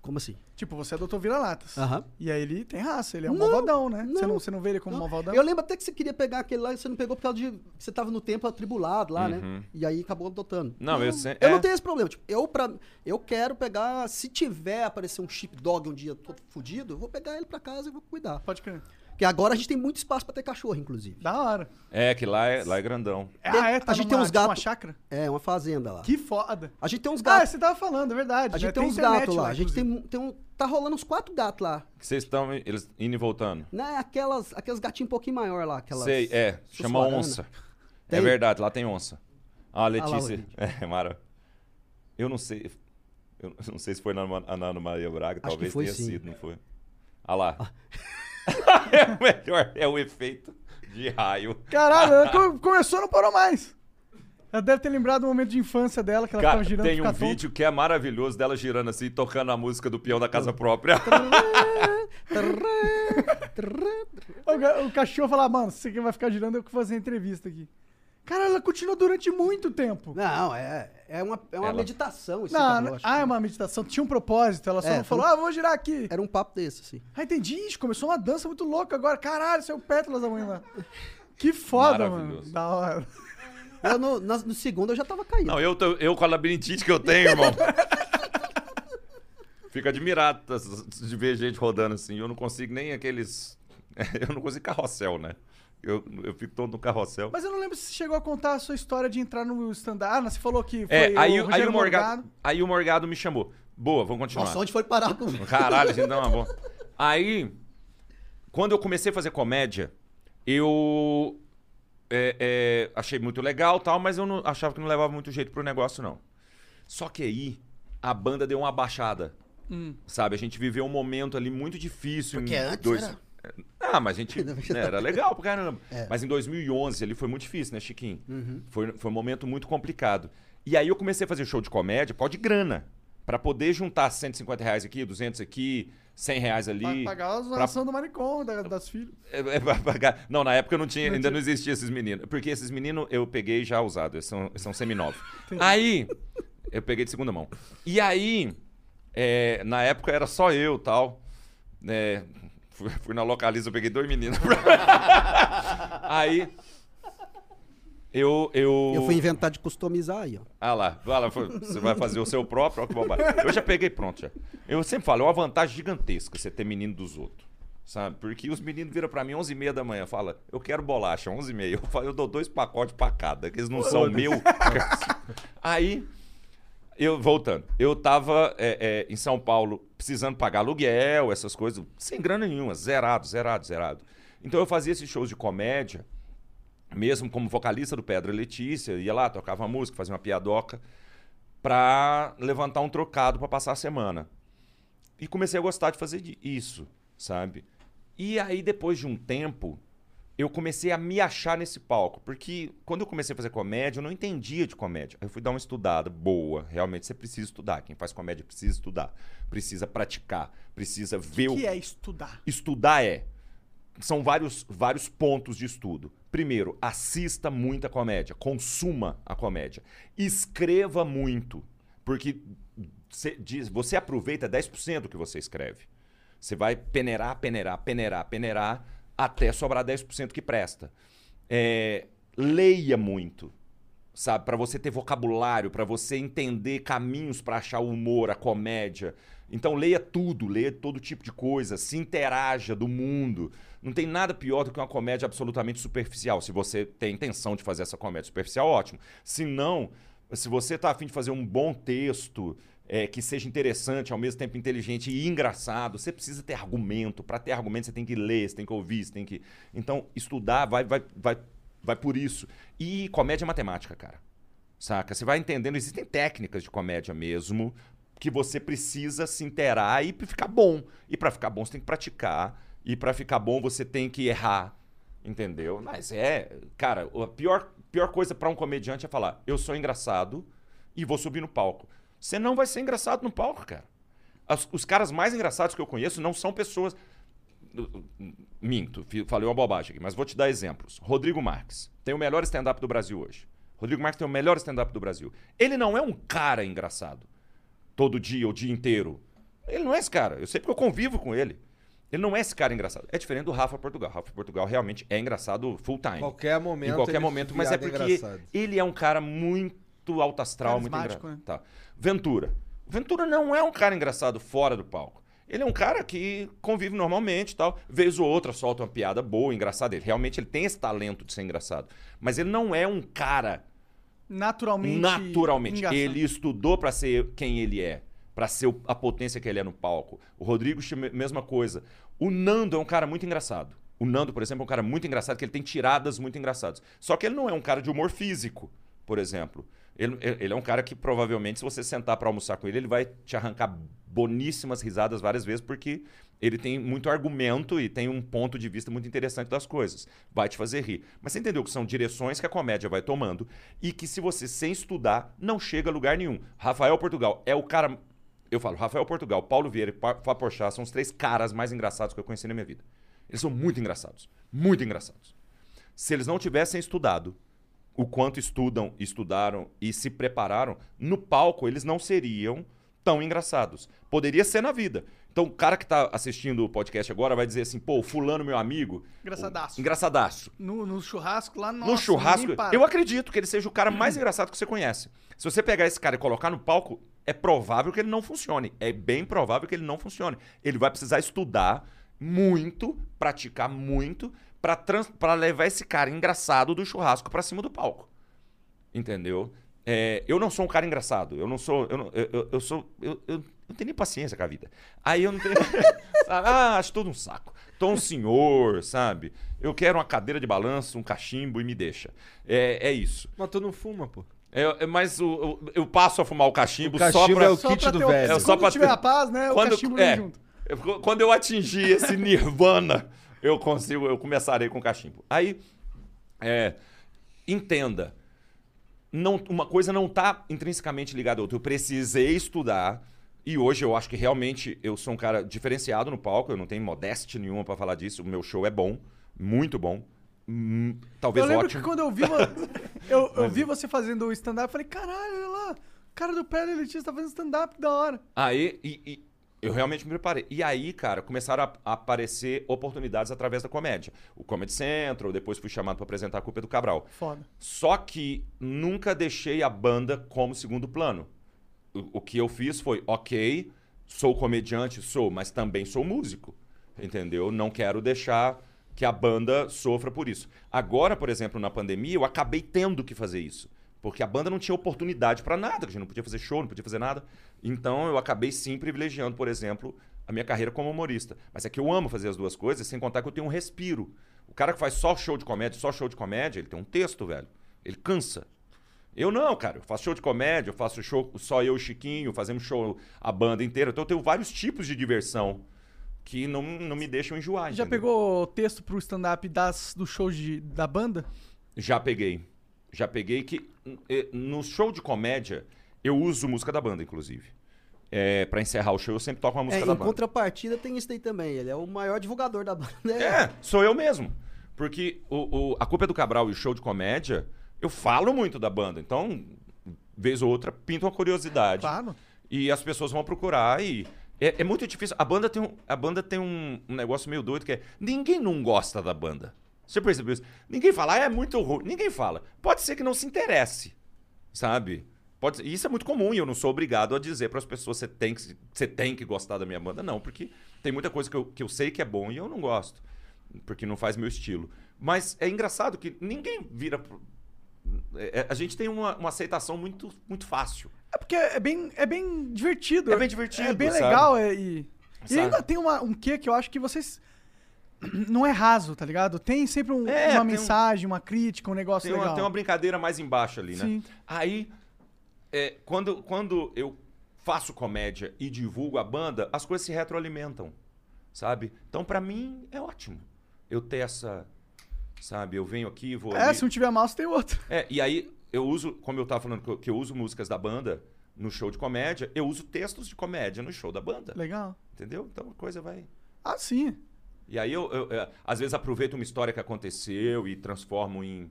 Como assim? Tipo, você adotou vira-latas. Aham. E aí ele tem raça, ele é um Não, malvadão, né? Você, não. não, você não vê ele como Não. malvadão? Eu lembro até que você queria pegar aquele lá e você não pegou por causa de. Você tava no templo atribulado lá, né? E aí acabou adotando. Não, eu sei- Eu é. não tenho esse problema. Tipo, eu, pra, eu quero pegar. Se tiver aparecer um sheepdog um dia todo fudido, eu vou pegar ele pra casa e vou cuidar. Pode crer. Porque agora a gente tem muito espaço pra ter cachorro, inclusive. Da hora. É, que lá é, lá é grandão. Ah, é? Tá a gente numa- tem uns tipo uma gatos. chácara? É, uma fazenda lá. Que foda. A gente tem uns Ah, gatos. você tava falando, é verdade. a né? gente tem uns internet gatos lá. A gente inclusive. tem, tem um. Tá rolando uns quatro gatos lá. Que vocês estão eles indo e voltando. Né? Aquelas, aqueles gatinhos um pouquinho maior lá. Aquelas, Sei, é. Chama onça. Tem? É verdade, lá tem onça. Ah, lá Letícia. vídeo. é, Mara. Eu não sei. Eu não sei se foi na a Ana Maria Braga, Acho que talvez foi, tenha sim. sido, não foi? Ah lá. é o melhor, é o efeito de raio. Caralho, ela co- começou e não parou mais. Ela deve ter lembrado do momento de infância dela, que ela Cara, tava girando tem um vídeo que é maravilhoso dela girando assim, tocando a música do peão da casa própria. O, o cachorro fala, mano, se você quer vai ficar girando, eu vou fazer entrevista aqui. Cara, ela continuou durante muito tempo. Não, é, é uma, é uma Ela- meditação isso Não, não- acho. ah, é uma meditação. Tinha um propósito. Ela só É, não falou, ah, vou girar aqui. Era um papo desse, assim. Ah, entendi. Ixi, Começou uma dança muito louca agora. Caralho, saiu pétalas da manhã lá. Que foda, mano. Maravilhoso. Da hora. Eu, no, na- no segundo eu já tava caindo. Não, eu, tô- eu com a labirintite que eu tenho, irmão. Fico admirado de ver gente rodando assim. Eu não consigo nem aqueles. Eu não consigo carrossel, né? Eu, eu fico todo no carrossel. Mas eu não lembro se você chegou a contar a sua história de entrar no stand-up. Ah, você falou que foi É, aí, o aí, o Morgado, aí o Morgado me chamou. Boa, vamos continuar. Nossa, onde foi parar com Caralho, gente dá uma boa. Aí, quando eu comecei a fazer comédia, eu é, é, achei muito legal tal, mas eu não, achava que não levava muito jeito pro negócio, não. Só que aí, a banda deu uma baixada. Sabe? A gente viveu um momento ali muito difícil. Porque em antes era- Ah, mas a gente. né, era legal pra caramba. É. Mas em 2011 ali foi muito difícil, né, Chiquinho? Uhum. Foi, foi um momento muito complicado. E aí eu comecei a fazer show de comédia por causa de grana. Pra poder juntar 150 reais aqui, 200 aqui, 100 reais ali. Pra pagar a pra- zoação do manicom, da- das filhas. é, é pra pagar. Não, na época eu não tinha, Não ainda tinha. não existia esses meninos. Porque esses meninos eu peguei já usados, eles são, eles são seminovos. aí, eu peguei de segunda mão. E aí, é, na época era só eu tal. É, fui, fui na localiza, eu peguei dois meninos. aí, eu, eu. Eu fui inventar de customizar aí, ó. Ah lá, vai lá, você vai fazer o seu próprio, olha que bobagem. Eu já peguei pronto já. Eu sempre falo, é uma vantagem gigantesca você ter menino dos outros. Sabe? Porque os meninos viram pra mim 11h30 da manhã, fala, eu quero bolacha, 11h30. Eu falo, eu dou dois pacotes pra cada, que eles não são meu. Aí, eu, voltando, eu tava é, é, em São Paulo precisando pagar aluguel, essas coisas, sem grana nenhuma, zerado, zerado, zerado. Então eu fazia esses shows de comédia, mesmo como vocalista do Pedra Letícia, ia lá, tocava música, fazia uma piadoca, pra levantar um trocado pra passar a semana. E comecei a gostar de fazer isso, sabe? E aí, depois de um tempo, eu comecei a me achar nesse palco. Porque quando eu comecei a fazer comédia, eu não entendia de comédia. Eu fui dar uma estudada boa. Realmente, você precisa estudar. Quem faz comédia precisa estudar. Precisa praticar. Precisa ver O o que é estudar? Estudar é. São vários, vários pontos de estudo. Primeiro, assista muita comédia. Consuma a comédia. Escreva muito. Porque você, diz, você aproveita 10% do que você escreve. Você vai peneirar, peneirar, peneirar, peneirar, até sobrar 10% que presta. É, leia muito sabe? Para você ter vocabulário, para você entender caminhos para achar o humor, a comédia. Então leia tudo, leia todo tipo de coisa, se interaja do mundo. Não tem nada pior do que uma comédia absolutamente superficial. Se você tem intenção de fazer essa comédia superficial, ótimo. Se não, se você está afim de fazer um bom texto, é, que seja interessante, ao mesmo tempo inteligente e engraçado, você precisa ter argumento. Para ter argumento, você tem que ler, você tem que ouvir, você tem que. Então, estudar vai, vai, vai, vai por isso. E comédia é matemática, cara. Saca? Você vai entendendo, existem técnicas de comédia mesmo que você precisa se inteirar e ficar bom. E para ficar bom, você tem que praticar. E para ficar bom, você tem que errar. Entendeu? Mas é, cara, a pior, pior coisa para um comediante é falar: eu sou engraçado e vou subir no palco. Você não vai ser engraçado no palco, cara. As- os caras mais engraçados que eu conheço não são pessoas. Minto, falei uma bobagem aqui, mas vou te dar exemplos. Rodrigo Marques tem o melhor stand-up do Brasil hoje. Rodrigo Marques tem o melhor stand-up do Brasil. Ele não é um cara engraçado. Todo dia, o dia inteiro. Ele não é esse cara. Eu sei porque eu convivo com ele. Ele não é esse cara engraçado. É diferente do Rafa Portugal. Rafa Portugal realmente é engraçado full time. Qualquer momento Em qualquer momento, mas é porque engraçado. ele é um cara muito alto astral, muito engraçado. né? Tá. Ventura. Ventura não é um cara engraçado fora do palco. Ele é um cara que convive normalmente tal. Vez ou outra solta uma piada boa, engraçada. Ele realmente ele tem esse talento de ser engraçado. Mas ele não é um cara Naturalmente. naturalmente. engraçado. Ele estudou pra ser quem ele é, Pra ser o- a potência que ele é no palco. O Rodrigo, mesma coisa. O Nando é um cara muito engraçado. O Nando, por exemplo, é um cara muito engraçado, que ele tem tiradas muito engraçadas. Só que ele não é um cara de humor físico, por exemplo. Ele, ele é um cara que provavelmente, se você sentar pra almoçar com ele, ele vai te arrancar boníssimas risadas várias vezes, porque ele tem muito argumento e tem um ponto de vista muito interessante das coisas. Vai te fazer rir. Mas você entendeu que são direções que a comédia vai tomando e que se você, sem estudar, não chega a lugar nenhum. Rafael Portugal é o cara. Eu falo, Rafael Portugal, Paulo Vieira e Porchat são os três caras mais engraçados que eu conheci na minha vida. Eles são muito engraçados. Muito engraçados. Se eles não tivessem estudado o quanto estudam, estudaram e se prepararam, no palco eles não seriam tão engraçados. Poderia ser na vida. Então, o cara que tá assistindo o podcast agora vai dizer assim, pô, fulano, meu amigo... Engraçadaço. o- Engraçadaço. No, no churrasco lá, nossa, no churrasco, eu acredito que ele seja o cara mais engraçado que você conhece. Se você pegar esse cara e colocar no palco, é provável que ele não funcione. É bem provável que ele não funcione. Ele vai precisar estudar muito, praticar muito, pra levar esse cara engraçado do churrasco pra cima do palco. Entendeu? É, eu não sou um cara engraçado. Eu não sou. Eu, não- eu, eu- eu sou. Eu, eu não tenho nem paciência com a vida. Aí eu não tenho. sabe? Ah, acho tudo um saco. Tô um senhor, sabe? Eu quero uma cadeira de balanço, um cachimbo e me deixa. É, é isso. Mas tu não fuma, pô. É, é, mas o- o- eu passo a fumar o cachimbo, O só cachimbo pra... é o Só kit pra do velho. É só Quando pra tiver ter- a paz, né? Quando- o cachimbo é, junto. eu- quando eu atingir esse nirvana, eu consigo, eu começarei com cachimbo. Aí, é, entenda, não, uma coisa não está intrinsecamente ligada à outra. Eu precisei estudar e hoje eu acho que realmente eu sou um cara diferenciado no palco. Eu não tenho modéstia nenhuma para falar disso. O meu show é bom, muito bom, hum, talvez eu lembro ótimo. que quando eu vi, vo- eu, eu vi você fazendo o stand-up, eu falei, caralho, olha lá, o cara do Pé Elitista tá fazendo stand-up, da hora. Aí, e, e eu realmente me preparei. E aí, cara, começaram a, aparecer oportunidades através da comédia. O Comedy Central, depois fui chamado para apresentar a Culpa é do Cabral. Foda. Só que nunca deixei a banda como segundo plano. O, o que eu fiz foi, ok, sou comediante, sou, mas também sou músico. Entendeu? Não quero deixar que a banda sofra por isso. Agora, por exemplo, na pandemia, eu acabei tendo que fazer isso. Porque a banda não tinha oportunidade para nada, a gente não podia fazer show, não podia fazer nada. Então eu acabei sim privilegiando, por exemplo, a minha carreira como humorista. Mas é que eu amo fazer as duas coisas, sem contar que eu tenho um respiro. O cara que faz só show de comédia, só show de comédia, ele tem um texto, velho. Ele cansa. Eu não, cara. Eu faço show de comédia, eu faço show só eu e o Chiquinho, fazemos show a banda inteira. Então eu tenho vários tipos de diversão que não, não me deixam enjoar. Já entendeu? pegou o texto pro stand-up das, do show de, da banda? Já peguei. Já peguei que eh, no show de comédia eu uso música da banda, inclusive. É, para encerrar o show eu sempre toco uma É, música em da banda. contrapartida tem isso daí também. Ele é o maior divulgador da banda. né? É, sou eu mesmo. Porque o, o- a Culpa é do Cabral e o show de comédia, eu falo muito da banda. Então, vez ou outra, pinta uma curiosidade. Claro. E as pessoas vão procurar e... É, é muito difícil. A banda tem, um, a banda tem um, um negócio meio doido que é... Ninguém não gosta da banda. Você percebeu isso? Ninguém fala, ah, é muito ruim. Ninguém fala. Pode ser que não se interesse, sabe? Pode ser- e Isso é muito comum e eu não sou obrigado a dizer para as pessoas você tem, que, você tem que gostar da minha banda. Não, porque tem muita coisa que eu, que eu sei que é bom e eu não gosto. Porque não faz meu estilo. Mas é engraçado que ninguém vira... é- é- a gente tem uma, uma aceitação muito, muito fácil. É porque é bem, é bem divertido. É bem divertido, É bem sabe? legal. é- e e ainda tem uma, um quê que eu acho que vocês... Não é raso, tá ligado? Tem sempre um- É, uma tem um- mensagem, uma crítica, um negócio Tem uma, legal. tem uma brincadeira mais embaixo ali, né? Sim. Aí, é, quando, quando eu faço comédia e divulgo a banda, as coisas se retroalimentam, sabe? Então, pra mim, é ótimo eu ter essa, sabe? Eu venho aqui, vou É, ali. se um tiver mouse, tem outro. É, e aí eu uso, como eu tava falando, que eu, que eu uso músicas da banda no show de comédia, eu uso textos de comédia no show da banda. Legal. Entendeu? Então a coisa vai... Ah, sim. E aí eu, eu, é, às vezes aproveito uma história que aconteceu e transformo em.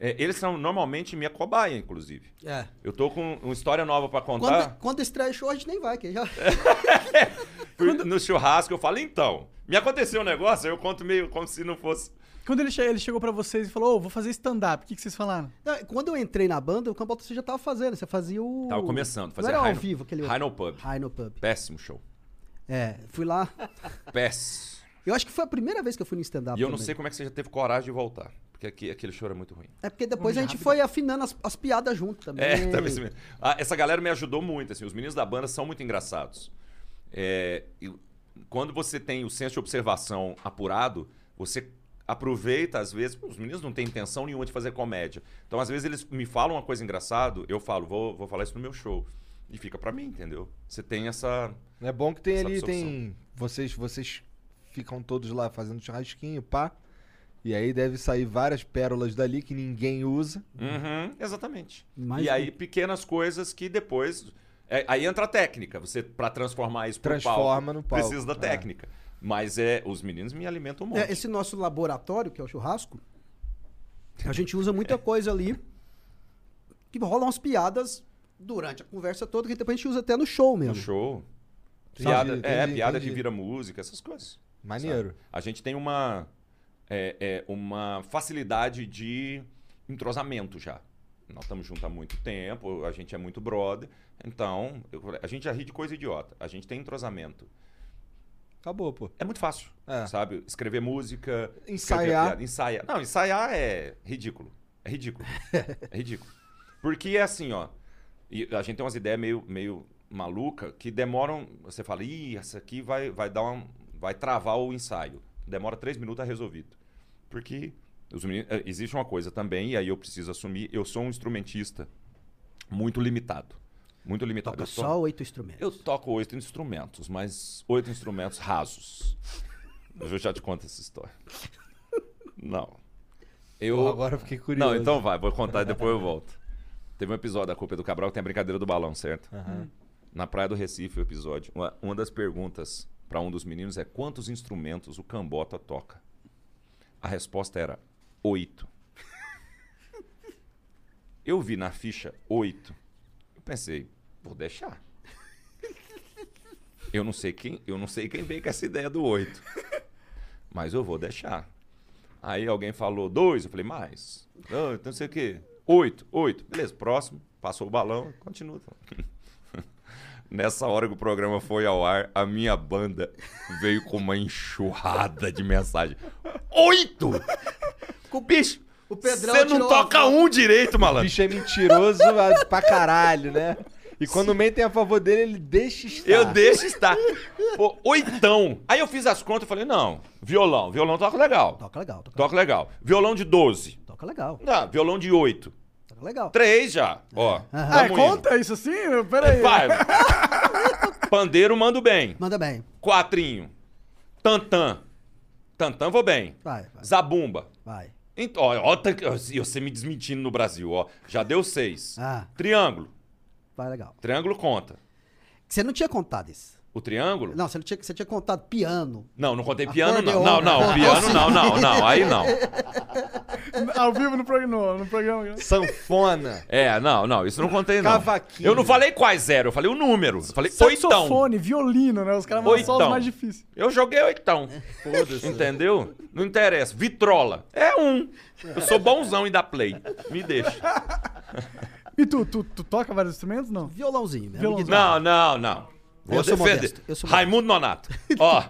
É, eles são normalmente minha cobaia, inclusive. É. Eu tô com uma história nova pra contar. Quando, quando estreia show, a gente nem vai, que já. Fui No churrasco eu falo, então, me aconteceu um negócio, eu conto meio como se não fosse. Quando ele, che ele chegou pra vocês e falou, ô, vou fazer stand-up, o que, que vocês falaram? Não, Quando eu entrei na banda, o Campbell você já tava fazendo. Você fazia o. Tava começando, Não fazia era ao vivo aquele. Rhino Pub. Rhino Pub. Péssimo show. É, fui lá. Péssimo. Eu acho que foi a primeira vez que eu fui no stand-up. E eu não também. sei como é que você já teve coragem de voltar. Porque aqui- aquele show era muito ruim. É porque depois a gente foi afinando as, as piadas junto também. É, também. assim, ah, essa galera me ajudou muito. Assim, os meninos da banda são muito engraçados. É, e quando você tem o senso de observação apurado, você aproveita, às vezes. Os meninos não têm intenção nenhuma de fazer comédia. Então, às vezes, eles me falam uma coisa engraçada, eu falo, vou, vou falar isso no meu show. E fica pra mim, entendeu? Você tem essa. É bom que tem Essa ali, absorção. tem. Vocês, vocês ficam todos lá fazendo churrasquinho, pá. E aí deve sair várias pérolas dali que ninguém usa. Uhum, exatamente. Mais e um. aí, pequenas coisas que depois. é, aí entra a técnica. Você, pra transformar isso pro Transforma palco, no palco, precisa da é. técnica. Mas é, os meninos me alimentam um monte. É, esse nosso laboratório, que é o churrasco, a gente usa muita coisa ali que rolam umas piadas durante a conversa toda, que depois a gente usa até no show No mesmo. show. Entendi, Piada, é, entendi, piada entendi. que vira música, essas coisas. Maneiro. sabe? A gente tem uma, é, é, uma facilidade de entrosamento já. Nós estamos juntos há muito tempo, a gente é muito brother. Então, eu- a gente já ri de coisa idiota. A gente tem entrosamento. Acabou, pô. É muito fácil, É. sabe? Escrever música. escrever Ensaiar. piada, ensaiar. Não, ensaiar é ridículo. É ridículo. é ridículo. Porque é assim, ó. A gente tem umas ideias meio, meio maluca que demoram. Você fala, ih, essa aqui vai, vai dar um. Vai travar o ensaio. Demora três minutos a resolvido. Porque os meninos, eh, existe uma coisa também, e aí eu preciso assumir, eu sou um instrumentista Muito limitado. Muito limitado. Toca Eu to- só oito instrumentos. Eu toco oito instrumentos, mas oito instrumentos rasos. Eu já te conto essa história. Não. Eu... Porra, agora eu fiquei curioso. Não, então vai, vou contar e depois eu volto. Teve um episódio da Culpa do Cabral que tem a brincadeira do balão, certo? Na Praia do Recife, o episódio. Uma, uma das perguntas para um dos meninos é quantos instrumentos o Cambota toca? A resposta era oito. Eu vi na ficha oito. Eu pensei, vou deixar. Eu não sei quem, eu não sei quem veio com essa ideia do oito. Mas eu vou deixar. Aí alguém falou dois, eu falei, mais. Não, então não sei o quê. Oito, oito. Beleza, próximo. Passou o balão, continua. Nessa hora que o programa foi ao ar, a minha banda veio com uma enxurrada de mensagem. Oito! O bicho! O Pedrão Você não tirou toca um direito, O malandro. bicho é mentiroso ah, pra caralho, né? E quando mentem a favor dele, ele deixa estar. Eu deixo estar. Pô, oitão. Aí eu fiz as contas e falei, não, violão. Violão toca legal. Toca legal, toca, Toca legal. Violão de 12. toca legal. Não, violão de 8. Legal. Três já. Ó. Ah, tamo conta isso assim? Pera aí. indo. Vai. Pandeiro mando bem. Manda bem. Quatrinho. Tantã. Tantã vou bem. Vai, vai. Zabumba. Vai. Então, ó, ó, ó, você me desmentindo no Brasil, ó. Já deu seis. Ah. Triângulo. Vai legal. Triângulo conta. Você não tinha contado isso. O triângulo? Não, você, não tinha, você tinha contado piano. Não, não contei piano, não. Não, não, piano não, não, não. Aí não. Ao vivo no programa. No, programa. Sanfona. É, não, não, isso não contei, não. Cavaquinho. Eu não falei quais zero, eu falei o número. Eu falei oitão. Saxofone, violino, né? Os caras mandam só os mais difíceis. Eu joguei oitão. Foda-se. Entendeu? Não interessa. Vitrola. É um. Eu sou bonzão em dar play. Me deixa. E tu, tu, tu toca vários instrumentos? Não. Violãozinho. mesmo, Violãozinho. Não, não, não. Vou Eu sou defender. Raimundo Nonato. Ó,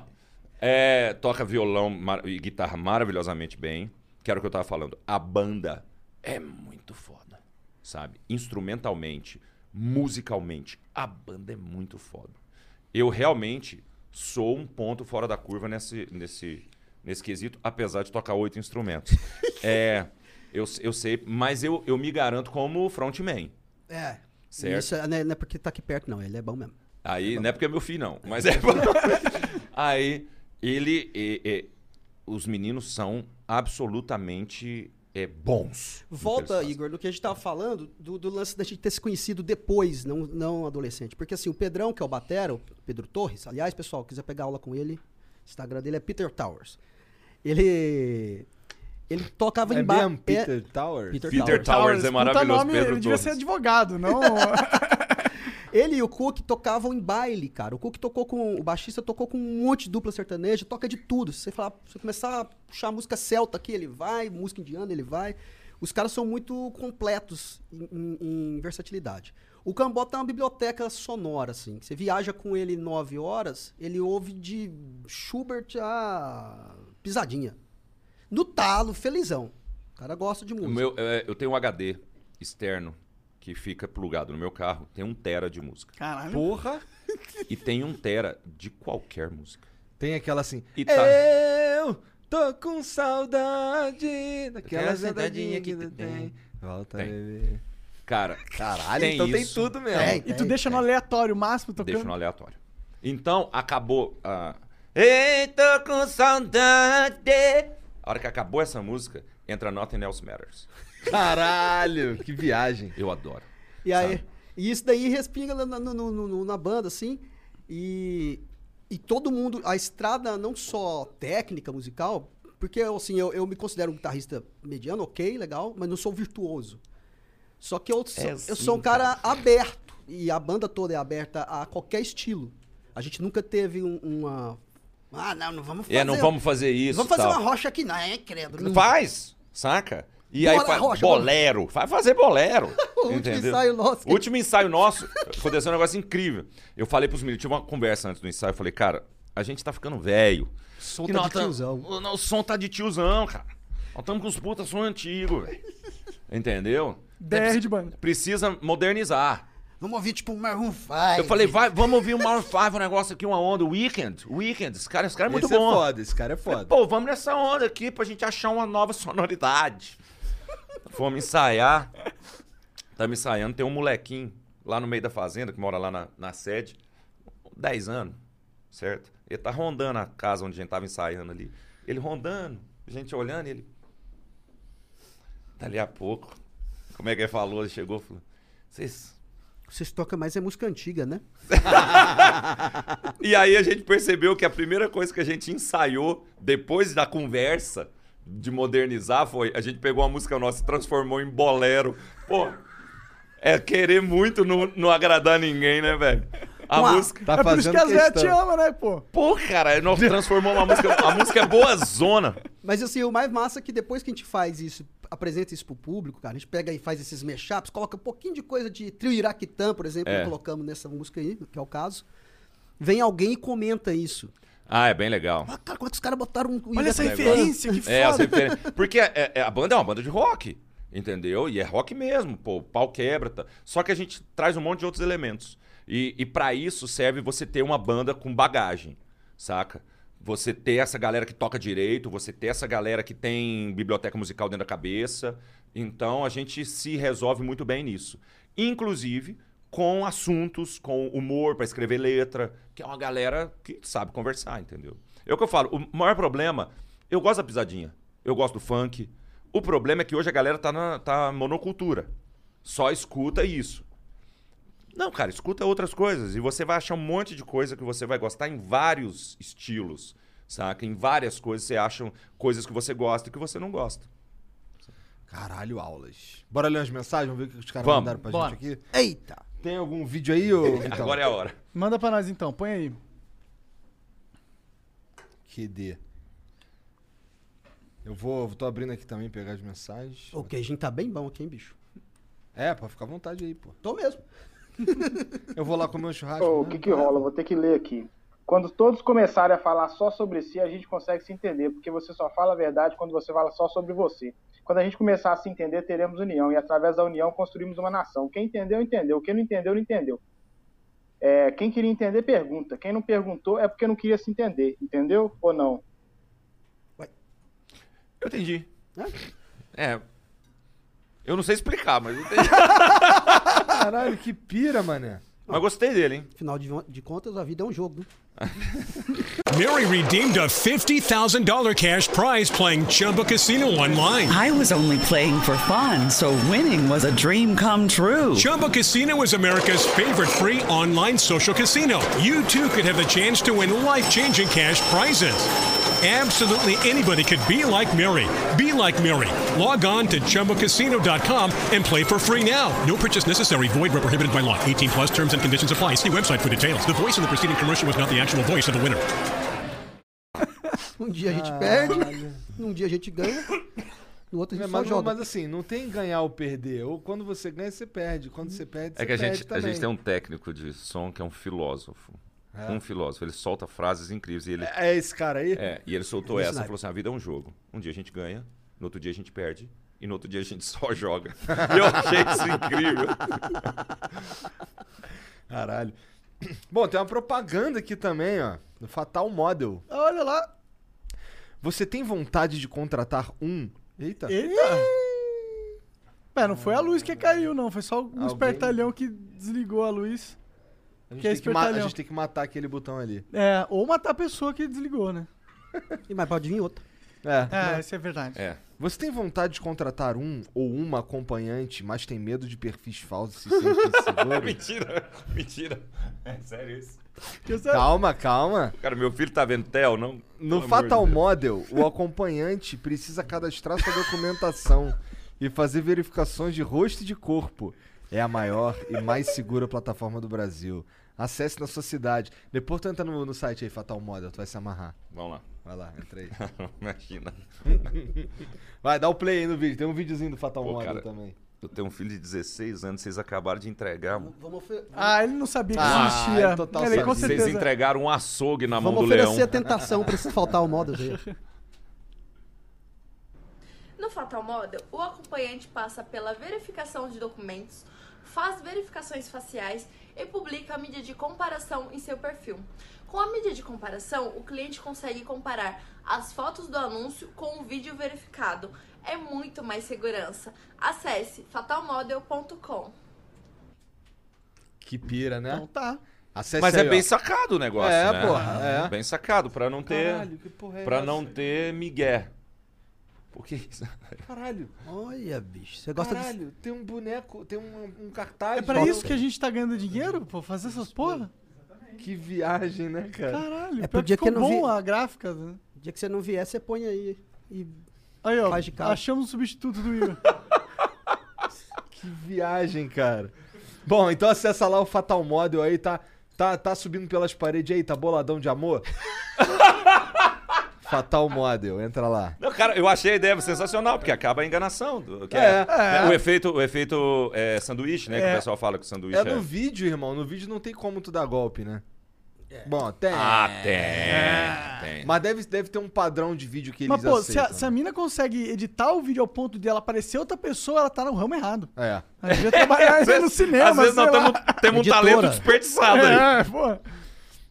é, toca violão e guitarra maravilhosamente bem. Que era o que eu tava falando. A banda é muito foda, sabe? Instrumentalmente, musicalmente, a banda é muito foda. Eu realmente sou um ponto fora da curva nesse, nesse, nesse quesito, apesar de tocar oito instrumentos. é, eu, eu sei, mas eu, eu me garanto como frontman. É. Certo. Isso não é não é porque tá aqui perto, não. Ele é bom mesmo. Aí, não é porque é meu filho, não. Mas é. Aí, ele. e- e- os meninos são absolutamente é, bons. no Volta. Igor, do que a gente tava falando, do, do lance da gente ter se conhecido depois, não, não adolescente. Porque assim, o Pedrão, que é o Batero, Pedro Torres, aliás, pessoal, quiser pegar aula com ele, o Instagram dele é Peter Towers. Ele. Ele tocava É em bar. mesmo Peter Towers? Peter, Peter Towers. Towers é maravilhoso, nome, Pedro Ele devia Torres. ser advogado, não... Ele e o Cook tocavam em baile, cara. O Cook tocou com. O baixista tocou com um monte de dupla sertaneja, toca de tudo. Se você, falar, se você começar a puxar música celta aqui, ele vai, música indiana, ele vai. Os caras são muito completos em, em- em versatilidade. O Cambota é uma biblioteca sonora, assim. Você viaja com ele nove horas, ele ouve de Schubert a pisadinha. No talo, felizão. O cara gosta de O música. meu, é, eu tenho um HD externo que fica plugado no meu carro. Tem um tera de música. Caralho. Porra. E tem um tera de qualquer música. Tem aquela assim. E tá- Eu tô com saudade daquela Aquela sentadinha que tu tem. tem. Volta, Tem. bebê. Cara, Caralho, tem então tem isso. tudo mesmo. Tem, E tu tem, deixa no tem. aleatório máximo tocando. Deixa no aleatório. Então, acabou a. Eita, com saudade. A hora que acabou essa música, entra Nothing Else Matters. Caralho, que viagem. Eu adoro. E aí, Sabe? e isso daí respinga na, na- no- no- no- na banda, assim. E, e todo mundo, a estrada não só técnica musical, porque assim, eu, eu me considero um guitarrista mediano, ok, legal, mas não sou virtuoso. Só que eu, sou- É eu sim, sou um cara aberto. E a banda toda é aberta a qualquer estilo. A gente nunca teve um- uma. Ah, não, não vamos fazer. É, não vamos fazer isso. Vamos fazer tal. uma rocha aqui, não, é, credo. Não. Faz, saca? E Bora, aí faz Rocha, bolero. Vai fazer bolero. O último ensaio nosso. O último ensaio nosso aconteceu um negócio incrível. Eu falei pros meninos, tive uma conversa antes do ensaio. Eu falei, cara, a gente tá ficando velho. som E tá de tam- tiozão. O, o som tá de tiozão, cara. Nós estamos com os putas som antigo, velho. Entendeu? DR de banda. Precisa modernizar. Vamos ouvir tipo um Maroon 5. Eu falei, vai, vamos ouvir o Maroon 5, um negócio aqui, uma onda. Weekend, Weekend. Esse cara, esse cara é muito esse bom. é foda, esse cara é foda. Pô, vamos nessa onda aqui pra gente achar uma nova sonoridade. Fomos ensaiar. Estamos ensaiando, tem um molequinho lá no meio da fazenda, que mora lá na, na sede, 10 anos, certo? Ele tá rondando a casa onde a gente tava ensaiando ali. Ele rondando, a gente olhando, ele. Dali a pouco, como é que ele falou? Ele chegou e falou: Vocês. Vocês tocam mais é música antiga, né? E aí a gente percebeu que a primeira coisa que a gente ensaiou depois da conversa de modernizar foi a gente pegou uma música nossa e transformou em bolero. Pô, é querer muito não, não agradar ninguém, né, velho? A Uau. música. Tá é por isso que as velhas te amam, né, pô? Pô, cara, nós transformamos uma música. A música é boa zona. Mas assim, o mais massa é que depois que a gente faz isso, apresenta isso pro público, cara, a gente pega e faz esses mashups, coloca um pouquinho de coisa de trio Iraquitã, por exemplo, É. que colocamos nessa música aí, que é o caso. Vem alguém e comenta isso. Ah, é bem legal. Ah, cara, como é que os caras botaram um Olha essa referência, que É, as foda. referências. Porque é- é- a banda é uma banda de rock, entendeu? E é rock mesmo, pô, o pau quebra. Tá. Só que a gente traz um monte de outros elementos. E, e para isso serve você ter uma banda com bagagem, saca? Você ter essa galera que toca direito, você ter essa galera que tem biblioteca musical dentro da cabeça. Então a gente se resolve muito bem nisso. Inclusive com assuntos, com humor para escrever letra, que é uma galera que sabe conversar, entendeu? É o que eu falo, o maior problema, eu gosto da pisadinha, eu gosto do funk. O problema é que hoje a galera tá na tá monocultura. Só escuta isso. Não, cara, escuta outras coisas e você vai achar um monte de coisa que você vai gostar em vários estilos, saca? Em várias coisas você acha coisas que você gosta e que você não gosta. Caralho, aulas. Bora ler umas mensagens, vamos ver o que os caras Vamos. mandaram pra Bora. gente aqui. Eita! Tem algum vídeo aí, ô Vitão? Agora é a hora. Manda pra nós então, põe aí. QD. Eu vou, tô abrindo aqui também, pegar as mensagens. O queijinho tá bem bom aqui, hein, bicho? É, pode ficar à vontade aí, pô. Tô mesmo. Eu vou lá comer um churrasco. Ô, o né? que que rola? Vou ter que ler aqui. Quando todos começarem a falar só sobre si, a gente consegue se entender, porque você só fala a verdade quando você fala só sobre você. Quando a gente começar a se entender, teremos união, e através da união construímos uma nação. Quem entendeu, entendeu. Quem não entendeu, não entendeu. É, quem queria entender, pergunta. Quem não perguntou é porque não queria se entender, entendeu? Ou não? Eu entendi. É. Eu não sei explicar, mas eu entendi. Caralho, que pira, mané. Mas gostei dele, hein? Afinal de, de contas, a vida é um jogo. Mary redeemed a $50,000 cash prize playing Chumba Casino online. I was only playing for fun, so winning was a dream come true. Chumba Casino is America's favorite free online social casino. You too could have the chance to win life changing cash prizes. Absolutely anybody could be like Mary. Be like Mary. Log on to chumbacasino.com and play for free now. No purchase necessary. Void where prohibited by law. 18 plus terms and conditions apply. See website for details. The voice in the preceding commercial was not the actual voice of the winner. Um dia a gente perde, num dia a gente ganha, no outro a É, gente só mas, joga. mas assim, não tem ganhar ou perder. Ou quando você ganha, você perde. Quando você perde, você É que a perde gente, a gente tem um técnico de som que é um filósofo. Um filósofo. Ele solta frases incríveis. E ele, É esse cara aí? é, e ele soltou Esse essa e falou assim: a vida é um jogo. Um dia a gente ganha, no outro dia a gente perde. E no outro dia a gente só joga. E eu achei isso incrível. Caralho. Bom, tem uma propaganda aqui também, ó. Do Fatal Model. Olha lá. Você tem vontade de contratar um? Eita. Eita. É, não foi a luz que caiu, não. Foi só um Alguém- espertalhão que desligou a luz. A gente, que é tem que a gente tem que matar aquele botão ali. É, ou matar a pessoa que desligou, né? E mas pode vir outra. É. É, isso é verdade. É. Você tem vontade de contratar um ou uma acompanhante, mas tem medo de perfis falsos e se sente mentira, mentira. É sério isso. Calma, calma. Cara, meu filho tá vendo Theo, não? No Pelo de Fatal Deus. Model, o acompanhante precisa cadastrar sua documentação e fazer verificações de rosto e de corpo. É a maior e mais segura plataforma do Brasil. Acesse na sua cidade. Depois tu entra no, no site aí, Fatal Model, tu vai se amarrar. Vamos lá. Vai lá, entra aí. Imagina. Vai, dá o play aí no vídeo. Tem um videozinho do Fatal Pô, Model cara. também. Eu tenho um filho de 16 anos, vocês acabaram de entregar. Vamos, ofe- Ah, ele não sabia que Ah, existia. é total ele, com certeza. Vocês entregaram um açougue na mão vamos do oferecer leão. a tentação pra esse faltar o modo aí. No Fatal Model, o acompanhante passa pela verificação de documentos, faz verificações faciais, e publica a mídia de comparação em seu perfil. Com a mídia de comparação, o cliente consegue comparar as fotos do anúncio com o vídeo verificado. É muito mais segurança. Acesse fatalmodel.com. Que pira, né? Então tá. Acesse Mas aí, é ó. bem sacado o negócio, É, né? porra, é. Bem sacado, pra não ter... Caralho, que porra é pra essa? não ter migué. Por que isso? Caralho. Olha, bicho. Você gosta de. Caralho, tem um boneco, tem um, um cartaz. É pra isso que a gente tá ganhando dinheiro, pô? Fazer essas porra? Que viagem, né, cara? Caralho, É é pro dia que não bom vi- a gráfica. né? O dia que você não vier, você põe aí. E Aí, ó, Faz de casa. achamos o substituto do Will. Que viagem, cara. Bom, então acessa lá o Fatal Model aí, tá, tá, tá subindo pelas paredes aí, tá boladão de amor? Fatal Model, entra lá. Não, cara, eu achei a ideia sensacional, porque acaba a enganação. do- que É, é, é. O efeito, o efeito é, sanduíche, né? Que É. o pessoal fala que o sanduíche É é... no vídeo, irmão. No vídeo não tem como tu dar golpe, né? Bom, tem. Ah, tem, tem. Mas deve, deve ter um padrão de vídeo que eles Mas, pô, se a, aceitam. se a mina consegue editar o vídeo ao ponto de ela aparecer outra pessoa, ela tá no ramo errado. É. Ela devia trabalhar no cinema, às vezes nós tamo- temos um talento desperdiçado aí. É, pô.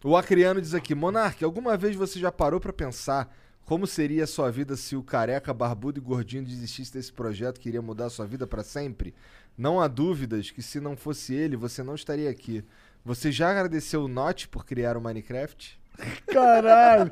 O Acriano diz aqui, Monark, alguma vez você já parou pra pensar como seria a sua vida se o careca, barbudo e gordinho desistisse desse projeto que iria mudar a sua vida pra sempre? Não há dúvidas que se não fosse ele, você não estaria aqui. Você já agradeceu o Notch por criar o Minecraft? Caralho.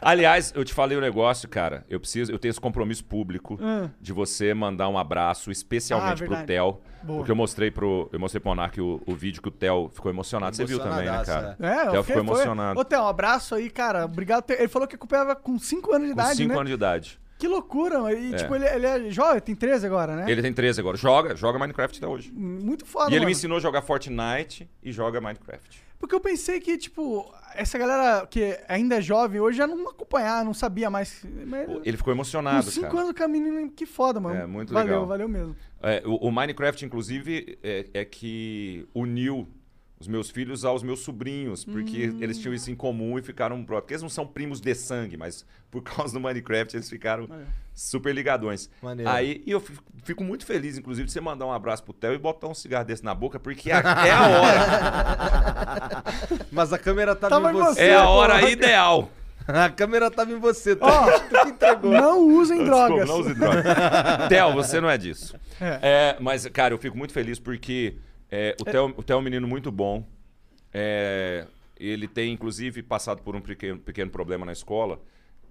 Aliás, eu te falei o negócio, cara. Eu preciso, eu tenho esse compromisso público Hum. de você mandar um abraço Ah, especialmente pro verdade. Theo. Boa. Porque eu mostrei pro, eu mostrei pro Monark o, o vídeo que o Theo ficou emocionado. Você viu também, né, cara? É, o Theo eu ficou foi- emocionado. Ô, Theo, um abraço aí, cara. Obrigado. Ele falou que acompanhava com 5 anos de Com idade, 5 né? anos de idade. Que loucura. E, É. tipo, ele, ele é jovem, tem 13 agora, né? Ele tem 13 agora. Joga, joga Minecraft até hoje. Muito foda, e ele mano. me ensinou a jogar Fortnite e joga Minecraft. Porque eu pensei que, tipo, essa galera que ainda é jovem hoje já não acompanhava, não sabia mais. Ele ficou emocionado, 5 cara. anos com a menina, que foda, mano. É, muito valeu, legal. Valeu mesmo. É, o, o Minecraft, inclusive, é, é que uniu os meus filhos aos meus sobrinhos, porque Hum. eles tinham isso em comum e ficaram próximos. Porque eles não são primos de sangue, mas por causa do Minecraft eles ficaram super ligadões. Maneiro. Aí, e eu fico, fico muito feliz, inclusive, de você mandar um abraço pro Theo e botar um cigarro desse na boca, porque é, a- é hora. Mas a câmera tava, Tava em você. é a hora porra. ideal. A câmera tava em você. Tu, Ó, tu que entregou. Não usem Desculpa, drogas. não use drogas. Theo, você não é disso. É. É, mas, cara, eu fico muito feliz porque é, o, Theo, o Theo é um menino muito bom. É, ele tem, inclusive, passado por um pequeno, pequeno problema na escola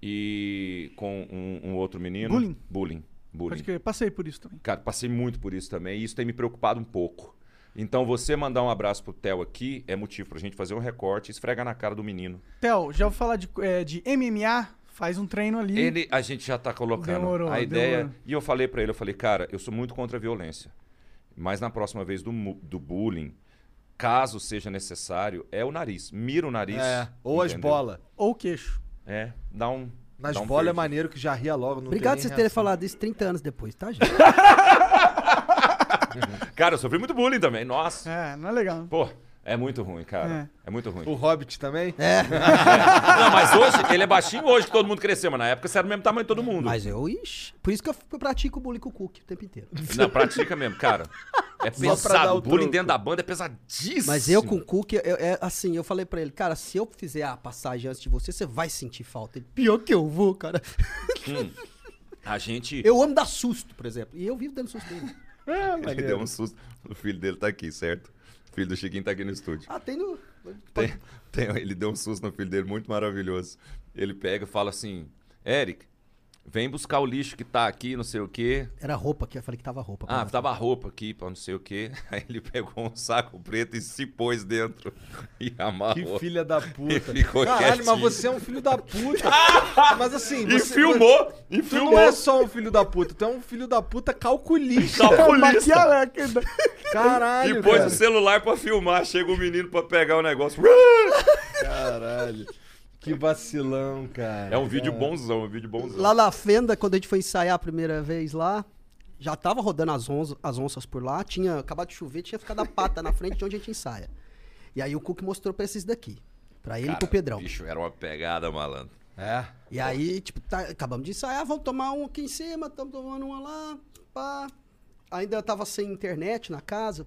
e com um, um outro menino. Bullying. Bullying. Bullying. Pode crer, passei por isso também. Cara, passei muito por isso também e isso tem me preocupado um pouco. Então, você mandar um abraço pro Theo aqui é motivo pra gente fazer um recorte e esfregar na cara do menino. Theo, já vou falar de, é, de MMA, faz um treino ali. Ele, a gente já tá colocando Demorou, a ideia. demorou. E eu falei pra ele, eu falei, cara, eu sou muito contra a violência. Mas na próxima vez do, do bullying, caso seja necessário, é o nariz. Mira o nariz. É, ou as entendeu? bolas. Ou o queixo. É, dá um. Nas dá um bolas é maneiro que já ria logo. Não Obrigado por vocês terem falado isso 30 anos depois, tá, gente? Cara, eu sofri muito bullying também. Nossa. É, não é legal. Pô, é muito ruim, cara. É, muito ruim. O Hobbit também? É. Não, mas hoje, ele é baixinho hoje que todo mundo cresceu, mas na época você era do mesmo tamanho de todo mundo. Mas eu, ixi. Por isso que eu, eu pratico o bullying com o Cook o tempo inteiro. Não, pratica mesmo, cara. É pesado. o O bullying dentro da banda é pesadíssimo. Mas eu com o Cook, eu- é assim, eu falei pra ele, cara, se eu fizer a passagem antes de você, você vai sentir falta. Ele, pior que eu vou, cara. Hum. A gente. Eu amo dar susto, por exemplo. E eu vivo dando susto nele. Ele deu um susto. O filho dele tá aqui, certo? O filho do Chiquinho tá aqui no estúdio. Ah, tem no. Tem- tem- ele deu um susto no filho dele muito maravilhoso. Ele pega e fala assim: Eric, vem buscar o lixo que tá aqui, não sei o quê. Era roupa que eu falei que tava roupa. Ah, tava a roupa aqui pra não sei o quê. Aí ele pegou um saco preto e se pôs dentro e amarrou. Que filha da puta. E ficou Caralho, mas quietinho. você é um filho da puta. mas assim, E você, filmou! E Tu filmou! não é só um filho da puta, tu é um filho da puta calculista. Calculista. Caralho, E pôs cara. o celular pra filmar. Chega o menino pra pegar o negócio. Caralho. Que vacilão, cara. É um vídeo bonzão, um vídeo bonzão. Lá na Fenda, quando a gente foi ensaiar a primeira vez lá, já tava rodando as, onza, as onças por lá, tinha acabado de chover, tinha ficado a pata na frente de onde a gente ensaia. E aí o Cook mostrou pra esses daqui. Pra ele e pro Pedrão. Bicho, era uma pegada, malandro. É. E aí, tipo, tá- acabamos de ensaiar, vamos tomar um aqui em cima, estamos tomando uma lá, pá. Ainda tava sem internet na casa.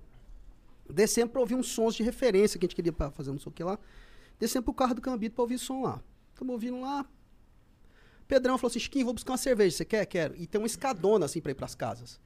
Descemos pra ouvir uns sons de referência que a gente queria pra fazer não sei o que lá. Descemos pro carro do Cambito pra ouvir som lá. Estamos ouvindo lá. Pedrão falou assim, Chiquinho, vou buscar uma cerveja, você quer? Quero. E tem uma escadona assim pra ir pras casas.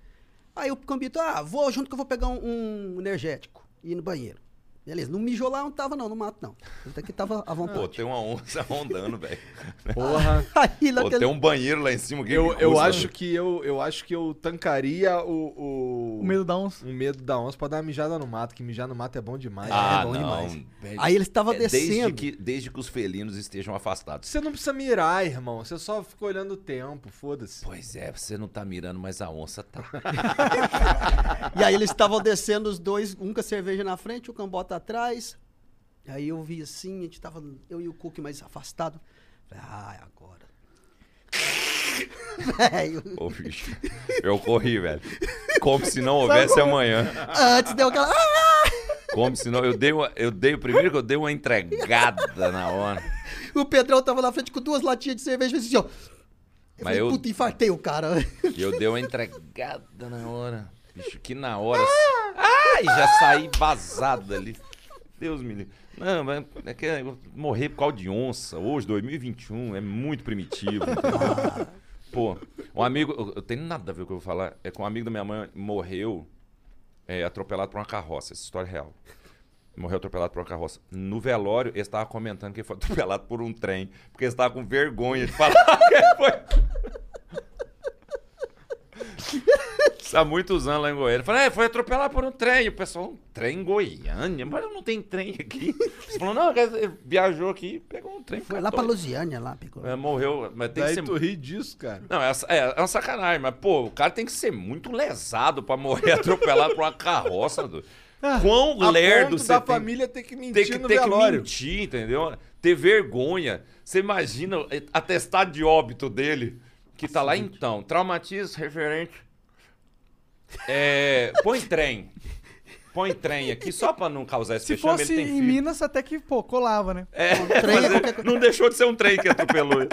Aí o Cambito, ah, vou junto que eu vou pegar um, um energético e ir no banheiro. Beleza, não mijou lá, não tava não, no mato não. Até que tava à vontade. Pô, tem uma onça rondando, velho. Porra. Aí, Pô, naquele- tem um banheiro lá em cima. que Eu, que eu acho né? que eu, eu acho que eu tancaria o, o. O medo da onça. O medo da onça pra dar uma mijada no mato, que mijar no mato é bom demais. Ah, é bom não. demais. velho. Aí ele estava É, Desde descendo. que, desde que os felinos estejam afastados. Você não precisa mirar, irmão. Você só fica olhando o tempo, foda-se. Pois é, você não tá mirando, mas a onça tá. E aí eles estavam descendo os dois, um com a cerveja na frente, o cambota atrás. Aí eu vi assim, a gente tava, eu e o Cook mais afastado. Falei, ah, é agora. Velho, Ô, bicho. Eu corri, velho. Como se não houvesse amanhã. antes deu aquela. Ah! Como se não. Eu dei, uma, eu dei. Primeiro que eu dei uma entregada na hora. O Pedrão tava na frente com duas latinhas de cerveja, fez assim, ó. Eu Mas falei, eu- puta, infartei o cara. E eu dei uma entregada na hora. Bicho, que na hora. Ai, já saí vazado dali. Deus me livre. Não, mas é que eu morrer por causa de onça, hoje, 2021, é muito primitivo. Pô, um amigo. Eu, eu tenho nada a ver com o que eu vou falar. É que um amigo da minha mãe morreu é, atropelado por uma carroça. Essa história é real. Morreu atropelado por uma carroça. No velório, ele estava comentando que ele foi atropelado por um trem. Porque ele estava com vergonha de falar que foi. Há muitos anos lá em Goiânia. Falei, é, foi atropelado por um trem. E o pessoal, um trem em Goiânia? Mas não tem trem aqui. Ele falou, não, ele viajou aqui, pegou um trem. Foi lá pra Lusiânia, lá, pegou. É, morreu, mas tem Daí que ser... tu ri disso, cara. Não, é, é, é uma sacanagem, mas, pô, o cara tem que ser muito lesado pra morrer atropelado por uma carroça. Do... Quão A lerdo ponto você da tem, família ter que mentir tem que, no ter que velório. mentir, entendeu? Ter vergonha. Você imagina o atestado de óbito dele, que tá lá então, traumatismo referente. É, põe trem. Põe trem aqui, só pra não causar esse Se fechame, fosse ele tem em filho. Minas, até que, pô, colava, né? É, trem é mas qualquer coisa. não deixou de ser um trem que atropelou ele.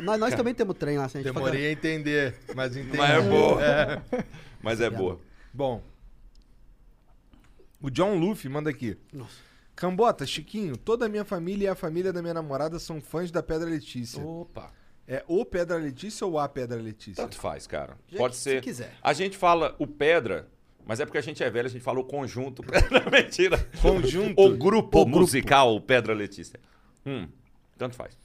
Nós, nós também temos trem lá, se a gente Demorei a entender, mas entendi. Mas é boa. É. Mas é boa. Bom. O John Luffy manda aqui. Nossa. Cambota, Chiquinho, toda a minha família e a família da minha namorada são fãs da Pedra Letícia. Opa. É o Pedra Letícia ou a Pedra Letícia? Tanto faz, cara. Gente, Pode se ser. quiser. A gente fala o pedra, mas é porque a gente é velho, a gente fala o conjunto. Pedra, mentira. Conjunto. O grupo O grupo. musical Pedra Letícia. Hum, tanto faz.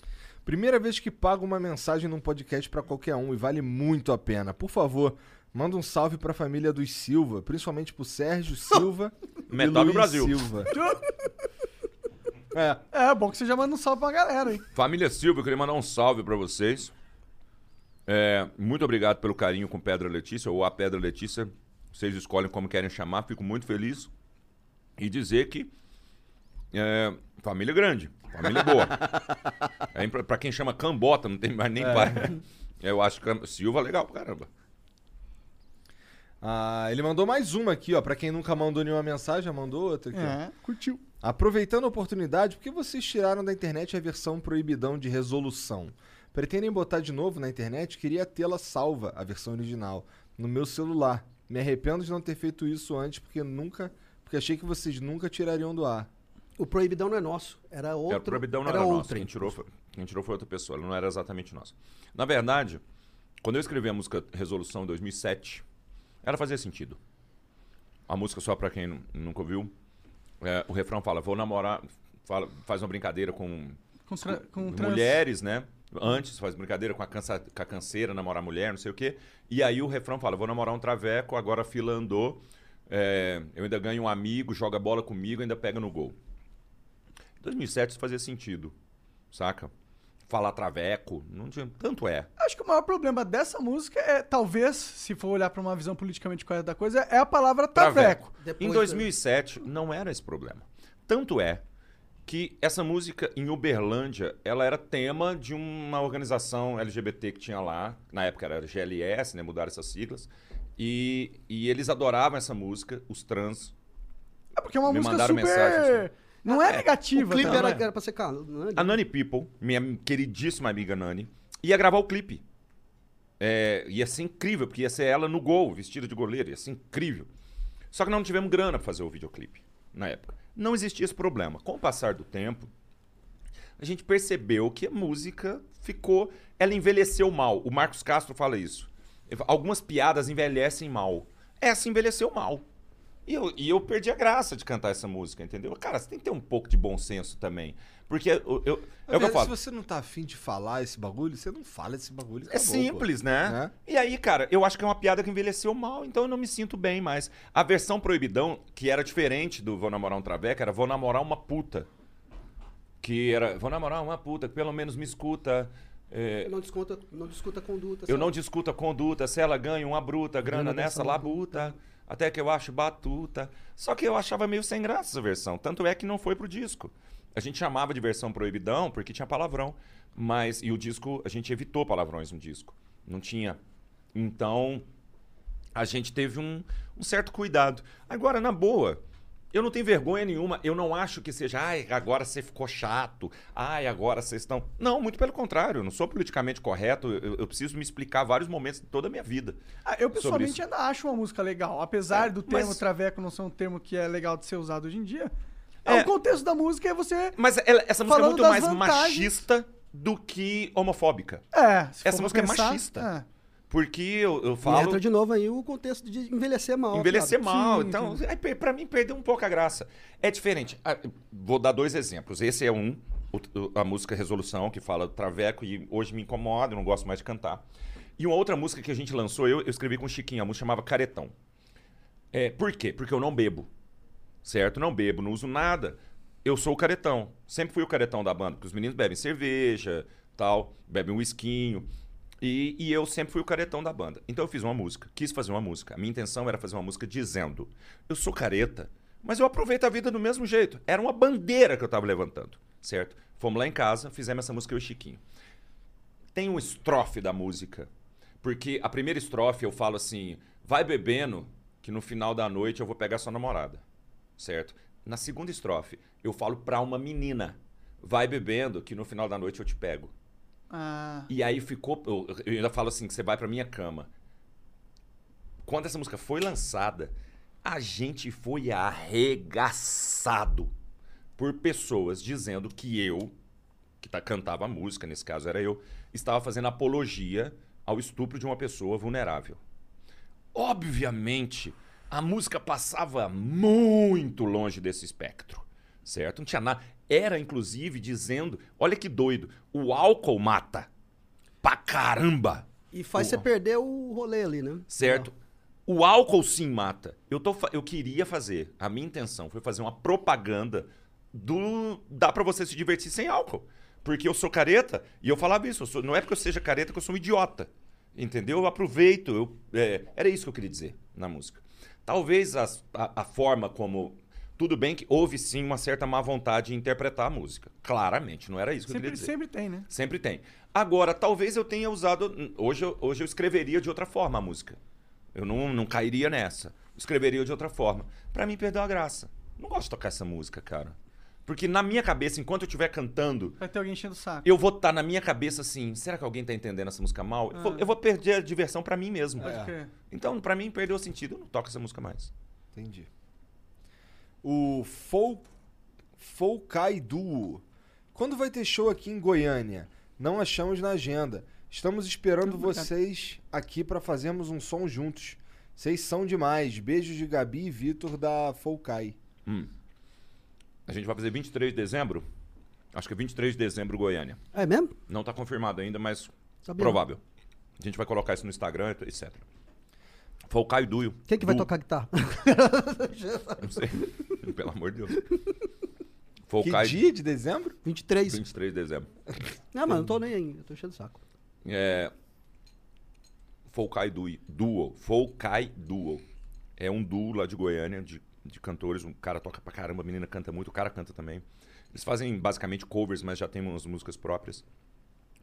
Primeira vez que pago uma mensagem num podcast pra qualquer um e vale muito a pena. Por favor, manda um salve pra família dos Silva, principalmente pro Sérgio Silva e Metade do Luiz Brasil. Silva. É. É, bom que você já manda um salve pra galera, hein? Família Silva, eu queria mandar um salve pra vocês. É, muito obrigado pelo carinho com Pedra Letícia, ou a Pedra Letícia. Vocês escolhem como querem chamar, fico muito feliz. E dizer que é, família grande, família boa. é, pra, pra quem chama cambota, não tem mais nem pai. Eu acho que Silva é legal pra caramba. Ah, ele mandou mais uma aqui, ó. Pra quem nunca mandou nenhuma mensagem, já mandou outra aqui. ó. É, curtiu. Aproveitando a oportunidade, por que vocês tiraram da internet a versão proibidão de resolução? Pretendem botar de novo na internet? Queria tê-la salva, a versão original, no meu celular. Me arrependo de não ter feito isso antes, porque nunca. Porque achei que vocês nunca tirariam do ar. O proibidão não é nosso, era outro. Era o proibidão não era era, nosso. Quem tirou, foi, quem tirou foi outra pessoa, ele não era exatamente nosso. Na verdade, quando eu escrevi a música Resolução em 2007, ela fazia sentido. A música, só pra quem nu- nunca ouviu, é, o refrão fala: Vou namorar, fala- faz uma brincadeira com, Com, com mulheres, né? Antes faz brincadeira com a, cansa, com a canseira, namorar mulher, não sei o quê. E aí o refrão fala: Vou namorar um traveco, agora a fila andou. é, eu ainda ganho um amigo, joga bola comigo, ainda pega no gol. Em 2007 isso fazia sentido, saca? Falar traveco, não tinha, tanto é. Acho que o maior problema dessa música é, talvez, se for olhar pra uma visão politicamente correta da coisa, é a palavra traveco. Depois Em da- 2007 não era esse problema. Tanto é que essa música em Uberlândia, ela era tema de uma organização LGBT que tinha lá, na época era GLS, né, mudaram essas siglas, e, e eles adoravam essa música, os trans. É porque é uma Me música super... mensagem, Não é, O negativa. clipe tá? era, é? era pra ser calmo. né? A Nani People, minha queridíssima amiga Nani, ia gravar o clipe. É, ia ser incrível, porque ia ser ela no gol, vestida de goleiro, ia ser incrível. Só que não tivemos grana pra fazer o videoclipe na época. Não existia esse problema. Com o passar do tempo, a gente percebeu que a música ficou. Ela envelheceu mal. O Marcos Castro fala isso. Algumas piadas envelhecem mal. Essa envelheceu mal. E eu, e eu perdi a graça de cantar essa música, entendeu? Cara, você tem que ter um pouco de bom senso também. Porque eu, eu- é o que eu falo. Se você não tá afim de falar esse bagulho, você não fala esse bagulho. É simples, né? E aí, cara, eu acho que é uma piada que envelheceu mal, então eu não me sinto bem mais. A versão proibidão, que era diferente do Vou Namorar um Traveca, era Vou Namorar uma Puta. Que era Vou Namorar uma Puta, que pelo menos me escuta. é, Não, desconta, não discuta a conduta. eu sabe? não discuto a conduta, se ela ganha uma bruta, grana Grana nessa labuta. Até que eu acho batuta. Só que eu achava meio sem graça essa versão. Tanto é que não foi pro disco. A gente chamava de versão proibidão porque tinha palavrão. Mas. E o disco, a gente evitou palavrões no disco. Não tinha. Então. A gente teve um, um certo cuidado. Agora, na boa. Eu não tenho vergonha nenhuma. Eu não acho que seja, ai, agora você ficou chato. Ai, agora vocês estão. Não, muito pelo contrário. Eu não sou politicamente correto. Eu, eu preciso me explicar vários momentos de toda a minha vida. Ah, eu pessoalmente ainda acho uma música legal. Apesar É, do termo mas- traveco não ser um termo que é legal de ser usado hoje em dia. É. O contexto da música é você. Mas ela- essa música é muito mais vantagens. machista do que homofóbica. É, se Essa música pensar, é machista. é. Porque eu, eu E falo. entra de novo aí o contexto de envelhecer mal. Envelhecer sabe? mal. Sim, então, pe- pra mim, perdeu um pouco a graça. É diferente. Ah, Vou dar dois exemplos. Esse é um, o- a música Resolução, que fala do Traveco, e hoje me incomoda, eu não gosto mais de cantar. E uma outra música que a gente lançou, eu, eu escrevi com o Chiquinho, a música chamava Caretão. É, por quê? Porque eu não bebo. Certo? Não bebo, não uso nada. Eu sou o caretão. Sempre fui o caretão da banda, porque os meninos bebem cerveja, tal, bebem um whiskinho. E, e eu sempre fui o caretão da banda. Então eu fiz uma música, quis fazer uma música. A minha intenção era fazer uma música dizendo: eu sou careta, mas eu aproveito a vida do mesmo jeito. Era uma bandeira que eu tava levantando, certo? Fomos lá em casa, fizemos essa música eu e Chiquinho. Tem um estrofe da música, porque a primeira estrofe eu falo assim: vai bebendo, que no final da noite eu vou pegar sua namorada, certo? Na segunda estrofe, eu falo pra uma menina: vai bebendo, que no final da noite eu te pego. Ah, E aí ficou. Eu, eu ainda falo assim: que você vai pra minha cama. Quando essa música foi lançada, a gente foi arregaçado por pessoas dizendo que eu, que tá, cantava a música, nesse caso era eu, estava fazendo apologia ao estupro de uma pessoa vulnerável. Obviamente, a música passava muito longe desse espectro, certo? Não tinha nada. Era, inclusive, dizendo: olha que doido, o álcool mata. Pra caramba! E faz O- você perder o rolê ali, né? Certo? O álcool sim mata. Eu, tô, eu queria fazer, a minha intenção foi fazer uma propaganda do. Dá pra você se divertir sem álcool. Porque eu sou careta e eu falava isso. eu sou- não é porque eu seja careta que eu sou um idiota. Entendeu? Eu aproveito. Eu, é, era isso que eu queria dizer na música. Talvez a, a forma como. Tudo bem que houve sim uma certa má vontade em interpretar a música. Claramente, não era isso que eu sempre, queria dizer. sempre tem, né? Sempre tem. Agora, talvez eu tenha usado. Hoje eu, hoje eu escreveria de outra forma a música. Eu não, não cairia nessa. Eu escreveria de outra forma. Pra mim, perdeu a graça. Não gosto de tocar essa música, cara. Porque na minha cabeça, enquanto eu estiver cantando, Vai ter alguém enchendo o saco. eu vou estar na minha cabeça assim: será que alguém tá entendendo essa música mal? Eu, vou, Ah. eu vou perder a diversão pra mim mesmo. Crer. Então, pra mim, perdeu o sentido. Eu não toco essa música mais. Entendi. O Fol... Folcai Duo. Quando vai ter show aqui em Goiânia? Não achamos na agenda. Estamos esperando vocês aqui para fazermos um som juntos. Vocês são demais. Beijos de Gabi e Vitor da Folcai. Hum. A gente vai fazer 23 de dezembro? Acho que é 23 de dezembro, Goiânia. É mesmo? Não tá confirmado ainda, mas Sabia. provável. A gente vai colocar isso no Instagram, etc. Foi o Caio Duio. Quem que vai tocar guitarra? Não sei. Pelo amor de Deus. Foi o Que Caio... dia de dezembro? 23. 23 de dezembro. Não, mas não tô nem aí. Eu tô enchendo o saco. É... Folcai Duo. Duo. Folcai Duo. É um duo lá de Goiânia, de, de cantores. Um cara toca pra caramba, a menina canta muito, o cara canta também. Eles fazem basicamente covers, mas já tem umas músicas próprias.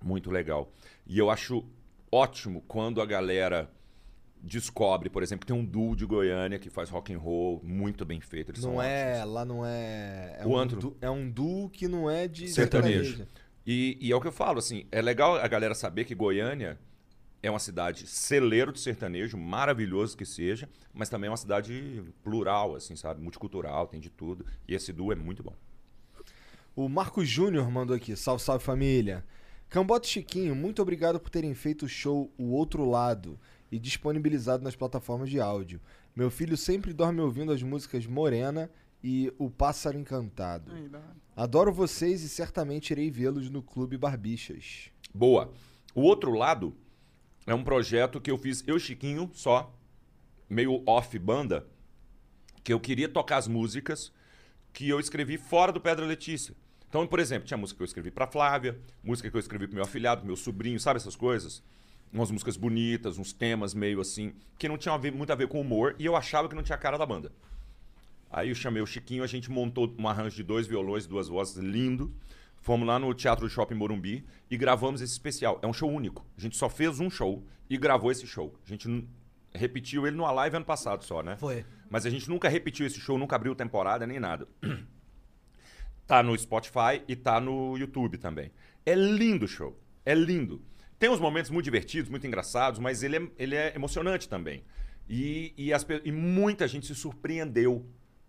Muito legal. E eu acho ótimo quando a galera descobre, por exemplo, que tem um duo de Goiânia que faz rock and roll muito bem feito. Eles são Não é, ótimos. lá não é. é O um antro. du- é um duo que não é de sertanejo. E, e é o que eu falo, assim, é legal a galera saber que Goiânia é uma cidade celeiro de sertanejo, maravilhoso que seja, mas também é uma cidade plural, assim, sabe? Multicultural, tem de tudo. E esse duo é muito bom. O Marcos Júnior mandou aqui. Salve, salve família. Cambota e Chiquinho, muito obrigado por terem feito o show O Outro Lado e disponibilizado nas plataformas de áudio. Meu filho sempre dorme ouvindo as músicas Morena e O Pássaro Encantado. Adoro vocês e certamente irei vê-los no Clube Barbixas. Boa. O outro lado é um projeto que eu fiz, eu Chiquinho, só, meio off banda, que eu queria tocar as músicas que eu escrevi fora do Pedra Letícia. Então, por exemplo, tinha música que eu escrevi pra Flávia, música que eu escrevi pro meu afilhado, meu sobrinho, sabe essas coisas? Umas músicas bonitas, uns temas meio assim, que não tinham a ver- muito a ver com humor, e eu achava que não tinha a cara da banda. Aí eu chamei o Chiquinho, a gente montou um arranjo de dois violões, duas vozes, lindo. Fomos lá no Teatro do Shopping Morumbi e gravamos esse especial. É um show único. A gente só fez um show e gravou esse show. A gente repetiu ele numa live ano passado só, né? Foi. Mas a gente nunca repetiu esse show, nunca abriu temporada nem nada. tá no Spotify e tá no YouTube também. É lindo o show. É lindo. Tem uns momentos muito divertidos, muito engraçados, mas ele é, ele é emocionante também. E, e, as e muita gente se surpreendeu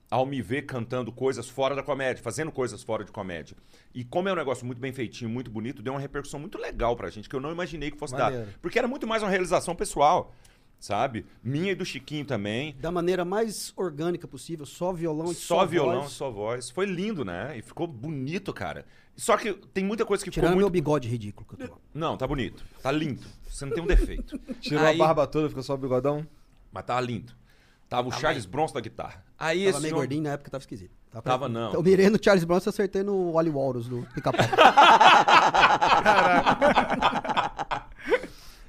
ao me ver cantando coisas fora da comédia, fazendo coisas fora de comédia. E como é um negócio muito bem feitinho, muito bonito, deu uma repercussão muito legal pra gente, que eu não imaginei que fosse Maneiro. dar. Porque era muito mais uma realização pessoal, sabe? Minha e do Chiquinho também. Da maneira mais orgânica possível, só violão e Só, só violão, voz. só voz. Foi lindo, né? E ficou bonito, cara. Só que tem muita coisa que Tirando ficou meu muito... bigode ridículo que eu tô. Não, tá bonito. Tá lindo. Você não tem um defeito. Tirou Aí- a barba toda, ficou só o bigodão? Mas tava lindo. Tava o Charles Bronson da guitarra. Aí Tava esse meio homem- gordinho na época, tava esquisito. Tava não. Eu mirei no Charles Bronson e acertei no Wally Walrus do pica-pau.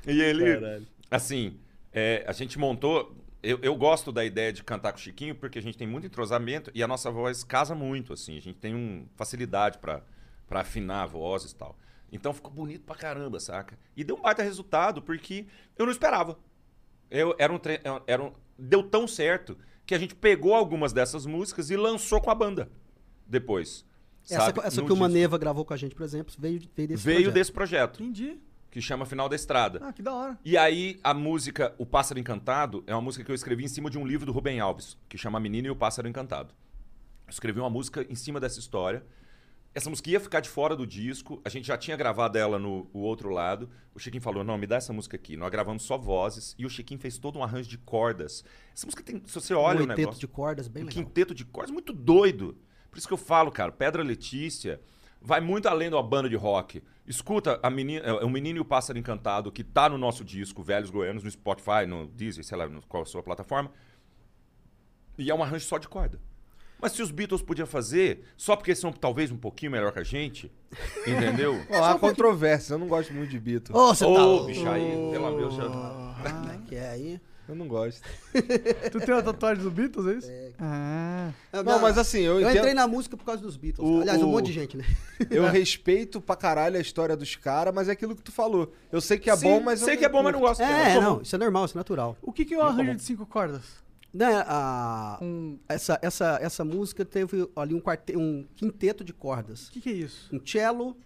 E ele, assim, é, a gente montou. Eu, eu gosto da ideia de cantar com o Chiquinho porque a gente tem muito entrosamento e a nossa voz casa muito, assim. A gente tem um, facilidade pra pra afinar a voz e tal. Então ficou bonito pra caramba, saca? E deu um baita resultado porque eu não esperava. Eu, era um, tre- era um, deu tão certo que a gente pegou algumas dessas músicas e lançou com a banda depois. essa sabe? essa No que o. Maneva gravou com a gente, por exemplo, veio, veio desse Veio projeto. desse projeto, Entendi. que chama Final da Estrada. Ah, que da hora. E aí, a música O Pássaro Encantado é uma música que eu escrevi em cima de um livro do Rubem Alves, que chama A Menina e o Pássaro Encantado. Eu escrevi uma música em cima dessa história. Essa música ia ficar de fora do disco, a gente já tinha gravado ela no o outro lado. O Chiquinho falou: não, me dá essa música aqui. Nós gravamos só vozes e o Chiquinho fez todo um arranjo de cordas. Essa música tem. Se você olha um o negócio. de cordas, bem um legal. quinteto de cordas muito doido. Por isso que eu falo, cara, Pedra Letícia vai muito além de uma banda de rock. Escuta a menina, é, o Menino e o Pássaro Encantado, que tá no nosso disco Velhos Goianos, no Spotify, no Deezer, sei lá, qual a sua plataforma. E é um arranjo só de corda. Mas se os Beatles podiam fazer, só porque são talvez um pouquinho melhor que a gente, entendeu? Ó, há controvérsia, eu não gosto muito de Beatles. Ô, você Ô, tá louco. bicho aí, pelo amor de Deus. Como é que é aí? Eu não gosto. Tu tem uma tatuagem do Beatles, é isso? Ah. Não, mas assim, eu, Eu entendo- entrei na música por causa dos Beatles. O- Aliás, um o- monte de gente, né? eu respeito pra caralho a história dos caras, mas é aquilo que tu falou. Eu sei que é Sim, bom, mas eu sei que é bom, mas não gosto. É, não, isso é normal, isso é natural. O que, que é um Muito arranjo de cinco cordas? Né, a, Um- essa, essa, essa música teve ali um, quarte, um quinteto de cordas. O que, que é isso? Um cello,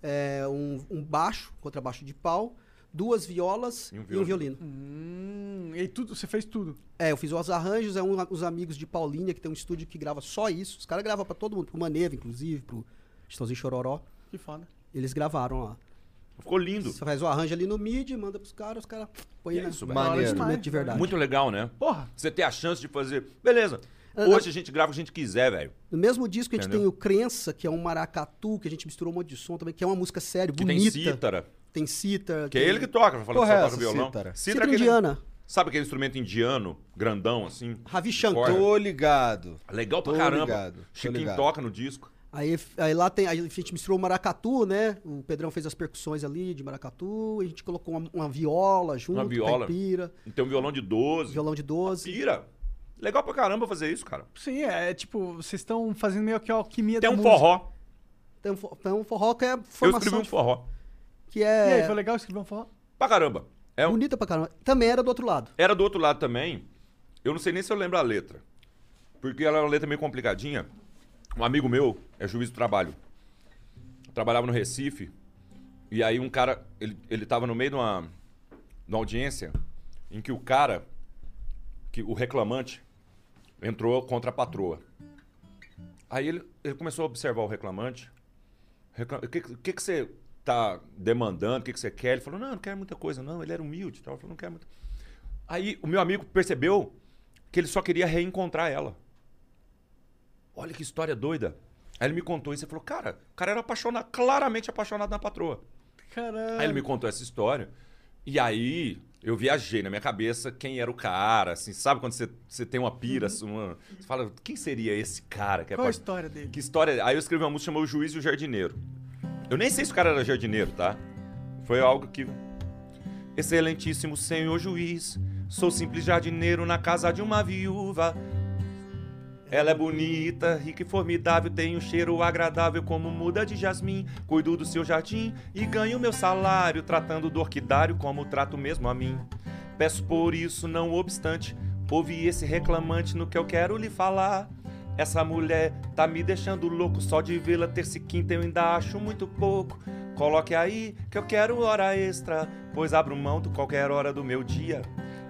é, um, um baixo, contrabaixo de pau, duas violas E um e um violino. violino. Hum, e tudo, você fez tudo. É, eu fiz os arranjos, é um, os amigos de Paulinha, que tem um estúdio que grava só isso. Os caras gravam pra todo mundo, pro Maneva, inclusive, pro Estãozinho Chororó. Que foda. Eles gravaram lá. Ficou lindo. Você faz o arranjo ali no MIDI, manda pros caras, os caras põem É na- isso, na Maneiro. instrumento de verdade. Muito legal, né? Porra. Você ter a chance de fazer. Beleza. Ah, Hoje a gente grava o que a gente quiser, velho. No mesmo disco a gente Entendeu? tem o Crença, que é um maracatu, que a gente misturou um monte de som também, que é uma música séria, Que bonita. tem cítara. Tem cítara. Que é tem- ele que toca, falando que Porra, só é toca violão. cítara? Cítara é aquele- indiana. Sabe aquele instrumento indiano, grandão, assim? Ravi Shankar. Tô ligado. Legal pra Tô caramba. ligado, Chiquinho ligado. toca no disco. Aí, aí lá tem, aí a gente misturou o maracatu, né? O Pedrão fez as percussões ali de maracatu, a gente colocou uma, uma viola junto, Uma viola. caipira, Tem um violão de 12. violão de 12. Pira. Legal pra caramba fazer isso, cara. Sim, é tipo, vocês estão fazendo meio que a alquimia Tem da um música. forró. Tem um, tem um forró que é Eu formação escrevi um de- forró. que E aí, é foi legal escrever um forró? Pra caramba. É um- bonita pra caramba. Também era do outro lado. Era do outro lado também. Eu não sei nem se eu lembro a letra. Porque ela é uma letra meio complicadinha. Um amigo meu é juiz do trabalho. Trabalhava no Recife. E aí um cara, ele, ele tava no meio de uma, na audiência em que o cara, que o reclamante, entrou contra a patroa. Aí ele, ele começou a observar o reclamante. Recla- O que, que, que você tá demandando? O que, que você quer? Ele falou, não, não quero muita coisa, não. Ele era humilde tal. Ele falou, não quero muito. Aí o meu amigo percebeu que ele só queria reencontrar ela. Olha que história doida. Aí ele me contou isso e falou, cara, o cara era apaixonado, claramente apaixonado na patroa. Caralho. Aí ele me contou essa história. E aí eu viajei na minha cabeça quem era o cara, assim, sabe quando você, você tem uma pira, assim, uma- você fala, quem seria esse cara? Que é Qual a história dele? Que história? Aí eu escrevi uma música chamada O Juiz e o Jardineiro. Eu nem sei se o cara era jardineiro, tá? Foi algo que. Excelentíssimo senhor juiz, sou simples jardineiro na casa de uma viúva. Ela é bonita, rica e formidável, tem um cheiro agradável como muda de jasmim. Cuido do seu jardim e ganho meu salário, tratando do orquidário como trato mesmo a mim. Peço por isso, não obstante, ouvi esse reclamante no que eu quero lhe falar. Essa mulher tá me deixando louco, só de vê-la terça e quinta eu ainda acho muito pouco. Coloque aí que eu quero hora extra, pois abro mão de qualquer hora do meu dia.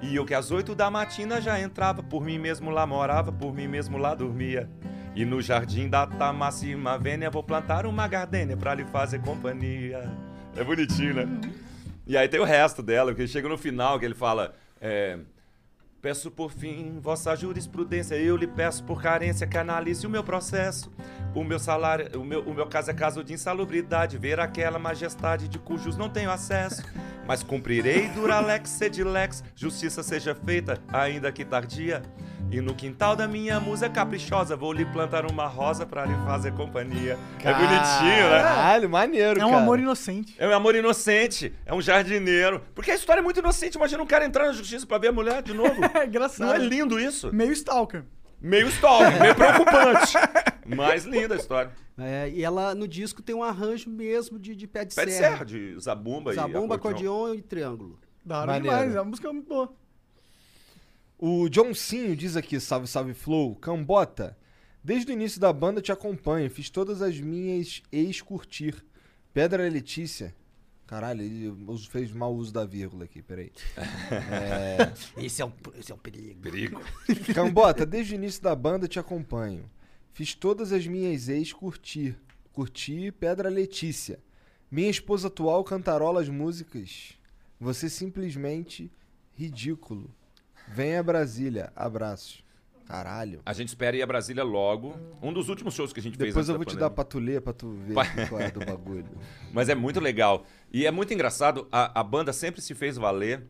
E eu que às oito da matina já entrava, por mim mesmo lá morava, por mim mesmo lá dormia. E no jardim da Tamássima Vênia vou plantar uma gardênia pra lhe fazer companhia. É bonitinho, né? E aí tem o resto dela, que chega no final que ele fala. é, Peço por fim vossa jurisprudência, eu lhe peço por carência que analise o meu processo. O meu salário, o meu, o meu caso é caso de insalubridade, ver aquela majestade de cujos não tenho acesso. Mas cumprirei duralex sedilex, justiça seja feita, ainda que tardia. E no quintal da minha musa caprichosa, vou lhe plantar uma rosa pra lhe fazer companhia. É bonitinho, né? Caralho, maneiro, É um cara. amor inocente. É um amor inocente, é um jardineiro. Porque a história é muito inocente. Imagina um cara entrar na justiça pra ver a mulher de novo. É engraçado. Não é lindo isso? Meio stalker. Meio stalker, meio preocupante. Mas linda a história. É, e ela no disco tem um arranjo mesmo de, de pé de Pé de serra. serra, de zabumba, Zabumba, e acordeon. acordeon e triângulo. Da hora demais. A música é muito boa. O Johncinho diz aqui, salve, salve Flow. Cambota, desde o início da banda te acompanho, fiz todas as minhas ex curtir. Pedra Letícia. Caralho, ele fez mau uso da vírgula aqui, peraí. É... Esse é um, esse é um perigo. Perigo. Cambota, desde o início da banda te acompanho. Fiz todas as minhas ex curtir. Curti Pedra Letícia. Minha esposa atual cantarola as músicas. Você simplesmente ridículo. Venha a Brasília. Abraços. Caralho. A gente espera ir a Brasília logo. Um dos últimos shows que a gente fez Depois eu da vou te dar pra tu ler, pra tu ver qual é do bagulho. Mas é muito legal. E é muito engraçado, a, a banda sempre se fez valer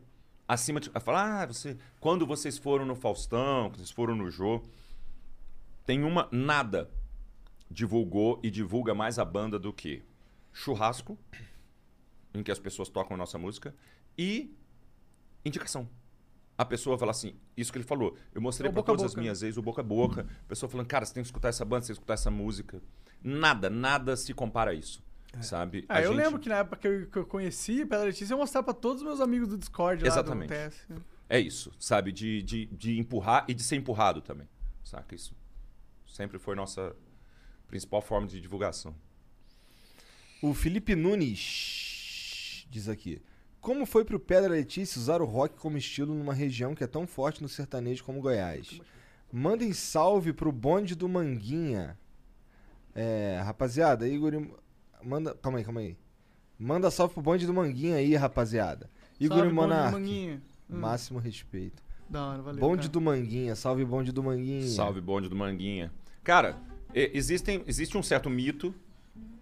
acima de. Falar, ah, você, quando vocês foram no Faustão, quando vocês foram no Jô, tem uma. Nada divulgou e divulga mais a banda do que churrasco, em que as pessoas tocam a nossa música, e indicação. A pessoa fala assim, isso que ele falou. Eu mostrei É o pra boca todas as minhas vezes o boca a boca. A pessoa falando, cara, você tem que escutar essa banda, você tem que escutar essa música. Nada, nada se compara a isso. Sabe? Ah, A eu gente- lembro que na época que eu, que eu conheci Pedra Letícia, eu mostrava pra todos os meus amigos do Discord lá Exatamente. do. É isso, sabe? De, de, de empurrar e de ser empurrado também. Saca? Isso sempre foi nossa principal forma de divulgação. O Felipe Nunes diz aqui. Como foi pro Pedra Letícia usar o rock como estilo numa região que é tão forte no sertanejo como Goiás? Mandem salve pro bonde do Manguinha. É, rapaziada, Igor. Manda. Calma aí, calma aí. Manda salve pro bonde do Manguinha aí, rapaziada. Igor Salve, e bonde do Monark. Manguinha. Hum. Máximo respeito. Da hora, valeu. bonde cara. do Manguinha, salve bonde do Manguinha. Salve bonde do Manguinha. Cara, existem, existe um certo mito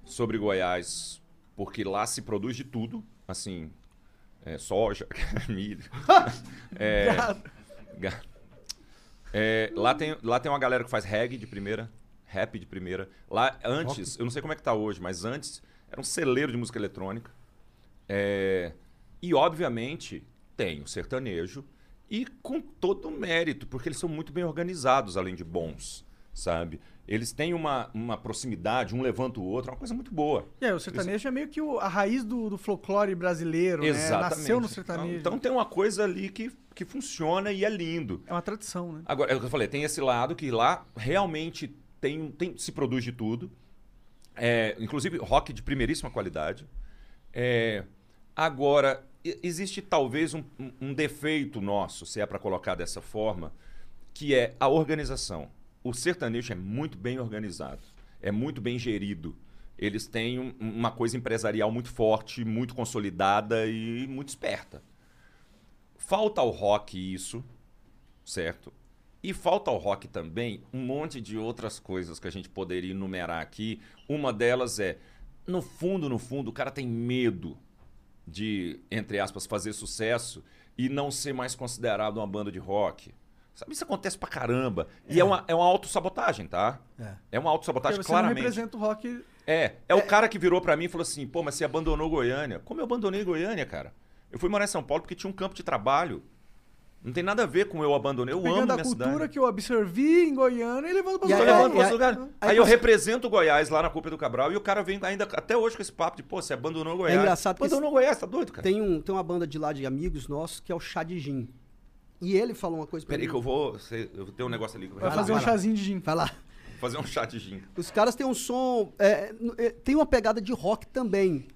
sobre Goiás, porque lá se produz de tudo, assim, é, soja, milho. é, Gado. é, lá, tem, lá tem uma galera que faz reggae de primeira, rap de primeira. Lá antes, eu não sei como é que tá hoje, mas antes era um celeiro de música eletrônica. É, e obviamente tem o sertanejo e com todo o mérito, porque eles são muito bem organizados, além de bons, sabe? Eles têm uma, uma proximidade, um levanta o outro, é uma coisa muito boa. O sertanejo é meio que o- a raiz do, do folclore brasileiro, né? Exatamente. Nasceu no Então, sertanejo. então tem uma coisa ali que, que funciona e é lindo. É uma tradição, né? Agora, é o que eu falei, tem esse lado que lá realmente tem, tem se produz de tudo. É, inclusive rock de primeiríssima qualidade. É, agora, existe talvez um, um- um defeito nosso, se é para colocar dessa forma, que é a organização. O sertanejo é muito bem organizado, é muito bem gerido. Eles têm um- uma coisa empresarial muito forte, muito consolidada e muito esperta. Falta ao rock isso, certo? E falta ao rock também um monte de outras coisas que a gente poderia enumerar aqui. Uma delas é, no fundo, no fundo, o cara tem medo de, entre aspas, fazer sucesso e não ser mais considerado uma banda de rock. Sabe, isso acontece pra caramba. E é, uma, é uma autossabotagem, tá? É. É uma Porque autossabotagem, você claramente. não representa o rock. É, é, o cara que virou pra mim e falou assim: pô, mas você abandonou Goiânia. Como eu abandonei Goiânia, cara? Eu fui morar em São Paulo porque tinha um campo de trabalho. Não tem nada a ver com eu abandonei. Eu amo Pegando a minha cultura cidade. que eu absorvi em Goiânia e levando pra Tô aí- lugar. aí- outro lugar. aí Aí eu você- represento o Goiás lá na Copa do Cabral e o cara vem ainda até hoje com esse papo de, pô, você abandonou Goiás. engraçado que Abandonou Goiás, tá doido, cara? Tem, um, tem uma banda de lá de amigos nossos que é o Chá de Gin. E ele falou uma coisa pra Peraí mim. que eu vou. Eu tenho um negócio ali. que eu vou Vai fazer um vai lá. chazinho de gin. Vai lá. fazer um chat de gin. Os caras têm um som. é, é, tem uma pegada de rock também.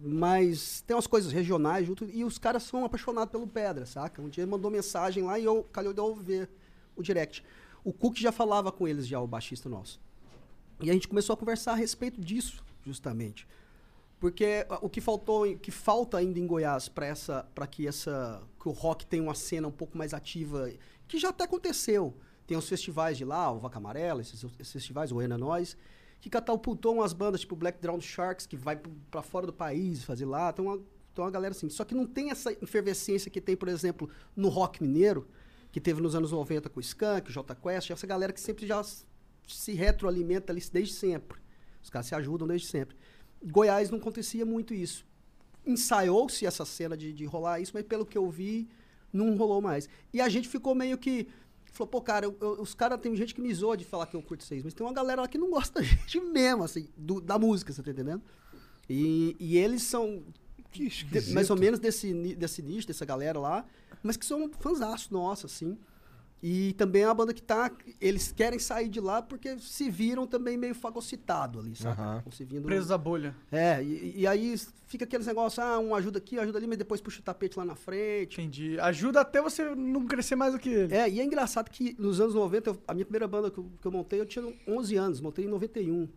Mas tem umas coisas regionais junto. E os caras são apaixonados pelo Pedra, saca? Um dia ele mandou mensagem lá e eu calhou de eu ver o direct. O Cook já falava com eles, já, o baixista nosso. E a gente começou a conversar a respeito disso, justamente. Porque ah, o que faltou, em- que falta ainda em Goiás para essa, para que essa, que o rock tenha uma cena um pouco mais ativa, que já até aconteceu. Tem os festivais de lá, o Vaca Amarela, esses, esses festivais, o Goiânia Nós, que catapultou umas bandas tipo Black Drowned Sharks que vai para fora do país fazer lá. Tem uma, tem uma galera assim. Só que não tem essa efervescência que tem, por exemplo, no rock mineiro, que teve nos anos 90 com o Skank, o J Quest, essa galera que sempre já se retroalimenta ali desde sempre. Os caras se ajudam desde sempre. Goiás não acontecia muito isso. Ensaiou-se essa cena de, de rolar isso, mas pelo que eu vi, não rolou mais. E a gente ficou meio que. Falou, pô, cara, eu- eu- os caras, tem gente que me zoa de falar que eu curto vocês, mas tem uma galera lá que não gosta da gente mesmo, assim, do- da música, você tá entendendo? E, e eles são de- mais ou menos desse, desse nicho, dessa galera lá, mas que são fãs nossa, assim. E também é uma banda que tá. Eles querem sair de lá porque se viram também meio fagocitado ali, sabe? Estão se vindo- à bolha. É, e, e aí fica aqueles negócios, ah, um ajuda aqui, ajuda ali, mas depois puxa o tapete lá na frente. Entendi. Ajuda até você não crescer mais do que ele. É, e é engraçado que nos anos 90, eu- a minha primeira banda que eu, que eu montei, eu tinha 11 anos, montei em 91.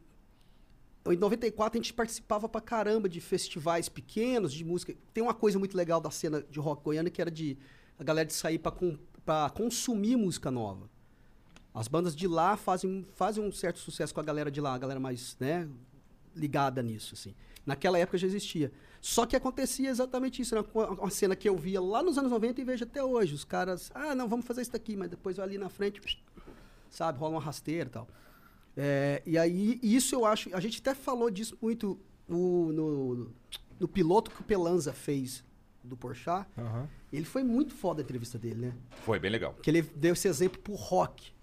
Em 94 a gente participava pra caramba de festivais pequenos de música. Tem uma coisa muito legal da cena de rock goiana que era de a galera de sair pra, com, pra consumir música nova. As bandas de lá fazem, fazem um certo sucesso com a galera de lá, a galera mais, né, ligada nisso, assim. Naquela época já existia. Só que acontecia exatamente isso, era uma, uma cena que eu via lá nos anos 90 e vejo até hoje. Os caras, ah, não, vamos fazer isso daqui, mas depois ali na frente, sabe, rola uma rasteira e tal. É, e aí, isso eu acho, a gente até falou disso muito no, no, no piloto que o Pelanza fez do Porchat. Aham. Ele foi muito foda a entrevista dele, né? Foi bem legal. Que ele deu esse exemplo pro rock.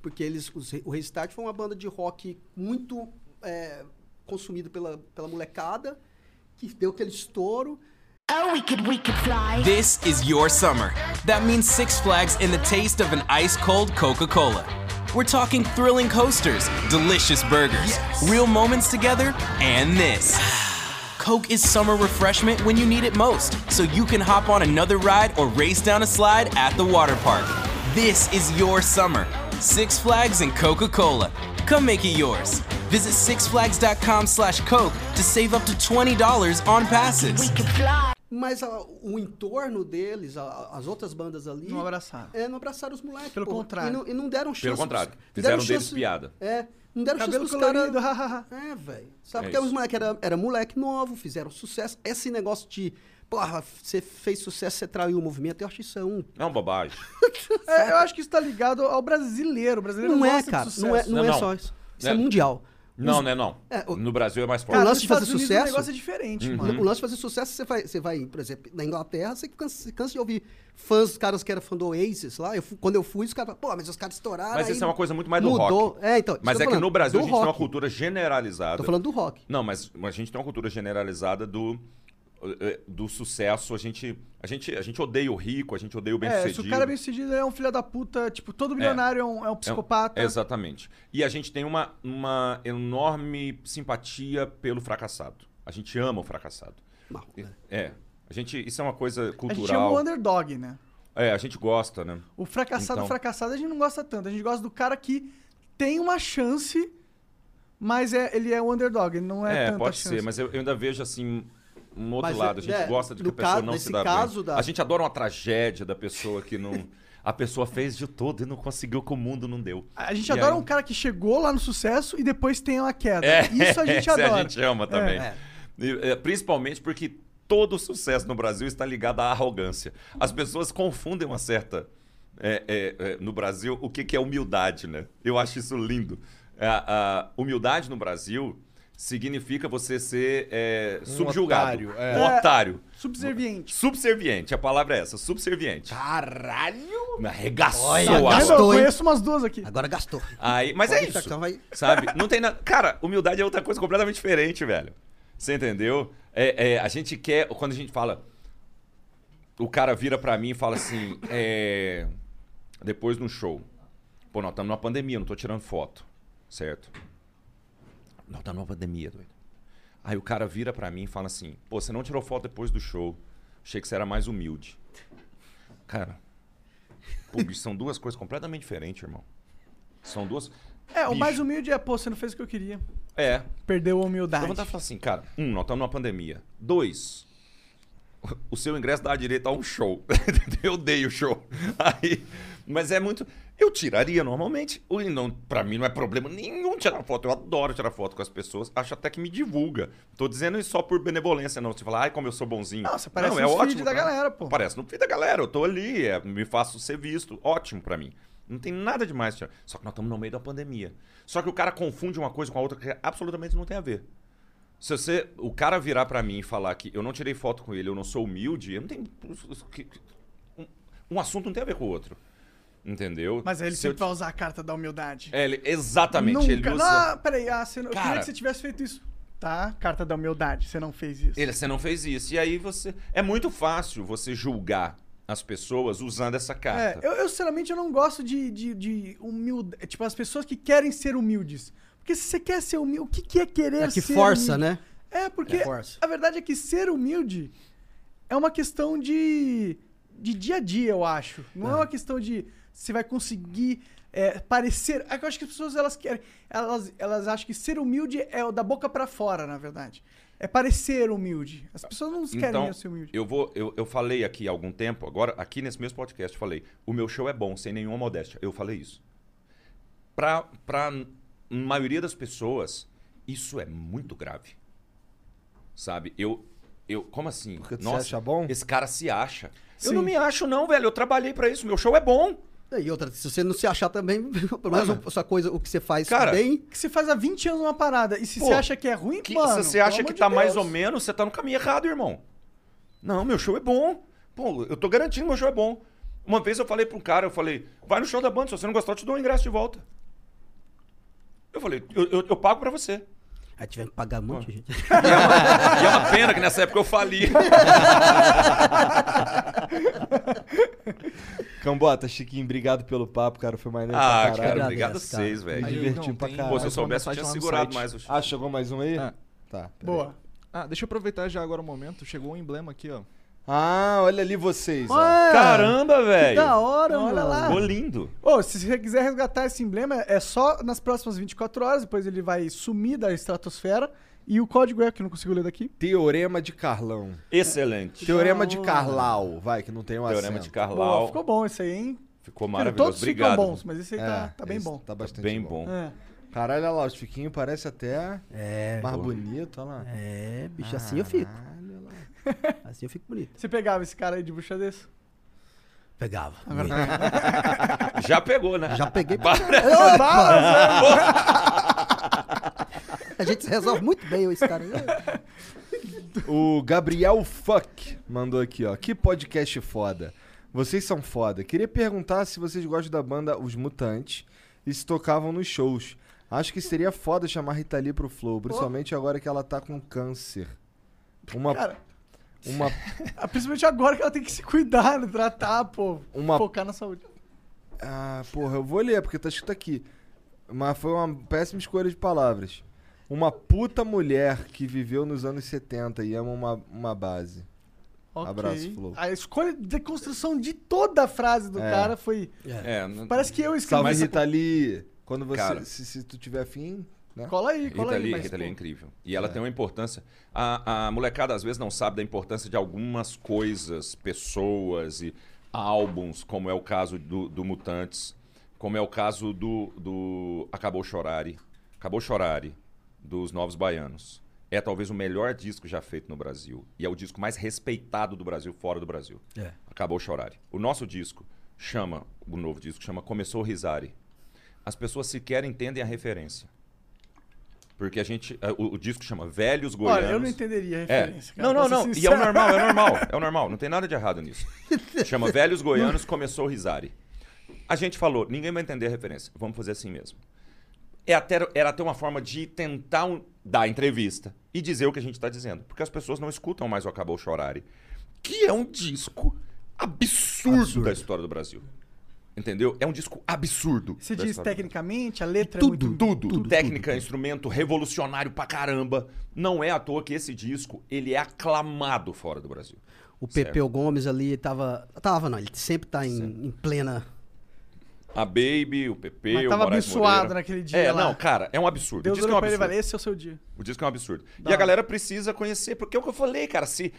Porque eles, os, o Restart foi uma banda de rock muito é, consumido pela, pela molecada, que deu aquele estouro. Oh, we could, we could fly. This is your summer. That means Six Flags and the taste of an ice cold Coca Cola. We're talking thrilling coasters, delicious burgers, real moments together, and this. Coke is summer refreshment when you need it most, so you can hop on another ride or race down a slide at the water park. This is your summer. Six Flags and Coca Cola. Come make it yours. Visit sixflags.com slash Coke to save up to $20 on passes. We could fly. Mas a- o entorno deles, a- as outras bandas ali. Não abraçaram. É, não abraçaram os moleques. Pelo pô. contrário. E não, e não deram chance. Pelo contrário. Fizeram deram deles chance- piada. É. Não deram Cabelo chance pros caras. É, velho. Sabe, É porque isso. os moleques eram era moleque novo, fizeram sucesso. Esse negócio de, porra, você fez sucesso, você traiu o movimento, eu acho isso é um. É uma bobagem. É, eu acho que isso tá ligado ao brasileiro. O brasileiro Não é, gosta de cara. sucesso. Não é, não Não, é não. só isso. Isso é, É. mundial. Não, né, não. É, o- No Brasil é mais forte. Cara, Cara, lance de fazer Estados Unidos sucesso- O negócio é diferente, Uhum. mano. O lance de fazer sucesso, você vai, você vai, por exemplo, na Inglaterra, você cansa, cansa de ouvir fãs, os caras que eram fã do Oasis lá. Eu, quando eu fui, os caras falaram, pô, mas os caras estouraram. Mas aí isso é uma coisa muito mais do mudou. rock. É, então. Mas é que no Brasil a gente tem uma rock. cultura generalizada. Tô falando do rock. Não, mas a gente tem uma cultura generalizada do, do sucesso. A gente, a, gente, a gente odeia o rico, a gente odeia o É, bem-sucedido. se o cara é bem sucedido é um filho da puta, tipo, todo milionário é, um, é um psicopata. É exatamente. E a gente tem uma, uma enorme simpatia pelo fracassado. A gente ama o fracassado. Mal, né? É. A gente, isso é uma coisa A gente cultural. o underdog, né? É, a gente gosta, né? O fracassado, Então. fracassado a gente não gosta tanto. A gente gosta do cara que tem uma chance, mas é, ele é o underdog, ele não é, É, tanta pode chance. ser, mas eu, eu ainda vejo assim um outro Mas, lado. A gente é, gosta de que a pessoa caso- não se dá caso bem. da- A gente adora uma tragédia da pessoa que não. A pessoa fez de tudo e não conseguiu que o mundo não deu. A gente E adora aí- um cara que chegou lá no sucesso e depois tem uma queda. É, Isso a gente adora. a gente ama também. É. E, é, principalmente porque todo sucesso no Brasil está ligado à arrogância. As pessoas confundem uma certa. é, é, é, no Brasil, o que, que é humildade, né? Eu acho isso lindo. A, a humildade no Brasil significa você ser é, subjugado. otário, é. Um otário. Subserviente. Subserviente, a palavra é essa, subserviente. Caralho! Me arregaçou Olha, gastou, eu conheço umas duas aqui. Agora gastou. Aí, mas Pode é isso. que vai- Sabe? Não tem nada. Cara, humildade é outra coisa completamente diferente, velho. Você entendeu? É, é, a gente quer. Quando a gente fala. O cara vira pra mim e fala assim. é, depois no show. Pô, nós estamos numa pandemia, não tô tirando foto. Certo? Nós estamos numa pandemia, doido. Aí o cara vira pra mim e fala assim: Pô, você não tirou foto depois do show. Achei que você era mais humilde. Cara. Pô, bicho, são duas coisas completamente diferentes, irmão. São duas. É, o Bicho. mais humilde é, pô, você não fez o que eu queria. É. Perdeu a humildade. vontade de falar assim, cara, um, nós estamos numa pandemia. Dois, o seu ingresso dá direito a um show. eu dei o show. Aí, mas é muito. Eu tiraria normalmente. Não, pra mim não é problema nenhum tirar foto. Eu adoro tirar foto com as pessoas. Acho até que me divulga. Tô dizendo isso só por benevolência, não. Você fala, ai, como eu sou bonzinho. Não, você aparece é ótimo feed da pra galera, pô. Aparece no feed da galera. Eu tô ali, é, me faço ser visto. Ótimo pra mim. Não tem nada demais. tirar. Só que nós estamos no meio da pandemia. Só que o cara confunde uma coisa com a outra que absolutamente não tem a ver. Se você, o cara virar pra mim e falar que eu não tirei foto com ele, eu não sou humilde, eu não um, um assunto não tem a ver com o outro. Entendeu? Mas aí ele Se eu sempre vai usar a carta da humildade. É, ele- exatamente, Nunca. ele usa Não, peraí, ah, você não... eu queria Cara. que você tivesse feito isso. Tá, carta da humildade, você não fez isso. Ele, você não fez isso. E aí você. É muito fácil você julgar as pessoas usando essa É, carta. eu, eu, sinceramente, eu não gosto de, de, de humildade. Tipo, as pessoas que querem ser humildes. Porque se você quer ser humilde, o que, que é querer É que ser força, humilde? né? É, porque É, força. a verdade é que ser humilde é uma questão de, de dia a dia, eu acho. Não é, uma questão de você vai conseguir é, parecer. É que eu acho que as pessoas elas querem. Elas, elas acham que ser humilde é o da boca pra fora, na verdade. É parecer humilde. As pessoas não querem Então, ser humilde. eu vou. Eu, eu falei aqui há algum tempo, agora, aqui nesse mesmo podcast, eu falei: o meu show é bom, sem nenhuma modéstia. Eu falei isso. Pra, pra maioria das pessoas, isso é muito grave. Sabe? Eu. eu como assim? Porque tu se acha bom? Esse cara se acha. Eu Sim. não me acho, não, velho. Eu trabalhei pra isso. Meu show é bom. E outra, se você não se achar também, pelo menos a sua coisa, o que você faz Cara, bem. Que você faz há 20 anos uma parada. E se Pô, você acha que é ruim, Que, mano. se você acha que tá de mais Deus. ou menos, você tá no caminho errado, irmão. Não, meu show é bom. Pô, eu tô garantindo que meu show é bom. Uma vez eu falei pra um cara, eu falei, vai no show da banda, se você não gostar, eu te dou um ingresso de volta. Eu falei, eu, eu, eu pago pra você. Aí tivemos que pagar um monte de gente. E é, uma, e é uma pena que nessa época eu fali. Cambota, Chiquinho, obrigado pelo papo, cara. Foi maneiro Ah, pra cara, caralho. obrigado a cara. vocês, velho. Me não, pra tem caralho. Pô, se eu mais soubesse, eu tinha segurado mais o... Ah, chegou mais um aí? É. Tá. peraí. Boa. Ah, deixa eu aproveitar já agora o momento. Chegou um emblema aqui, ó. Ah, olha ali vocês, ó. Caramba, que velho. da hora, Olha mano. lá. Ficou lindo. Ô, se você quiser resgatar esse emblema, é só nas próximas 24 horas, depois ele vai sumir da estratosfera. E o código é, que eu não consigo ler daqui. Teorema de Carlão. Excelente. Teorema de Carlau, vai, que não tem um Teorema acento. de Boa, Carlau. ficou bom esse aí, hein? Ficou maravilhoso. Todos Obrigado. ficam bons, mas esse aí tá, É, tá bem esse bom. Tá bastante Bem bom. bom. É. Caralho, olha lá, o Chiquinho parece até É, mais bonito, olha lá. é, bicho, assim eu fico. Caralho, olha. Assim eu fico bonito. Você pegava esse cara aí de bucha desse? Pegava. Já pegou, né? Já peguei. A gente se resolve muito bem esse cara. O Gabriel Fuck mandou aqui, ó. Que podcast foda. Vocês são foda. Queria perguntar se vocês gostam da banda Os Mutantes e se tocavam nos shows. Acho que seria foda chamar Rita Lee pro Flow, principalmente agora que ela tá com câncer. Uma. Cara, Uma. ah, principalmente agora que ela tem que se cuidar, né, tratar, pô. Uma- Focar na saúde. Ah, porra, eu vou ler, porque tá escrito aqui. Mas foi uma péssima escolha de palavras. Uma puta mulher que viveu nos anos 70 e ama uma, uma base. Ok. Abraço, Flow. A escolha de construção de toda a frase do É. cara foi. É, não- Parece que eu escrevi. Salve, Rita Lee. Quando você. Cara. se, se tu tiver afim. Né? Cola aí, cola Rita aí. Lee, mas, Rita Lee é incrível. E ela tem uma importância. A, a molecada às vezes não sabe da importância de algumas coisas, pessoas e álbuns, como é o caso do, do Mutantes, como é o caso do, do Acabou Chorare. Acabou Chorare, dos Novos Baianos. É talvez o melhor disco já feito no Brasil. E é o disco mais respeitado do Brasil, fora do Brasil. É. Acabou Chorare. O nosso disco chama, o novo disco chama Começou Risare. As pessoas sequer entendem a referência. Porque a gente. eh, O, o disco chama Velhos Goianos. Olha, eu não entenderia a É. referência, cara, Não, não, não. E é sincero. o normal, é o normal. É o normal. Não tem nada de errado nisso. Chama Velhos Goianos, começou Risari. A gente falou, ninguém vai entender a referência. Vamos fazer assim mesmo. É até, era até uma forma de tentar um- dar entrevista e dizer o que a gente está dizendo. Porque as pessoas não escutam mais o Acabou Chorare. Que é um disco absurdo, da história do Brasil. Entendeu? É um disco absurdo. Você diz tecnicamente, a letra tudo, é muito... tudo, Técnica, instrumento revolucionário pra caramba. Não é à toa que esse disco, ele é aclamado fora do Brasil. O Pepeu Gomes ali tava. Tava, não, ele sempre tá em, em plena. A Baby, o PP, Mas o tava Moraes abençoado Moreira. naquele dia É, lá. não, cara, é um absurdo. Deus o disco é um ele absurdo. falou, esse é o seu dia. O disco é um absurdo. E a galera precisa conhecer, porque é o que eu falei, cara, se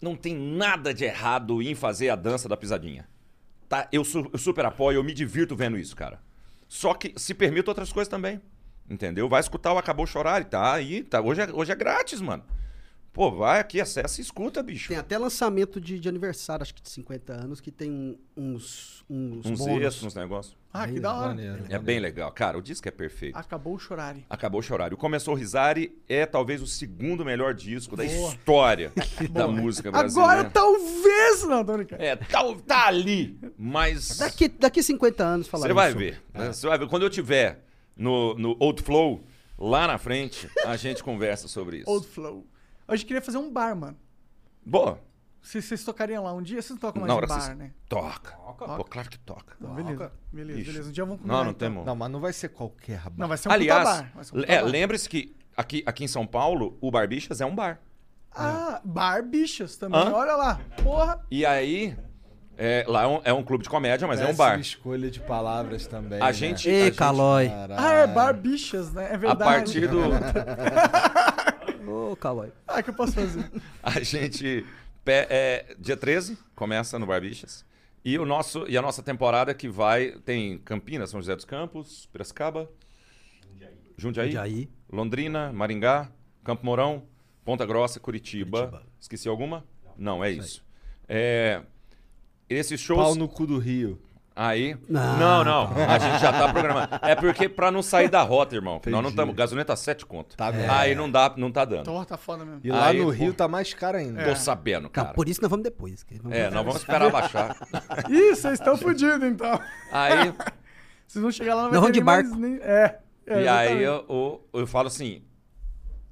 não tem nada de errado em fazer a dança da pisadinha. Tá? Eu, su- eu super apoio, eu me divirto vendo isso, cara. Só que se permite outras coisas também. Entendeu? Vai escutar o Acabou Chorar e tá aí, tá. Hoje é, hoje é grátis, mano. Pô, vai aqui, acessa e escuta, bicho. Tem até lançamento de, de aniversário, acho que de 50 anos, que tem uns. Uns, Uns bônus. extras, uns negócios. Ah, que da hora. É bem legal. Cara, o disco é perfeito. Acabou o chorare. Acabou chorar. O Começou Risari é talvez o segundo melhor disco da Boa. história da Boa. música brasileira. Agora talvez, não, brincando. É, tá, tá ali, mas Daqui, daqui 50 anos falar você vai ver. né? Você vai ver. Quando eu tiver no, no Old Flow, lá na frente, a gente conversa sobre isso. Old Flow. Hoje eu queria fazer um bar, mano. Boa. Se vocês tocariam lá um dia, vocês não tocam mais Na em bar, vocês- né? Toca. Pô, claro que toca. Não, beleza, beleza, Ixi. beleza. Um dia vamos Não, não então. temos. Não, mas não vai ser qualquer bar. Não, vai ser um Aliás, bar. Um é, lembre-se que aqui, aqui em São Paulo, o Barbixas é um bar. Ah, bar bichas também. Hã? Olha lá. Porra. E aí, é, lá é um, é um clube de comédia, mas é um bar. escolha de palavras também. A né? gente- Ei, a gente- Calói. Ah, é bar bichas, né? É A verdade. partir do. Ô, Calói. Ah, que eu posso fazer? A gente. é, dia 13, começa no Barbixas. E, o nosso, e a nossa temporada que vai. Tem Campinas, São José dos Campos, Piracicaba. Jundiaí. Jundiaí. Londrina, Maringá, Campo Mourão, Ponta Grossa, Curitiba. Esqueci alguma? Não, é isso. É, esses shows. Pau no cu do Rio. Aí. Não. Não, não. A gente já tá programando. É porque pra não sair da rota, irmão. Nós não Entendi. estamos. Gasolina tá 7 conto. Tá mesmo. Aí não dá, não tá dando. Torta tá foda mesmo. E lá Aí, no pô. Rio tá mais caro ainda. Tô sabendo, cara. Não, por isso nós vamos depois. que vamos- É, nós vamos esperar baixar. Ih, vocês estão fodidos, então. Aí, Vocês vão chegar lá, não vai vamos ter de barco. mais nem- É. é e aí exatamente. eu, eu, eu falo assim: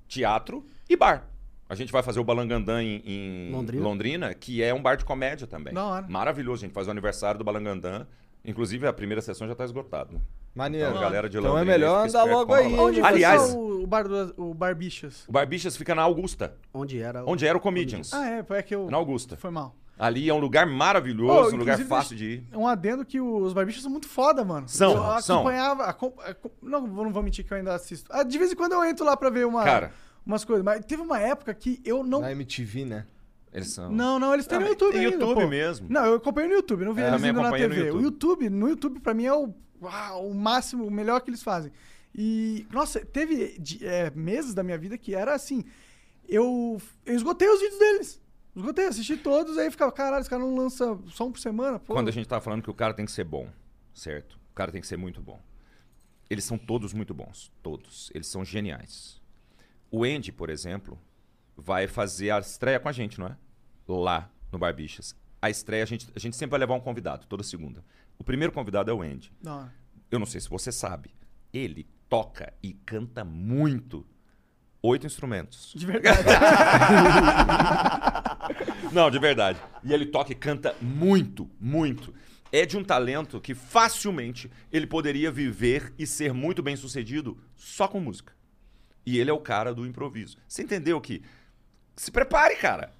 teatro e bar. A gente vai fazer o Balangandã em, em Londrina? que é um bar de comédia também. Da hora. Maravilhoso. A gente faz o aniversário do Balangandã. Inclusive, a primeira sessão já tá esgotada. Maneiro. Então, galera de Então é Londrina, melhor andar esperto, logo aí. Onde Aliás, o, bar do o bar bichas? o Bar Bichas fica na Augusta, Onde era? o- onde era o Comedians. Ah, é, é que eu... Na Augusta. Foi mal. Ali é um lugar maravilhoso, Oh, um lugar fácil de ir. Um adendo que os barbichas são muito foda, mano. São, eu são. acompanhava. acom- acom- não, não vou mentir que eu ainda assisto. Ah, de vez em quando eu entro lá pra ver uma, Cara. Umas coisas. Mas teve uma época que eu não. Na MTV, né? Eles são. Não, não, eles têm Ah, no YouTube tem ainda, YouTube pô. mesmo. Não, eu acompanho no YouTube, não vi É, eles indo na TV. O YouTube. YouTube, no YouTube, pra mim, é o, uau, o máximo, o melhor que eles fazem. E, nossa, teve de- é, meses da minha vida que era assim. Eu, eu esgotei os vídeos deles. Esgotei, assisti todos, aí ficava, caralho, esse cara não lança só um por semana? Pô. Quando a gente tá falando que o cara tem que ser bom, certo? O cara tem que ser muito bom. Eles são todos muito bons. Todos. Eles são geniais. O Andy, por exemplo, vai fazer a estreia com a gente, não é? Lá no Barbixas. A estreia, a gente, a gente sempre vai levar um convidado, toda segunda. O primeiro convidado é o Andy. Hora. Eu não sei se você sabe. Ele toca e canta muito. Oito instrumentos. De verdade. Não, de verdade. E ele toca e canta muito, muito. É de um talento que facilmente ele poderia viver e ser muito bem sucedido só com música. E ele é o cara do improviso. Você entendeu que. Se prepare, cara.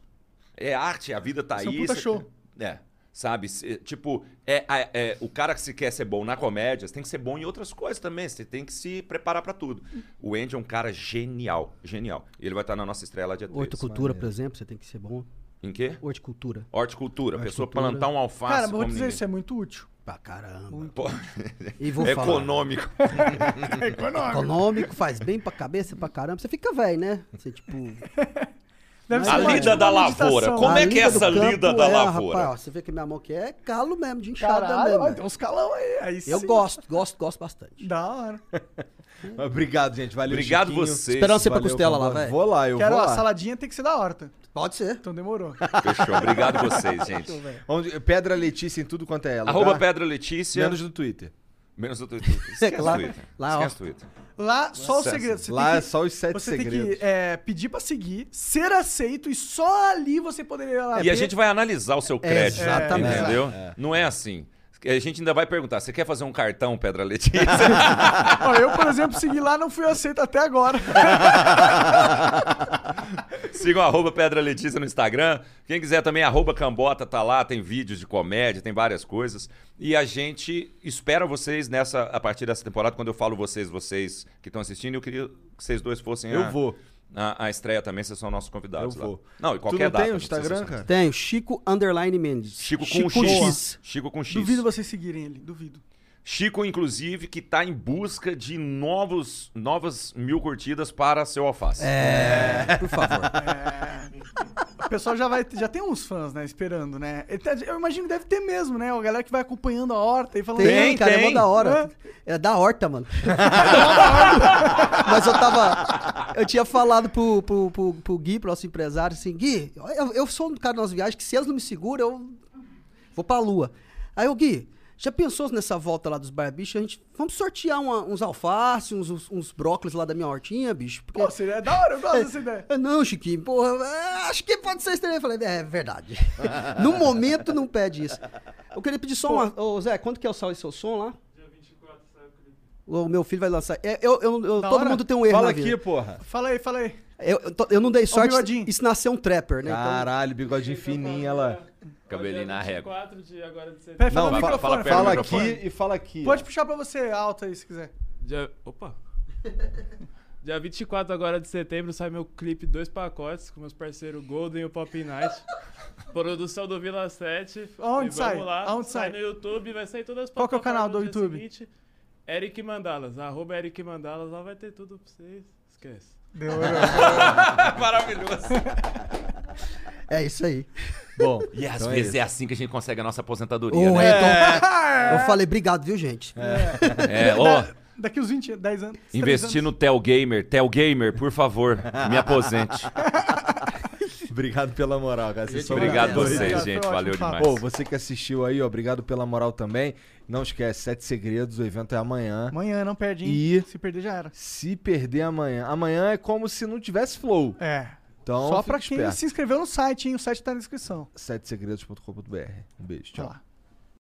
É arte, a vida tá Isso é um aí. puta show. É. Sabe? Se- Tipo, é, é- é- o cara que se quer ser bom na comédia, você tem que ser bom em outras coisas também. Você tem que se preparar pra tudo. O Andy é um cara genial. Genial. E ele vai estar na nossa estreia lá dia 3. Horticultura, por exemplo, você tem que ser bom. Em quê? Horticultura. Horticultura. A pessoa plantar um alface. Cara, mas vou dizer, ninguém. isso é muito útil. Pra caramba. Pô, E vou falar. Econômico. Econômico, faz bem pra cabeça, pra caramba. Você fica velho, né? Você, tipo... Deve ser A lida tipo da uma lavoura. Como A é que é essa lida da é, lavoura? Rapaz, ó, você vê que minha mão aqui é calo mesmo, de inchada Caralho, mesmo. ó, tem uns calão aí. aí Eu sim. gosto, gosto, gosto bastante. Da hora. Mas Obrigado, gente. Valeu, Obrigado Chiquinho. vocês. Esperando você pra Valeu, costela lá, velho. Vou lá, eu Quero vou a lá. saladinha tem que ser da horta. Pode ser. Então demorou. Fechou. Obrigado vocês, gente. Onde- Pedra Letícia em tudo quanto é ela. Arroba Pedra Letícia. Menos no Twitter. Menos no Twitter. Esquece Lá- o Twitter. lá, Esquece ó. o Twitter. Lá, só o Sucesso. segredo. Você Lá tem é que, só os sete você segredos. tem que é, pedir pra seguir, ser aceito e só ali você poderia lá E a ver. gente vai analisar o seu crédito. Exatamente. Entendeu? Não é assim. A gente ainda vai perguntar: você quer fazer um cartão, Pedra Letícia? Ó, eu, por exemplo, segui lá não fui aceito até agora. Sigam arroba Pedra Letícia no Instagram. Quem quiser também, arroba Cambota, tá lá, tem vídeos de comédia, tem várias coisas. E a gente espera vocês nessa, a partir dessa temporada, quando eu falo vocês, vocês que estão assistindo, eu queria que vocês dois fossem Eu a, vou. A, a estreia também, vocês são nossos convidados Eu lá. vou. Não, e Tu qualquer não data. tem o Instagram, cara? Tenho, Chico Underline Mendes. Chico com Chico X. Chico com X. Duvido vocês seguirem ele, duvido. Chico, inclusive, que tá em busca de novos, novas mil curtidas para seu alface. É, por favor. O pessoal já vai, já tem uns fãs, né, esperando, né? Tá- Eu imagino que deve ter mesmo, né? A galera que vai acompanhando a horta e falando... Tem, cara, é tem. mó da hora. É da horta, mano. Mas eu tava. Eu tinha falado pro, pro, pro, pro Gui, pro nosso empresário, assim, Gui, eu, eu sou um cara nas viagens que se eles não me seguram, eu vou pra lua. Aí o Gui, já pensou nessa volta lá dos barbichos? A gente. Vamos sortear uma- uns alface, uns, uns, uns brócolis lá da minha hortinha, bicho. Porque Pô, seria da hora, eu gosto dessa ideia. é, Não, Chiquinho, porra, é, acho que pode ser estranho. Eu falei, é verdade. no momento não pede isso. Eu queria pedir só uma. Ô, Zé, quando que é o sal e seu som lá? Dia 24 sai o clipe. O meu filho vai lançar. É, eu, eu, eu- todo hora? mundo tem um erro Fala na aqui, vida. porra. Fala aí, fala aí. Eu, eu, tô- eu não dei sorte. Isso nasceu um trapper, né? Então, Caralho, bigodinho fininho, ela. Cabelinho na régua. 4 de agora de setembro. Peraí, fala Não, no fa- microfone. fala perto Fala do aqui microfone. e fala aqui. Pode puxar pra você alto aí, se quiser. Dia, opa. Dia 24 agora de setembro sai meu clipe Dois Pacotes com meus parceiros Golden e o Pop Night. Produção do Vila 7. Aonde E sai? Vamos lá. Aonde sai? no YouTube, vai sair todas as Qual que é o canal do plataformas no dia YouTube? seguinte. Eric Mandalas, arroba Eric Mandalas, lá vai ter tudo pra vocês. Esquece. Maravilhoso. é isso aí. Bom, E às então é vezes isso. é assim que a gente consegue a nossa aposentadoria, Ô, né? então, Eu falei, obrigado, viu, gente? É, ó, Daqui uns 20, 10 anos. investir anos. no Tel Gamer. Tel Gamer, por favor, me aposente. Obrigado pela moral, cara. Vocês Obrigado doidos. vocês, Obrigado, gente. Valeu demais. Pô, você que assistiu aí, ó, obrigado pela moral também. Não esquece, Sete Segredos, o evento é amanhã. Amanhã não perde, hein? E- Se perder já era. Se perder amanhã, amanhã é como se não tivesse flow. É. Então, Só pra quem esperto. se inscreveu no site, hein? O site tá na descrição. setesegredos.com.br. Um beijo, tchau. lá.